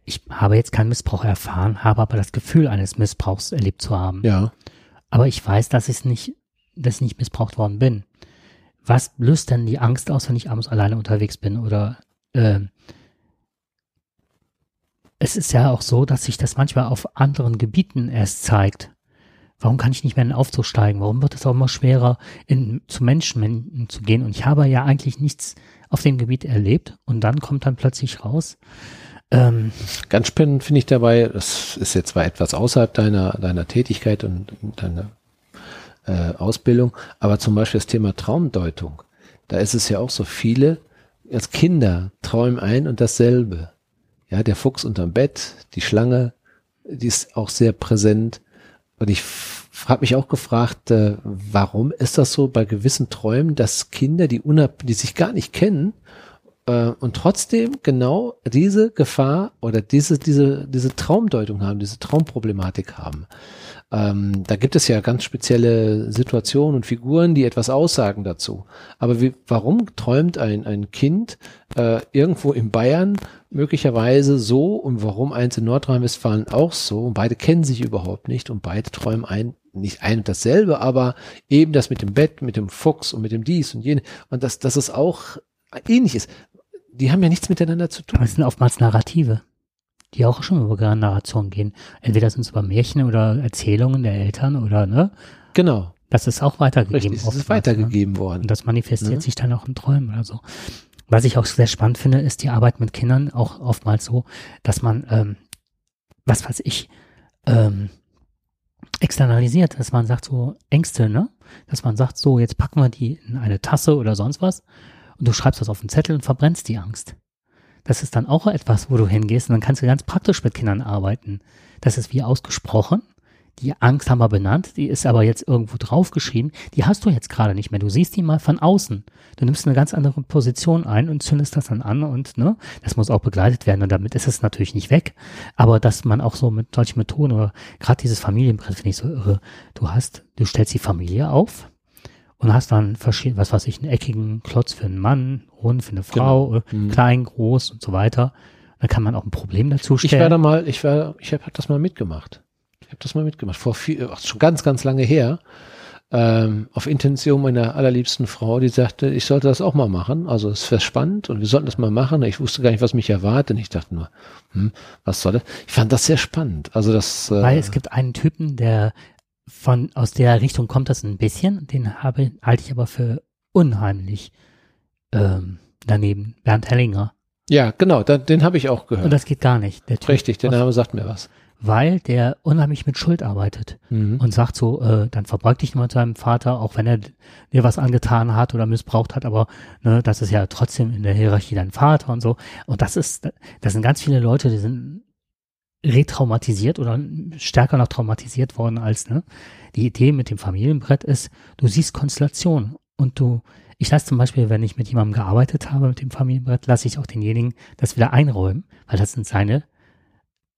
ich habe jetzt keinen Missbrauch erfahren, habe aber das Gefühl eines Missbrauchs erlebt zu haben. Ja. Aber ich weiß, dass ich nicht, dass ich nicht missbraucht worden bin. Was löst denn die Angst aus, wenn ich abends alleine unterwegs bin? Oder äh, es ist ja auch so, dass sich das manchmal auf anderen Gebieten erst zeigt. Warum kann ich nicht mehr in den Aufzug steigen? Warum wird es auch immer schwerer, in, zu Menschen zu gehen? Und ich habe ja eigentlich nichts auf dem Gebiet erlebt und dann kommt dann plötzlich raus. Ähm, Ganz spannend finde ich dabei, das ist jetzt zwar etwas außerhalb deiner, deiner Tätigkeit und deiner äh, Ausbildung, aber zum Beispiel das Thema Traumdeutung. Da ist es ja auch so viele, als Kinder träumen ein und dasselbe. Ja, der Fuchs unterm Bett, die Schlange, die ist auch sehr präsent. Und ich habe mich auch gefragt, äh, warum ist das so bei gewissen Träumen, dass Kinder, die, unab die sich gar nicht kennen äh, und trotzdem genau diese Gefahr oder diese, diese, diese Traumdeutung haben, diese Traumproblematik haben. Ähm, da gibt es ja ganz spezielle Situationen und Figuren, die etwas aussagen dazu. Aber wie, warum träumt ein, ein Kind äh, irgendwo in Bayern möglicherweise so und warum eins in Nordrhein-Westfalen auch so? Und beide kennen sich überhaupt nicht und beide träumen ein, nicht ein und dasselbe, aber eben das mit dem Bett, mit dem Fuchs und mit dem dies und jene. Und dass, dass es auch ähnlich ist. Die haben ja nichts miteinander zu tun. Das sind oftmals Narrative die auch schon über Narration gehen. Entweder sind es über Märchen oder Erzählungen der Eltern oder, ne? Genau. Das ist auch weitergegeben. Richtig, das ist weitergegeben ne? worden. Und das manifestiert ne? sich dann auch in Träumen oder so. Was ich auch sehr spannend finde, ist die Arbeit mit Kindern auch oftmals so, dass man, ähm, was weiß ich, ähm, externalisiert, dass man sagt so Ängste, ne? Dass man sagt so, jetzt packen wir die in eine Tasse oder sonst was und du schreibst das auf den Zettel und verbrennst die Angst. Das ist dann auch etwas, wo du hingehst und dann kannst du ganz praktisch mit Kindern arbeiten. Das ist wie ausgesprochen. Die Angst haben wir benannt, die ist aber jetzt irgendwo draufgeschrieben. Die hast du jetzt gerade nicht mehr. Du siehst die mal von außen. Du nimmst eine ganz andere Position ein und zündest das dann an und ne, das muss auch begleitet werden und damit ist es natürlich nicht weg. Aber dass man auch so mit solchen Methoden oder gerade dieses Familienbrett finde ich so irre. Du hast, du stellst die Familie auf, und hast dann verschiedene, was weiß ich, einen eckigen Klotz für einen Mann, rund für eine Frau, genau. Äh, mhm. klein, groß und so weiter. Da kann man auch ein Problem dazu stellen. Ich werde mal, ich werde, ich habe das mal mitgemacht. Ich habe das mal mitgemacht. Vor viel, ach, schon ganz, ganz lange her. Ähm, auf Intention meiner allerliebsten Frau, die sagte, ich sollte das auch mal machen. Also es wäre spannend und wir sollten das mal machen. Ich wusste gar nicht, was mich erwartet. Ich dachte nur, hm, was soll das? Ich fand das sehr spannend. Also das. Äh, Weil es gibt einen Typen, der von aus der Richtung kommt das ein bisschen. Den habe halte ich aber für unheimlich ähm, daneben. Bernd Hellinger. Ja, genau, da, den habe ich auch gehört. Und das geht gar nicht. Der Richtig, der Name sagt mir was. Weil der unheimlich mit Schuld arbeitet mhm. und sagt so, äh, dann verbeug dich mal seinem Vater, auch wenn er dir was angetan hat oder missbraucht hat, aber ne, das ist ja trotzdem in der Hierarchie dein Vater und so. Und das ist, das sind ganz viele Leute, die sind retraumatisiert oder stärker noch traumatisiert worden als, ne? Die Idee mit dem Familienbrett ist, du siehst Konstellation und du, ich lasse zum Beispiel, wenn ich mit jemandem gearbeitet habe mit dem Familienbrett, lasse ich auch denjenigen das wieder einräumen, weil das sind seine,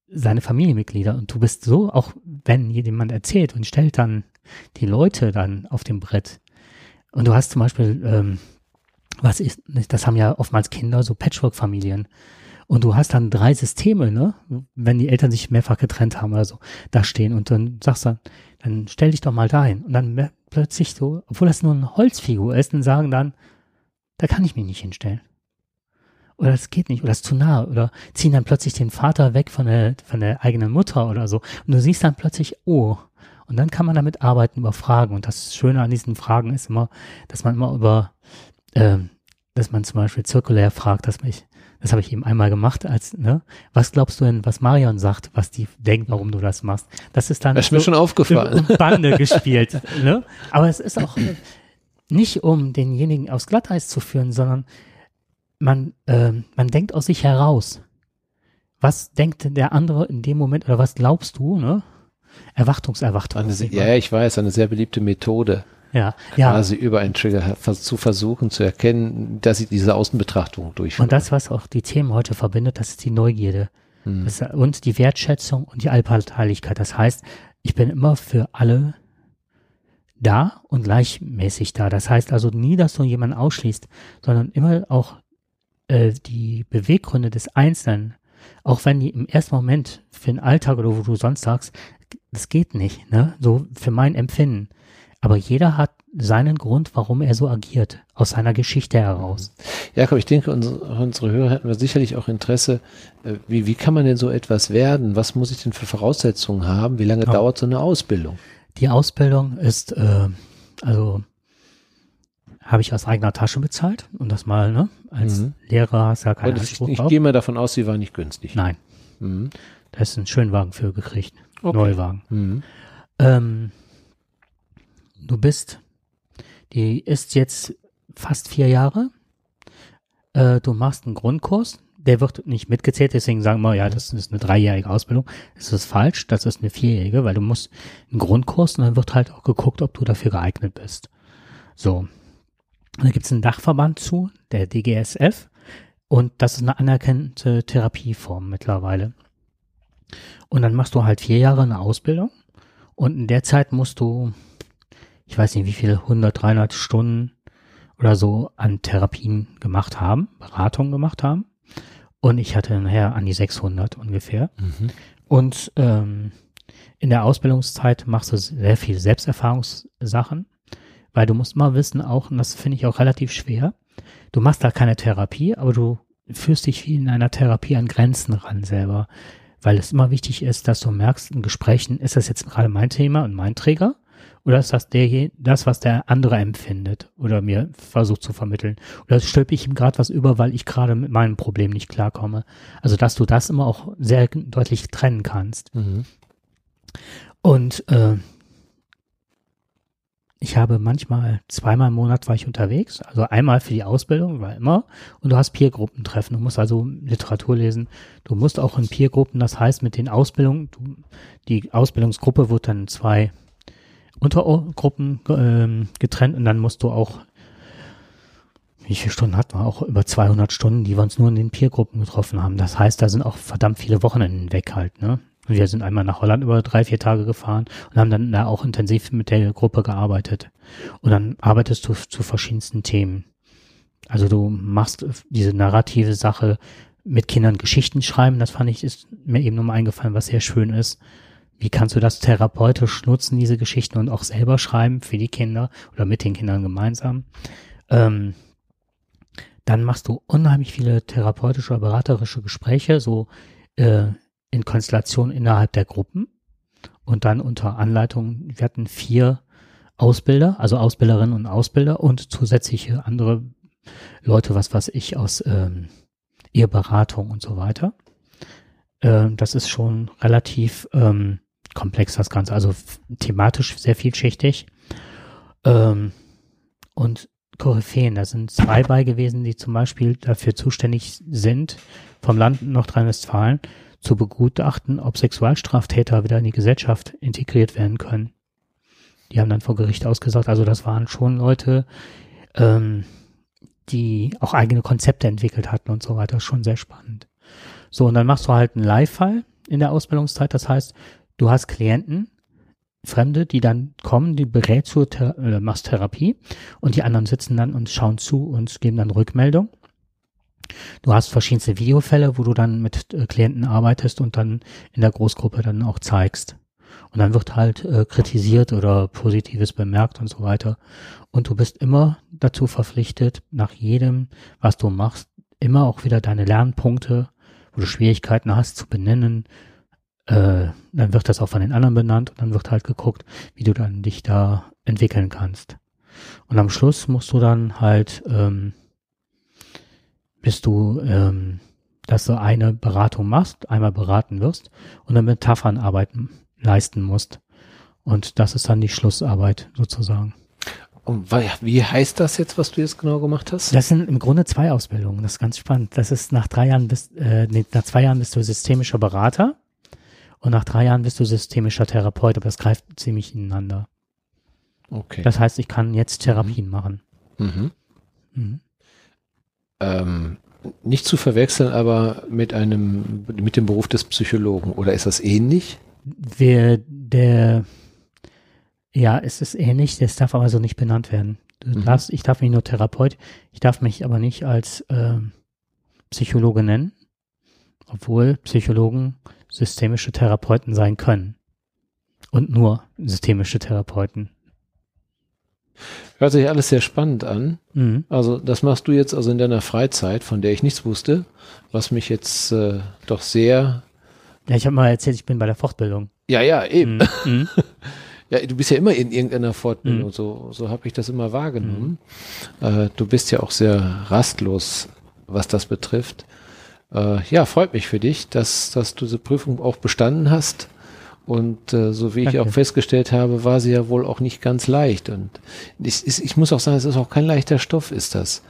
seine Familienmitglieder und du bist so, auch wenn jemand erzählt und stellt dann die Leute dann auf dem Brett und du hast zum Beispiel, ähm, was ist, das haben ja oftmals Kinder, so Patchwork-Familien, und du hast dann drei Systeme, ne? Wenn die Eltern sich mehrfach getrennt haben oder so, da stehen und dann sagst du, dann stell dich doch mal dahin. Und dann plötzlich so, obwohl das nur eine Holzfigur ist, dann sagen dann, da kann ich mich nicht hinstellen. Oder das geht nicht, oder das ist zu nah, oder ziehen dann plötzlich den Vater weg von der, von der eigenen Mutter oder so. Und du siehst dann plötzlich, oh, und dann kann man damit arbeiten über Fragen. Und das Schöne an diesen Fragen ist immer, dass man immer über, ähm, dass man zum Beispiel zirkulär fragt, dass mich, Das habe ich eben einmal gemacht, als, ne? Was glaubst du denn, was Marion sagt, was die denkt, warum du das machst? Das ist dann. Das ist so mir schon aufgefallen. Bande (laughs) gespielt, ne? Aber es ist auch nicht, um denjenigen aufs Glatteis zu führen, sondern man, äh, man denkt aus sich heraus. Was denkt der andere in dem Moment oder was glaubst du, ne? Erwartungserwartung. Eine, ja, ich weiß, eine sehr beliebte Methode. Ja, ja. Quasi über einen Trigger zu versuchen zu erkennen, dass sie diese Außenbetrachtung durchführen. Und das, was auch die Themen heute verbindet, das ist die Neugierde. Hm. Das, und die Wertschätzung und die Allparteilichkeit. Das heißt, ich bin immer für alle da und gleichmäßig da. Das heißt also nie, dass du jemanden ausschließt, sondern immer auch äh, die Beweggründe des Einzelnen, auch wenn die im ersten Moment für den Alltag oder wo du sonst sagst, das geht nicht, ne? So für mein Empfinden. Aber jeder hat seinen Grund, warum er so agiert, aus seiner Geschichte heraus. Jakob, ich denke, unsere, unsere Hörer hätten wir sicherlich auch Interesse, äh, wie, wie kann man denn so etwas werden? Was muss ich denn für Voraussetzungen haben? Wie lange ja. dauert so eine Ausbildung? Die Ausbildung ist, äh, also habe ich aus eigener Tasche bezahlt und das mal, ne? Als mhm. Lehrer hast du ja keinen Anspruch Ich, ich gehe mal davon aus, sie war nicht günstig. Nein. Mhm. Da ist ein Schönwagen für gekriegt. Okay. Neuwagen. Mhm. Ähm, du bist, die ist jetzt fast vier Jahre. Äh, du machst einen Grundkurs, der wird nicht mitgezählt, deswegen sagen wir, ja, das ist eine dreijährige Ausbildung. Das ist falsch, das ist eine vierjährige, weil du musst einen Grundkurs und dann wird halt auch geguckt, ob du dafür geeignet bist. So. Da gibt es einen Dachverband zu, der DGSF, und das ist eine anerkannte Therapieform mittlerweile. Und dann machst du halt vier Jahre eine Ausbildung und in der Zeit musst du ich weiß nicht wie viele, 100, 300 Stunden oder so an Therapien gemacht haben, Beratungen gemacht haben. Und ich hatte nachher an die 600 ungefähr. Mhm. Und ähm, in der Ausbildungszeit machst du sehr viel Selbsterfahrungssachen, weil du musst mal wissen auch, und das finde ich auch relativ schwer, du machst da keine Therapie, aber du führst dich wie in einer Therapie an Grenzen ran selber, weil es immer wichtig ist, dass du merkst in Gesprächen, ist das jetzt gerade mein Thema und mein Träger oder ist das der, das, was der andere empfindet oder mir versucht zu vermitteln? Oder stülpe ich ihm gerade was über, weil ich gerade mit meinem Problem nicht klarkomme? Also, dass du das immer auch sehr deutlich trennen kannst. Mhm. Und äh, ich habe manchmal zweimal im Monat war ich unterwegs, also einmal für die Ausbildung, war immer, und du hast Peergruppentreffen. Du musst also Literatur lesen. Du musst auch in Peergruppen, das heißt mit den Ausbildungen, du, die Ausbildungsgruppe wird dann zwei Untergruppen ähm, getrennt und dann musst du auch, wie viele Stunden hatten wir? Auch über 200 Stunden, die wir uns nur in den Peergruppen getroffen haben. Das heißt, da sind auch verdammt viele Wochenenden weg halt, ne? Und wir sind einmal nach Holland über drei, vier Tage gefahren und haben dann da auch intensiv mit der Gruppe gearbeitet. Und dann arbeitest du zu verschiedensten Themen. Also du machst diese narrative Sache mit Kindern Geschichten schreiben, das fand ich, ist mir eben nur mal eingefallen, was sehr schön ist. Wie kannst du das therapeutisch nutzen, diese Geschichten und auch selber schreiben für die Kinder oder mit den Kindern gemeinsam? Ähm, dann machst du unheimlich viele therapeutische oder beraterische Gespräche, so äh, in Konstellation innerhalb der Gruppen und dann unter Anleitung. Wir hatten vier Ausbilder, also Ausbilderinnen und Ausbilder und zusätzliche andere Leute, was weiß ich, aus ähm, Eheberatung und so weiter. Äh, das ist schon relativ ähm, komplex das Ganze, also thematisch sehr vielschichtig. Ähm, und Koryphäen, da sind zwei bei gewesen, die zum Beispiel dafür zuständig sind, vom Land Nordrhein-Westfalen zu begutachten, ob Sexualstraftäter wieder in die Gesellschaft integriert werden können. Die haben dann vor Gericht ausgesagt, also das waren schon Leute, ähm, die auch eigene Konzepte entwickelt hatten und so weiter, schon sehr spannend. So, und dann machst du halt einen Live-Fall in der Ausbildungszeit, das heißt, Du hast Klienten, Fremde, die dann kommen, die berätst du, äh, machst Therapie und die anderen sitzen dann und schauen zu und geben dann Rückmeldung. Du hast verschiedenste Videofälle, wo du dann mit äh, Klienten arbeitest und dann in der Großgruppe dann auch zeigst. Und dann wird halt äh, kritisiert oder Positives bemerkt und so weiter. Und du bist immer dazu verpflichtet, nach jedem, was du machst, immer auch wieder deine Lernpunkte, wo du Schwierigkeiten hast, zu benennen, äh, dann wird das auch von den anderen benannt und dann wird halt geguckt, wie du dann dich da entwickeln kannst. Und am Schluss musst du dann halt, ähm, bist du ähm, dass du eine Beratung machst, einmal beraten wirst und dann Metaphernarbeit leisten musst. Und das ist dann die Schlussarbeit sozusagen. Und wie heißt das jetzt, was du jetzt genau gemacht hast? Das sind im Grunde zwei Ausbildungen. Das ist ganz spannend. Das ist nach drei Jahren bist, äh, nee, nach zwei Jahren bist du systemischer Berater und nach drei Jahren bist du systemischer Therapeut, aber das greift ziemlich ineinander. Okay. Das heißt, ich kann jetzt Therapien mhm. machen. Mhm. Mhm. Ähm, nicht zu verwechseln, aber mit einem, mit dem Beruf des Psychologen. Oder ist das ähnlich? Wir, der, ja, es ist ähnlich, das darf aber so nicht benannt werden. Du mhm. darfst, ich darf mich nur Therapeut, ich darf mich aber nicht als äh, Psychologe nennen, obwohl Psychologen systemische Therapeuten sein können. Und nur systemische Therapeuten. Hört sich alles sehr spannend an. Mhm. Also das machst du jetzt also in deiner Freizeit, von der ich nichts wusste, was mich jetzt äh, doch sehr. Ja, ich habe mal erzählt, ich bin bei der Fortbildung. Ja, ja, eben. Mhm. (laughs) mhm. ja, du bist ja immer in irgendeiner Fortbildung, mhm. so, so habe ich das immer wahrgenommen. Mhm. Äh, du bist ja auch sehr rastlos, was das betrifft. Äh, ja, freut mich für dich, dass, dass du diese Prüfung auch bestanden hast. Und äh, so wie Danke. ich auch festgestellt habe, war sie ja wohl auch nicht ganz leicht. Und ich, ich muss auch sagen, es ist auch kein leichter Stoff, ist das.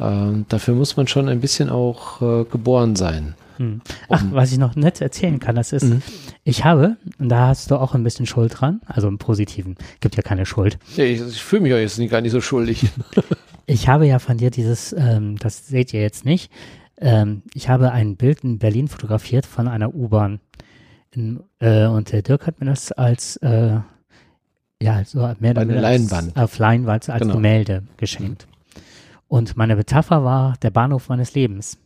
Ähm, dafür muss man schon ein bisschen auch äh, geboren sein. Hm. Ach, um, was ich noch nett erzählen kann, das ist, mhm. ich habe, und da hast du auch ein bisschen Schuld dran, also im Positiven, gibt ja keine Schuld. Ja, ich, ich fühle mich auch jetzt nicht, gar nicht so schuldig. (laughs) ich habe ja von dir dieses, ähm, das seht ihr jetzt nicht, ähm, ich habe ein Bild in Berlin fotografiert von einer U-Bahn äh, und der Dirk hat mir das als äh, ja, so mehr oder weniger Leinwand. auf Leinwand als genau. Gemälde geschenkt. Und meine Metapher war der Bahnhof meines Lebens.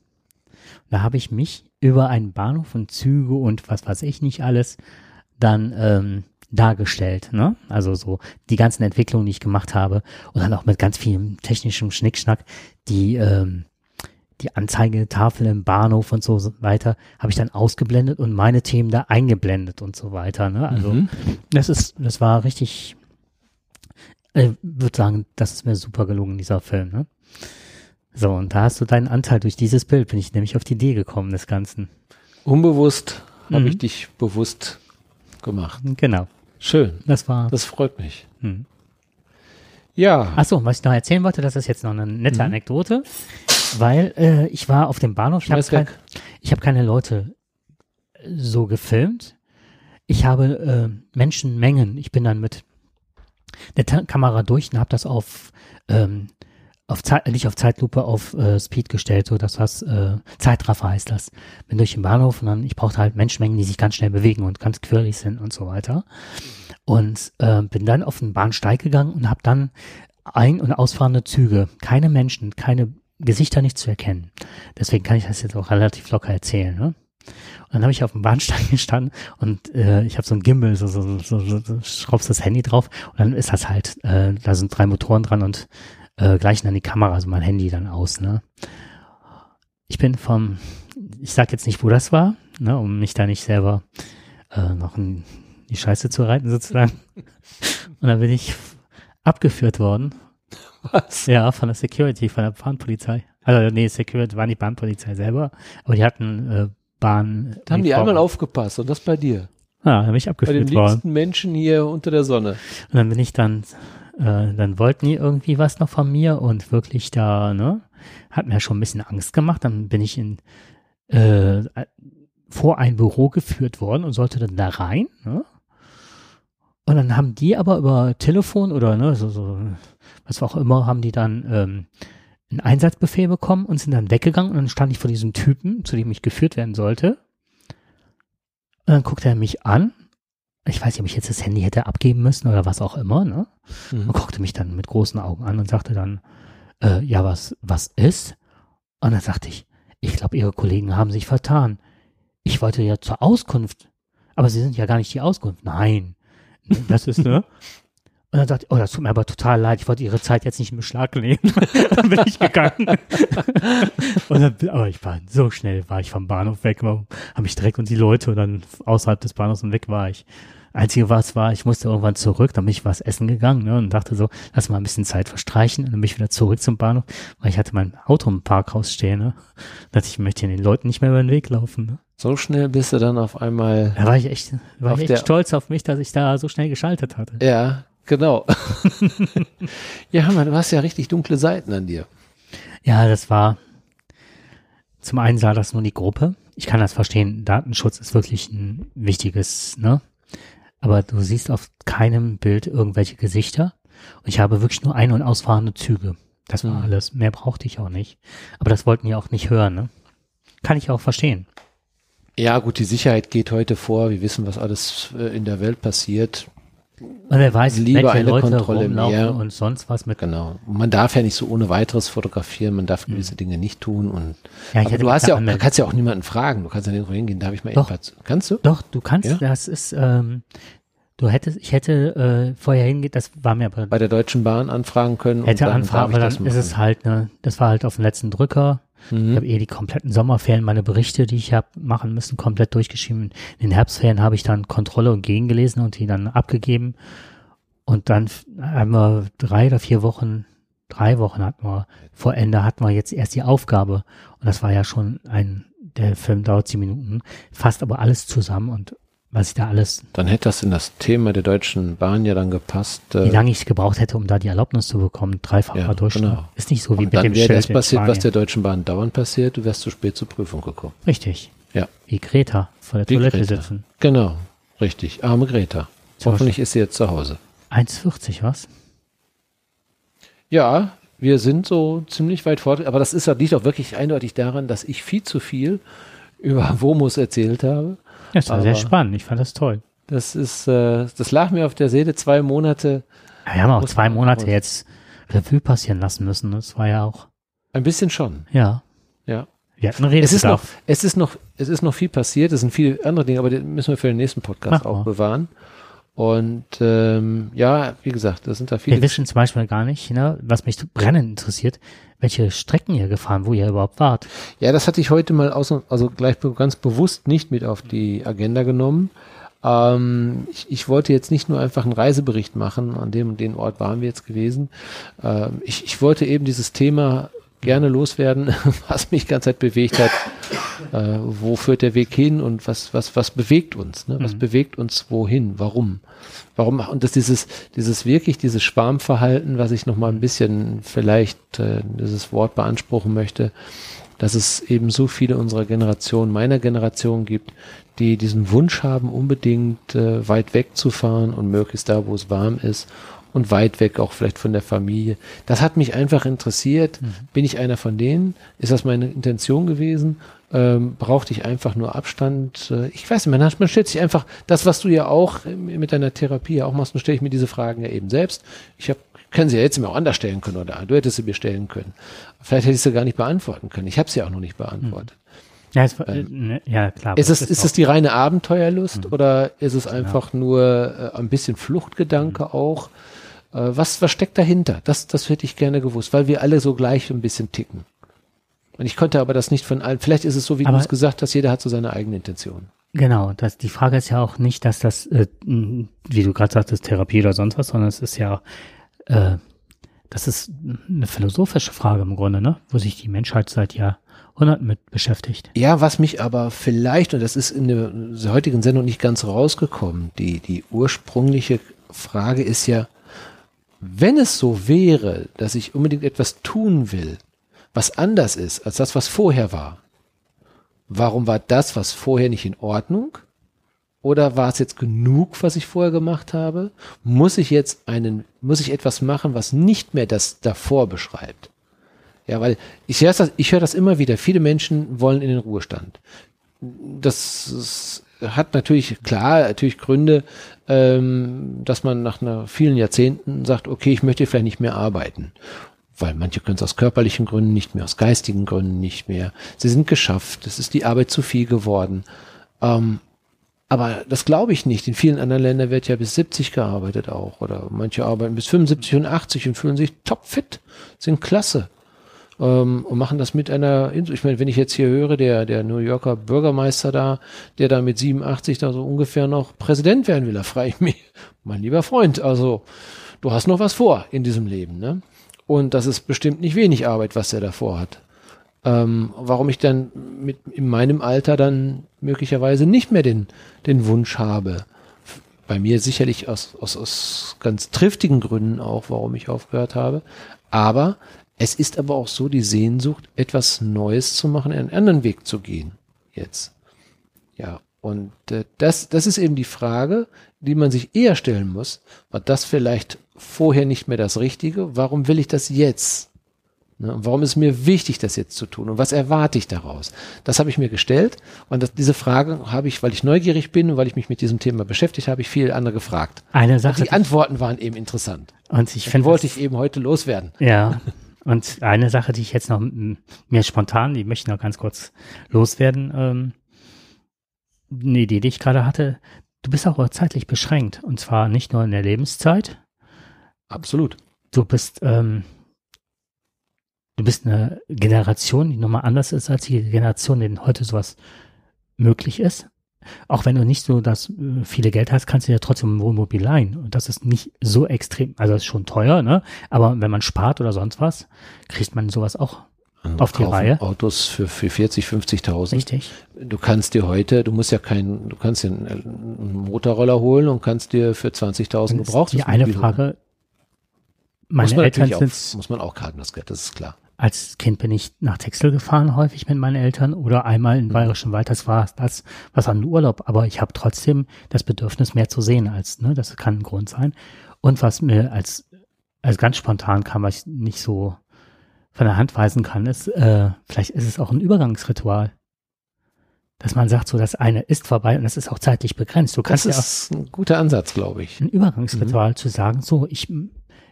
Und da habe ich mich über einen Bahnhof und Züge und was weiß ich nicht alles dann ähm, dargestellt. Ne? Also so die ganzen Entwicklungen, die ich gemacht habe und dann auch mit ganz vielem technischem Schnickschnack, die ähm, die Anzeigetafel im Bahnhof und so weiter, habe ich dann ausgeblendet und meine Themen da eingeblendet und so weiter. Ne? Also mhm. das ist, das war richtig, ich würde sagen, das ist mir super gelungen, dieser Film. Ne? So, und da hast du deinen Anteil durch dieses Bild, bin ich nämlich auf die Idee gekommen des Ganzen. Unbewusst mhm. habe ich dich bewusst gemacht. Genau. Schön. Das war. Das freut mich. Mhm. Ja. Achso, was ich noch erzählen wollte, das ist jetzt noch eine nette mhm. Anekdote weil äh, ich war auf dem Bahnhof. Ich habe kein, hab keine Leute so gefilmt. Ich habe äh, Menschenmengen. Ich bin dann mit der Ta Kamera durch und habe das auf ähm, auf Zeit, nicht auf Zeitlupe, auf äh, Speed gestellt, so dass das äh, Zeitraffer heißt das. Bin durch den Bahnhof und dann, ich brauchte halt Menschenmengen, die sich ganz schnell bewegen und ganz quirlig sind und so weiter. Und äh, bin dann auf den Bahnsteig gegangen und habe dann ein- und ausfahrende Züge, keine Menschen, keine Gesichter nicht zu erkennen. Deswegen kann ich das jetzt auch relativ locker erzählen. Ne? Und dann habe ich auf dem Bahnsteig (laughs) gestanden und äh, ich habe so ein Gimbal, so, so, so, so, schraubst das Handy drauf und dann ist das halt, äh, da sind drei Motoren dran und äh, gleichen dann die Kamera, also mein Handy dann aus. Ne? Ich bin vom, ich sag jetzt nicht, wo das war, ne, um mich da nicht selber äh, noch in die Scheiße zu reiten sozusagen. (laughs) Und dann bin ich abgeführt worden was? Ja, von der Security, von der Bahnpolizei. Also nee, Security war nicht Bahnpolizei selber, aber die hatten äh, Bahn. Da haben die einmal aufgepasst und das bei dir. Ja, da bin ich abgeführt worden. Bei den liebsten Menschen hier unter der Sonne. Und dann bin ich dann, äh, dann wollten die irgendwie was noch von mir und wirklich da, ne, hat mir schon ein bisschen Angst gemacht. Dann bin ich in äh, vor ein Büro geführt worden und sollte dann da rein, ne? Und dann haben die aber über Telefon oder ne, so, so was auch immer, haben die dann ähm, einen Einsatzbefehl bekommen und sind dann weggegangen und dann stand ich vor diesem Typen, zu dem ich geführt werden sollte. Und dann guckte er mich an. Ich weiß nicht, ob ich jetzt das Handy hätte abgeben müssen oder was auch immer, ne? Mhm. Und guckte mich dann mit großen Augen an und sagte dann, äh, ja, was, was ist? Und dann sagte ich, ich glaube, Ihre Kollegen haben sich vertan. Ich wollte ja zur Auskunft. Aber Sie sind ja gar nicht die Auskunft. Nein. Das ist, ne? (laughs) Und dann sagte ich, oh, das tut mir aber total leid, ich wollte ihre Zeit jetzt nicht in Beschlag nehmen. (laughs) dann bin ich gegangen. (laughs) und dann, aber ich war so schnell, war ich vom Bahnhof weg, habe ich direkt und die Leute und dann außerhalb des Bahnhofs und weg war ich. Einzige was war, ich musste irgendwann zurück, dann bin ich was essen gegangen ne, und dachte so, lass mal ein bisschen Zeit verstreichen und dann bin ich wieder zurück zum Bahnhof, weil ich hatte mein Auto im Parkhaus stehen. Ne? Da dachte ich, ich möchte den Leuten nicht mehr über den Weg laufen. Ne? So schnell bist du dann auf einmal. Da war ich echt, war ich echt stolz auf mich, dass ich da so schnell geschaltet hatte. Ja, genau. (laughs) ja, man, du hast ja richtig dunkle Seiten an dir. Ja, das war, zum einen sah das nur die Gruppe. Ich kann das verstehen. Datenschutz ist wirklich ein wichtiges, ne? Aber du siehst auf keinem Bild irgendwelche Gesichter. Und ich habe wirklich nur ein- und ausfahrende Züge. Das war mhm. alles. Mehr brauchte ich auch nicht. Aber das wollten die auch nicht hören, ne? Kann ich auch verstehen. Ja, gut, die Sicherheit geht heute vor. Wir wissen, was alles äh, in der Welt passiert. Und wer weiß, Lieber welche eine Leute Kontrolle mehr. und sonst was mit. Genau. Man darf ja nicht so ohne weiteres fotografieren, man darf gewisse mhm. Dinge nicht tun und ja, ich du hast ja auch, du kannst ja auch niemanden fragen. Du kannst ja nirgendwo hingehen, darf ich mal doch, Kannst du? Doch, du kannst, ja? das ist, ähm, du hättest, ich hätte äh, vorher hingehen, das war mir aber bei der Deutschen Bahn anfragen können. Hätte anfragen, aber dann ist es halt, ne, das war halt auf dem letzten Drücker Mhm. Ich habe eh die kompletten Sommerferien, meine Berichte, die ich habe machen müssen, komplett durchgeschrieben. In den Herbstferien habe ich dann Kontrolle und gegengelesen und die dann abgegeben. Und dann haben wir drei oder vier Wochen, drei Wochen hatten wir, vor Ende hatten wir jetzt erst die Aufgabe. Und das war ja schon ein, der Film dauert zehn Minuten, fasst aber alles zusammen und was ich da alles. Dann hätte das in das Thema der Deutschen Bahn ja dann gepasst. Äh, wie lange ich gebraucht hätte, um da die Erlaubnis zu bekommen, dreifacher ja, Durchschnitt. Genau. Ist nicht so wie Und mit dann dem wäre das passiert, was der Deutschen Bahn dauernd passiert, du wärst zu spät zur Prüfung gekommen. Richtig. Ja. Wie Greta vor der wie Toilette Greta. sitzen. Genau, richtig. Arme Greta. So Hoffentlich ist sie jetzt zu Hause. 1,40 was? Ja, wir sind so ziemlich weit fort, aber das ist, liegt auch wirklich eindeutig daran, dass ich viel zu viel über Womus erzählt habe. Das war Aber sehr spannend. Ich fand das toll. Das ist, äh, das lag mir auf der Seele zwei Monate. Ja, wir haben auch zwei Monate jetzt Revue passieren lassen müssen. Das war ja auch. Ein bisschen schon. Ja. Ja. Wir hatten Rede. Es ist noch, es ist noch, es ist noch viel passiert. Es sind viele andere Dinge, aber die müssen wir für den nächsten Podcast Mach auch mal. bewahren. Und ähm, ja, wie gesagt, das sind da viele. Wir wissen zum Beispiel gar nicht, ne, was mich brennend interessiert, welche Strecken ihr gefahren, wo ihr überhaupt wart. Ja, das hatte ich heute mal aus, also gleich ganz bewusst nicht mit auf die Agenda genommen. Ähm, ich, ich, wollte jetzt nicht nur einfach einen Reisebericht machen, an dem und den Ort waren wir jetzt gewesen. Ähm, ich, ich wollte eben dieses Thema gerne loswerden, (laughs) was mich die ganze Zeit bewegt hat. Äh, wo führt der Weg hin und was, was, was bewegt uns? Ne? Was mhm. bewegt uns wohin? Warum? Warum? Und das dieses, dieses wirklich, dieses Schwarmverhalten, was ich noch mal ein bisschen vielleicht äh, dieses Wort beanspruchen möchte, dass es eben so viele unserer Generation, meiner Generation gibt, die diesen Wunsch haben, unbedingt äh, weit wegzufahren und möglichst da, wo es warm ist und weit weg auch vielleicht von der Familie. Das hat mich einfach interessiert. Mhm. Bin ich einer von denen? Ist das meine Intention gewesen? Ähm, brauchte ich einfach nur Abstand? Äh, ich weiß nicht, man, man stellt sich einfach das, was du ja auch mit deiner Therapie auch machst, dann stelle ich mir diese Fragen ja eben selbst. Ich habe können sie ja jetzt mir auch anders stellen können oder du hättest sie mir stellen können. Vielleicht hätte ich sie gar nicht beantworten können. Ich habe sie auch noch nicht beantwortet. Ja, es, ähm, ne, ja, klar. Ist es, ist es die reine Abenteuerlust mhm. oder ist es einfach ja. nur äh, ein bisschen Fluchtgedanke mhm. auch? Äh, was, was steckt dahinter? Das, das hätte ich gerne gewusst, weil wir alle so gleich ein bisschen ticken. Und ich konnte aber das nicht von allen, vielleicht ist es so, wie du es gesagt hast, jeder hat so seine eigene Intention. Genau, das, die Frage ist ja auch nicht, dass das, äh, wie du gerade sagtest, Therapie oder sonst was, sondern es ist ja, äh, das ist eine philosophische Frage im Grunde, ne? wo sich die Menschheit seit Jahrhunderten mit beschäftigt. Ja, was mich aber vielleicht, und das ist in der heutigen Sendung nicht ganz rausgekommen, die, die ursprüngliche Frage ist ja, wenn es so wäre, dass ich unbedingt etwas tun will, was anders ist als das, was vorher war, warum war das, was vorher nicht in Ordnung? Oder war es jetzt genug, was ich vorher gemacht habe? Muss ich jetzt einen, muss ich etwas machen, was nicht mehr das davor beschreibt? Ja, weil ich höre das, ich höre das immer wieder. Viele Menschen wollen in den Ruhestand. Das hat natürlich, klar, natürlich Gründe, ähm, dass man nach einer vielen Jahrzehnten sagt, okay, ich möchte vielleicht nicht mehr arbeiten. Weil manche können es aus körperlichen Gründen nicht mehr, aus geistigen Gründen nicht mehr. Sie sind geschafft, es ist die Arbeit zu viel geworden. Ähm, aber das glaube ich nicht. In vielen anderen Ländern wird ja bis 70 gearbeitet auch. Oder manche arbeiten bis 75 und 80 und fühlen sich topfit, sind klasse. ähm, und machen das mit einer, ich meine, wenn ich jetzt hier höre, der, der New Yorker Bürgermeister da, der da mit 87 da so ungefähr noch Präsident werden will, da frage ich mich, (laughs) mein lieber Freund, also du hast noch was vor in diesem Leben, ne? Und das ist bestimmt nicht wenig Arbeit, was der da vorhat. Ähm, warum ich dann mit in meinem Alter dann möglicherweise nicht mehr den, den Wunsch habe. Bei mir sicherlich aus, aus, aus ganz triftigen Gründen auch, warum ich aufgehört habe. Aber es ist aber auch so die Sehnsucht, etwas Neues zu machen, einen anderen Weg zu gehen. Jetzt. Ja. Und äh, das, das ist eben die Frage, die man sich eher stellen muss. War das vielleicht vorher nicht mehr das Richtige? Warum will ich das jetzt? Ne, und warum ist mir wichtig, das jetzt zu tun? Und was erwarte ich daraus? Das habe ich mir gestellt. Und das, diese Frage habe ich, weil ich neugierig bin und weil ich mich mit diesem Thema beschäftigt habe, ich viel andere gefragt. Eine Sache. Und die Antworten waren eben interessant. Und ich finde, wollte ich eben heute loswerden. Ja. Und eine Sache, die ich jetzt noch mir spontan, die möchte ich noch ganz kurz loswerden. Ähm, eine Idee, die ich gerade hatte. Du bist auch zeitlich beschränkt. Und zwar nicht nur in der Lebenszeit. Absolut. Du bist, ähm, du bist eine Generation, die nochmal anders ist als die Generation, denen heute sowas möglich ist. Auch wenn du nicht so das äh, viele Geld hast, kannst du ja trotzdem ein Wohnmobil leihen. Und das ist nicht so extrem, also das ist schon teuer, ne? Aber wenn man spart oder sonst was, kriegt man sowas auch Andere auf die Reihe. Autos für, für 40, 50.000. Richtig. Du kannst dir heute, du musst ja keinen, du kannst dir einen, Motorroller holen und kannst dir für 20.000 gebraucht. Die eine Frage, meine muss man Eltern auch, sind muss man auch karten, das Geld, das ist klar. als Kind bin ich nach Texel gefahren, häufig mit meinen Eltern oder einmal in Bayerischen Wald. Das war das, was an Urlaub. Aber ich habe trotzdem das Bedürfnis, mehr zu sehen als, ne, das kann ein Grund sein. Und was mir als, als ganz spontan kam, was ich nicht so von der Hand weisen kann, ist, äh, vielleicht ist es auch ein Übergangsritual. Dass man sagt, so das eine ist vorbei und das ist auch zeitlich begrenzt. Du Das kannst ja auch ist ein guter Ansatz, glaube ich. ein Übergangsritual Mhm. zu sagen, so, ich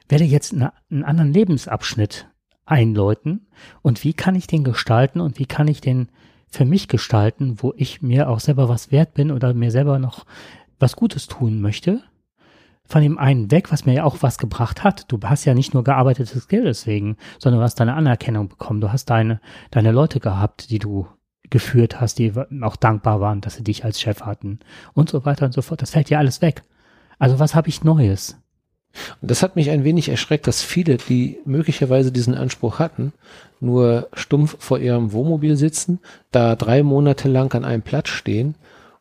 werde jetzt eine, einen anderen Lebensabschnitt einläuten und wie kann ich den gestalten und wie kann ich den für mich gestalten, wo ich mir auch selber was wert bin oder mir selber noch was Gutes tun möchte. Von dem einen weg, was mir ja auch was gebracht hat. Du hast ja nicht nur gearbeitetes Geld deswegen, sondern du hast deine Anerkennung bekommen. Du hast deine, deine Leute gehabt, die du geführt hast, die auch dankbar waren, dass sie dich als Chef hatten und so weiter und so fort. Das fällt ja alles weg. Also was habe ich Neues? Und das hat mich ein wenig erschreckt, dass viele, die möglicherweise diesen Anspruch hatten, nur stumpf vor ihrem Wohnmobil sitzen, da drei Monate lang an einem Platz stehen.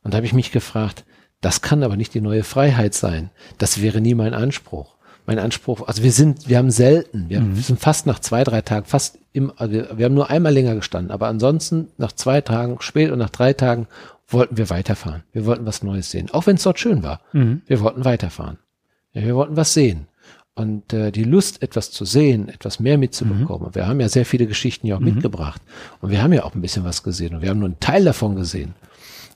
Und da habe ich mich gefragt, das kann aber nicht die neue Freiheit sein. Das wäre nie mein Anspruch. Mein Anspruch, also wir sind, wir haben selten, wir, wir sind fast nach zwei, drei Tagen, fast im, also wir, wir haben nur einmal länger gestanden, aber ansonsten nach zwei Tagen spät und nach drei Tagen wollten wir weiterfahren. Wir wollten was Neues sehen, auch wenn es dort schön war. Wir wollten weiterfahren. Ja, wir wollten was sehen. Und äh, die Lust, etwas zu sehen, etwas mehr mitzubekommen. Und Wir haben ja sehr viele Geschichten ja auch mitgebracht. Und wir haben ja auch ein bisschen was gesehen. Und wir haben nur einen Teil davon gesehen.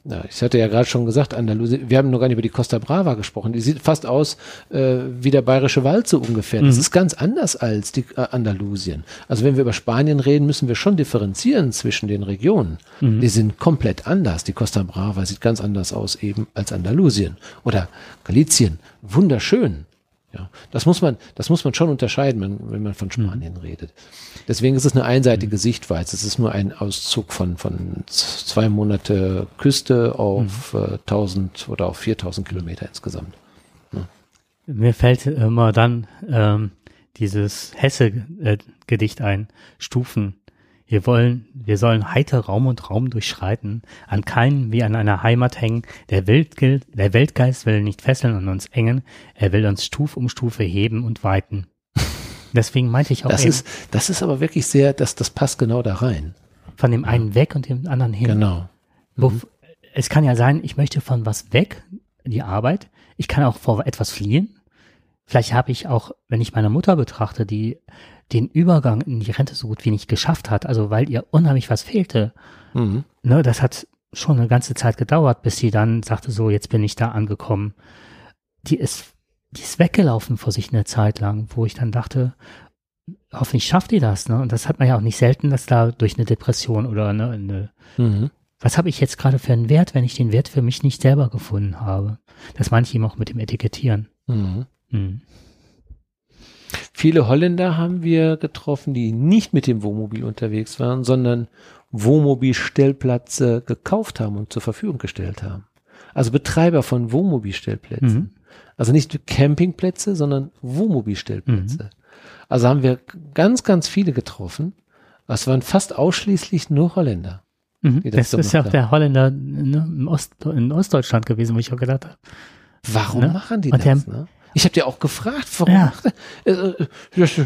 Ja, ich hatte ja gerade schon gesagt, Andalusien, wir haben noch gar nicht über die Costa Brava gesprochen. Die sieht fast aus äh, wie der Bayerische Wald so ungefähr. Das ist ganz anders als die äh, Andalusien. Also wenn wir über Spanien reden, müssen wir schon differenzieren zwischen den Regionen. Die sind komplett anders. Die Costa Brava sieht ganz anders aus eben als Andalusien. Oder Galicien. Wunderschön. Ja, das muss man, das muss man schon unterscheiden, wenn, wenn man von Spanien redet. Deswegen ist es eine einseitige Sichtweise. Es ist nur ein Auszug von, von zwei Monate Küste auf äh, 1000 oder auf 4000 Kilometer insgesamt. Mir fällt immer dann ähm, dieses Hesse-Gedicht ein, Stufen. Wir wollen, wir sollen heiter Raum und Raum durchschreiten, an keinen wie an einer Heimat hängen. Der, Weltge der Weltgeist will nicht fesseln und uns engen, er will uns Stuf um Stufe heben und weiten. (laughs) Deswegen meinte ich auch Das eben, ist, das ist aber wirklich sehr, das, das passt genau da rein. von dem einen weg und dem anderen hin. Genau. Wo, Es kann ja sein, ich möchte von was weg, die Arbeit. Ich kann auch vor etwas fliehen. Vielleicht habe ich auch, wenn ich meine Mutter betrachte, die den Übergang in die Rente so gut wie nicht geschafft hat, also weil ihr unheimlich was fehlte. Mhm. Ne, das hat schon eine ganze Zeit gedauert, bis sie dann sagte, so, jetzt bin ich da angekommen. Die ist, die ist weggelaufen vor sich eine Zeit lang, wo ich dann dachte, hoffentlich schafft die das, ne? Und das hat man ja auch nicht selten, dass da durch eine Depression oder eine, eine Mhm. was habe ich jetzt gerade für einen Wert, wenn ich den Wert für mich nicht selber gefunden habe? Das meine ich eben auch mit dem Etikettieren. Mhm. Hm. Viele Holländer haben wir getroffen, die nicht mit dem Wohnmobil unterwegs waren, sondern Wohnmobilstellplätze gekauft haben und zur Verfügung gestellt haben. Also Betreiber von Wohnmobilstellplätzen. Mhm. Also nicht Campingplätze, sondern Wohnmobilstellplätze. Mhm. Also haben wir ganz, ganz viele getroffen. Es waren fast ausschließlich nur Holländer. Mhm. Das, das ist ja auch der Holländer ne, in, Ost, in Ostdeutschland gewesen, wo ich auch gedacht habe. Warum ne? machen die Und das? Der, ne? Ich habe dir auch gefragt, warum ja. äh, äh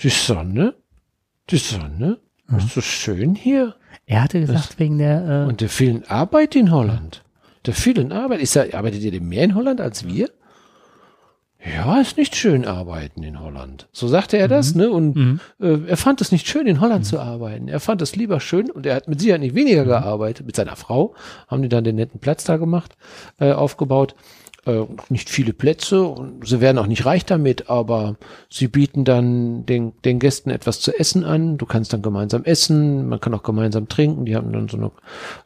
die Sonne, die Sonne, mhm. ist so schön hier. Er hatte gesagt, das, wegen der. Äh, und der vielen Arbeit in Holland. Der vielen Arbeit. Ist er, arbeitet ihr denn mehr in Holland als wir? Ja, ist nicht schön arbeiten in Holland. So sagte er mhm. das, ne? Und mhm. äh, er fand es nicht schön, in Holland mhm. zu arbeiten. Er fand es lieber schön und er hat mit Sicherheit nicht weniger mhm. gearbeitet. Mit seiner Frau haben die dann den netten Platz da gemacht, äh, aufgebaut äh, nicht viele Plätze und sie werden auch nicht reich damit, aber sie bieten dann den, den Gästen etwas zu essen an. Du kannst dann gemeinsam essen, man kann auch gemeinsam trinken. Die haben dann so eine,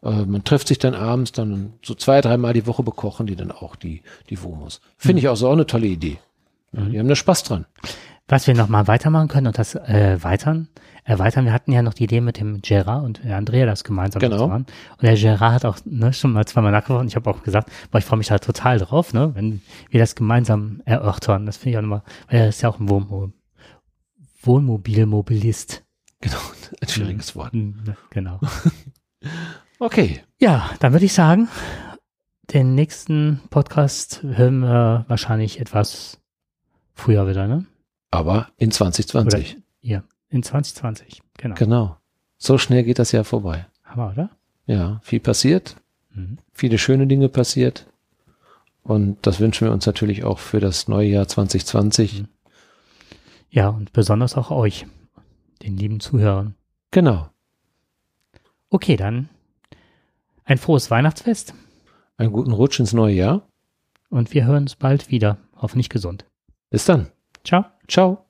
äh, man trifft sich dann abends dann so zwei, dreimal die Woche bekochen die dann auch die, die Womos. Finde mhm. ich auch so eine tolle Idee. Mhm. Die haben da Spaß dran. Was wir nochmal weitermachen können und das äh, erweitern, erweitern, wir hatten ja noch die Idee mit dem Gerard und Andrea das gemeinsam genau. zu machen. Und der Gerard hat auch ne, schon mal zweimal nachgefragt und ich habe auch gesagt, boah, ich freue mich da total drauf, ne, wenn wir das gemeinsam erörtern. Das finde ich auch nochmal, weil er ist ja auch ein Wohnmobil, Wohnmobilmobilist. Genau, (laughs) ein schwieriges mhm. Wort. Ne, genau. (laughs) okay. Ja, dann würde ich sagen, den nächsten Podcast hören wir wahrscheinlich etwas früher wieder, ne? Aber in 2020. Oder, ja, in 2020, genau. Genau. So schnell geht das Jahr vorbei. Hammer, oder? Ja, viel passiert. Mhm. Viele schöne Dinge passiert. Und das wünschen wir uns natürlich auch für das neue Jahr 2020. Mhm. Ja, und besonders auch euch, den lieben Zuhörern. Genau. Okay, dann ein frohes Weihnachtsfest. Einen guten Rutsch ins neue Jahr. Und wir hören uns bald wieder. Hoffentlich gesund. Bis dann. Ciao. Ciao.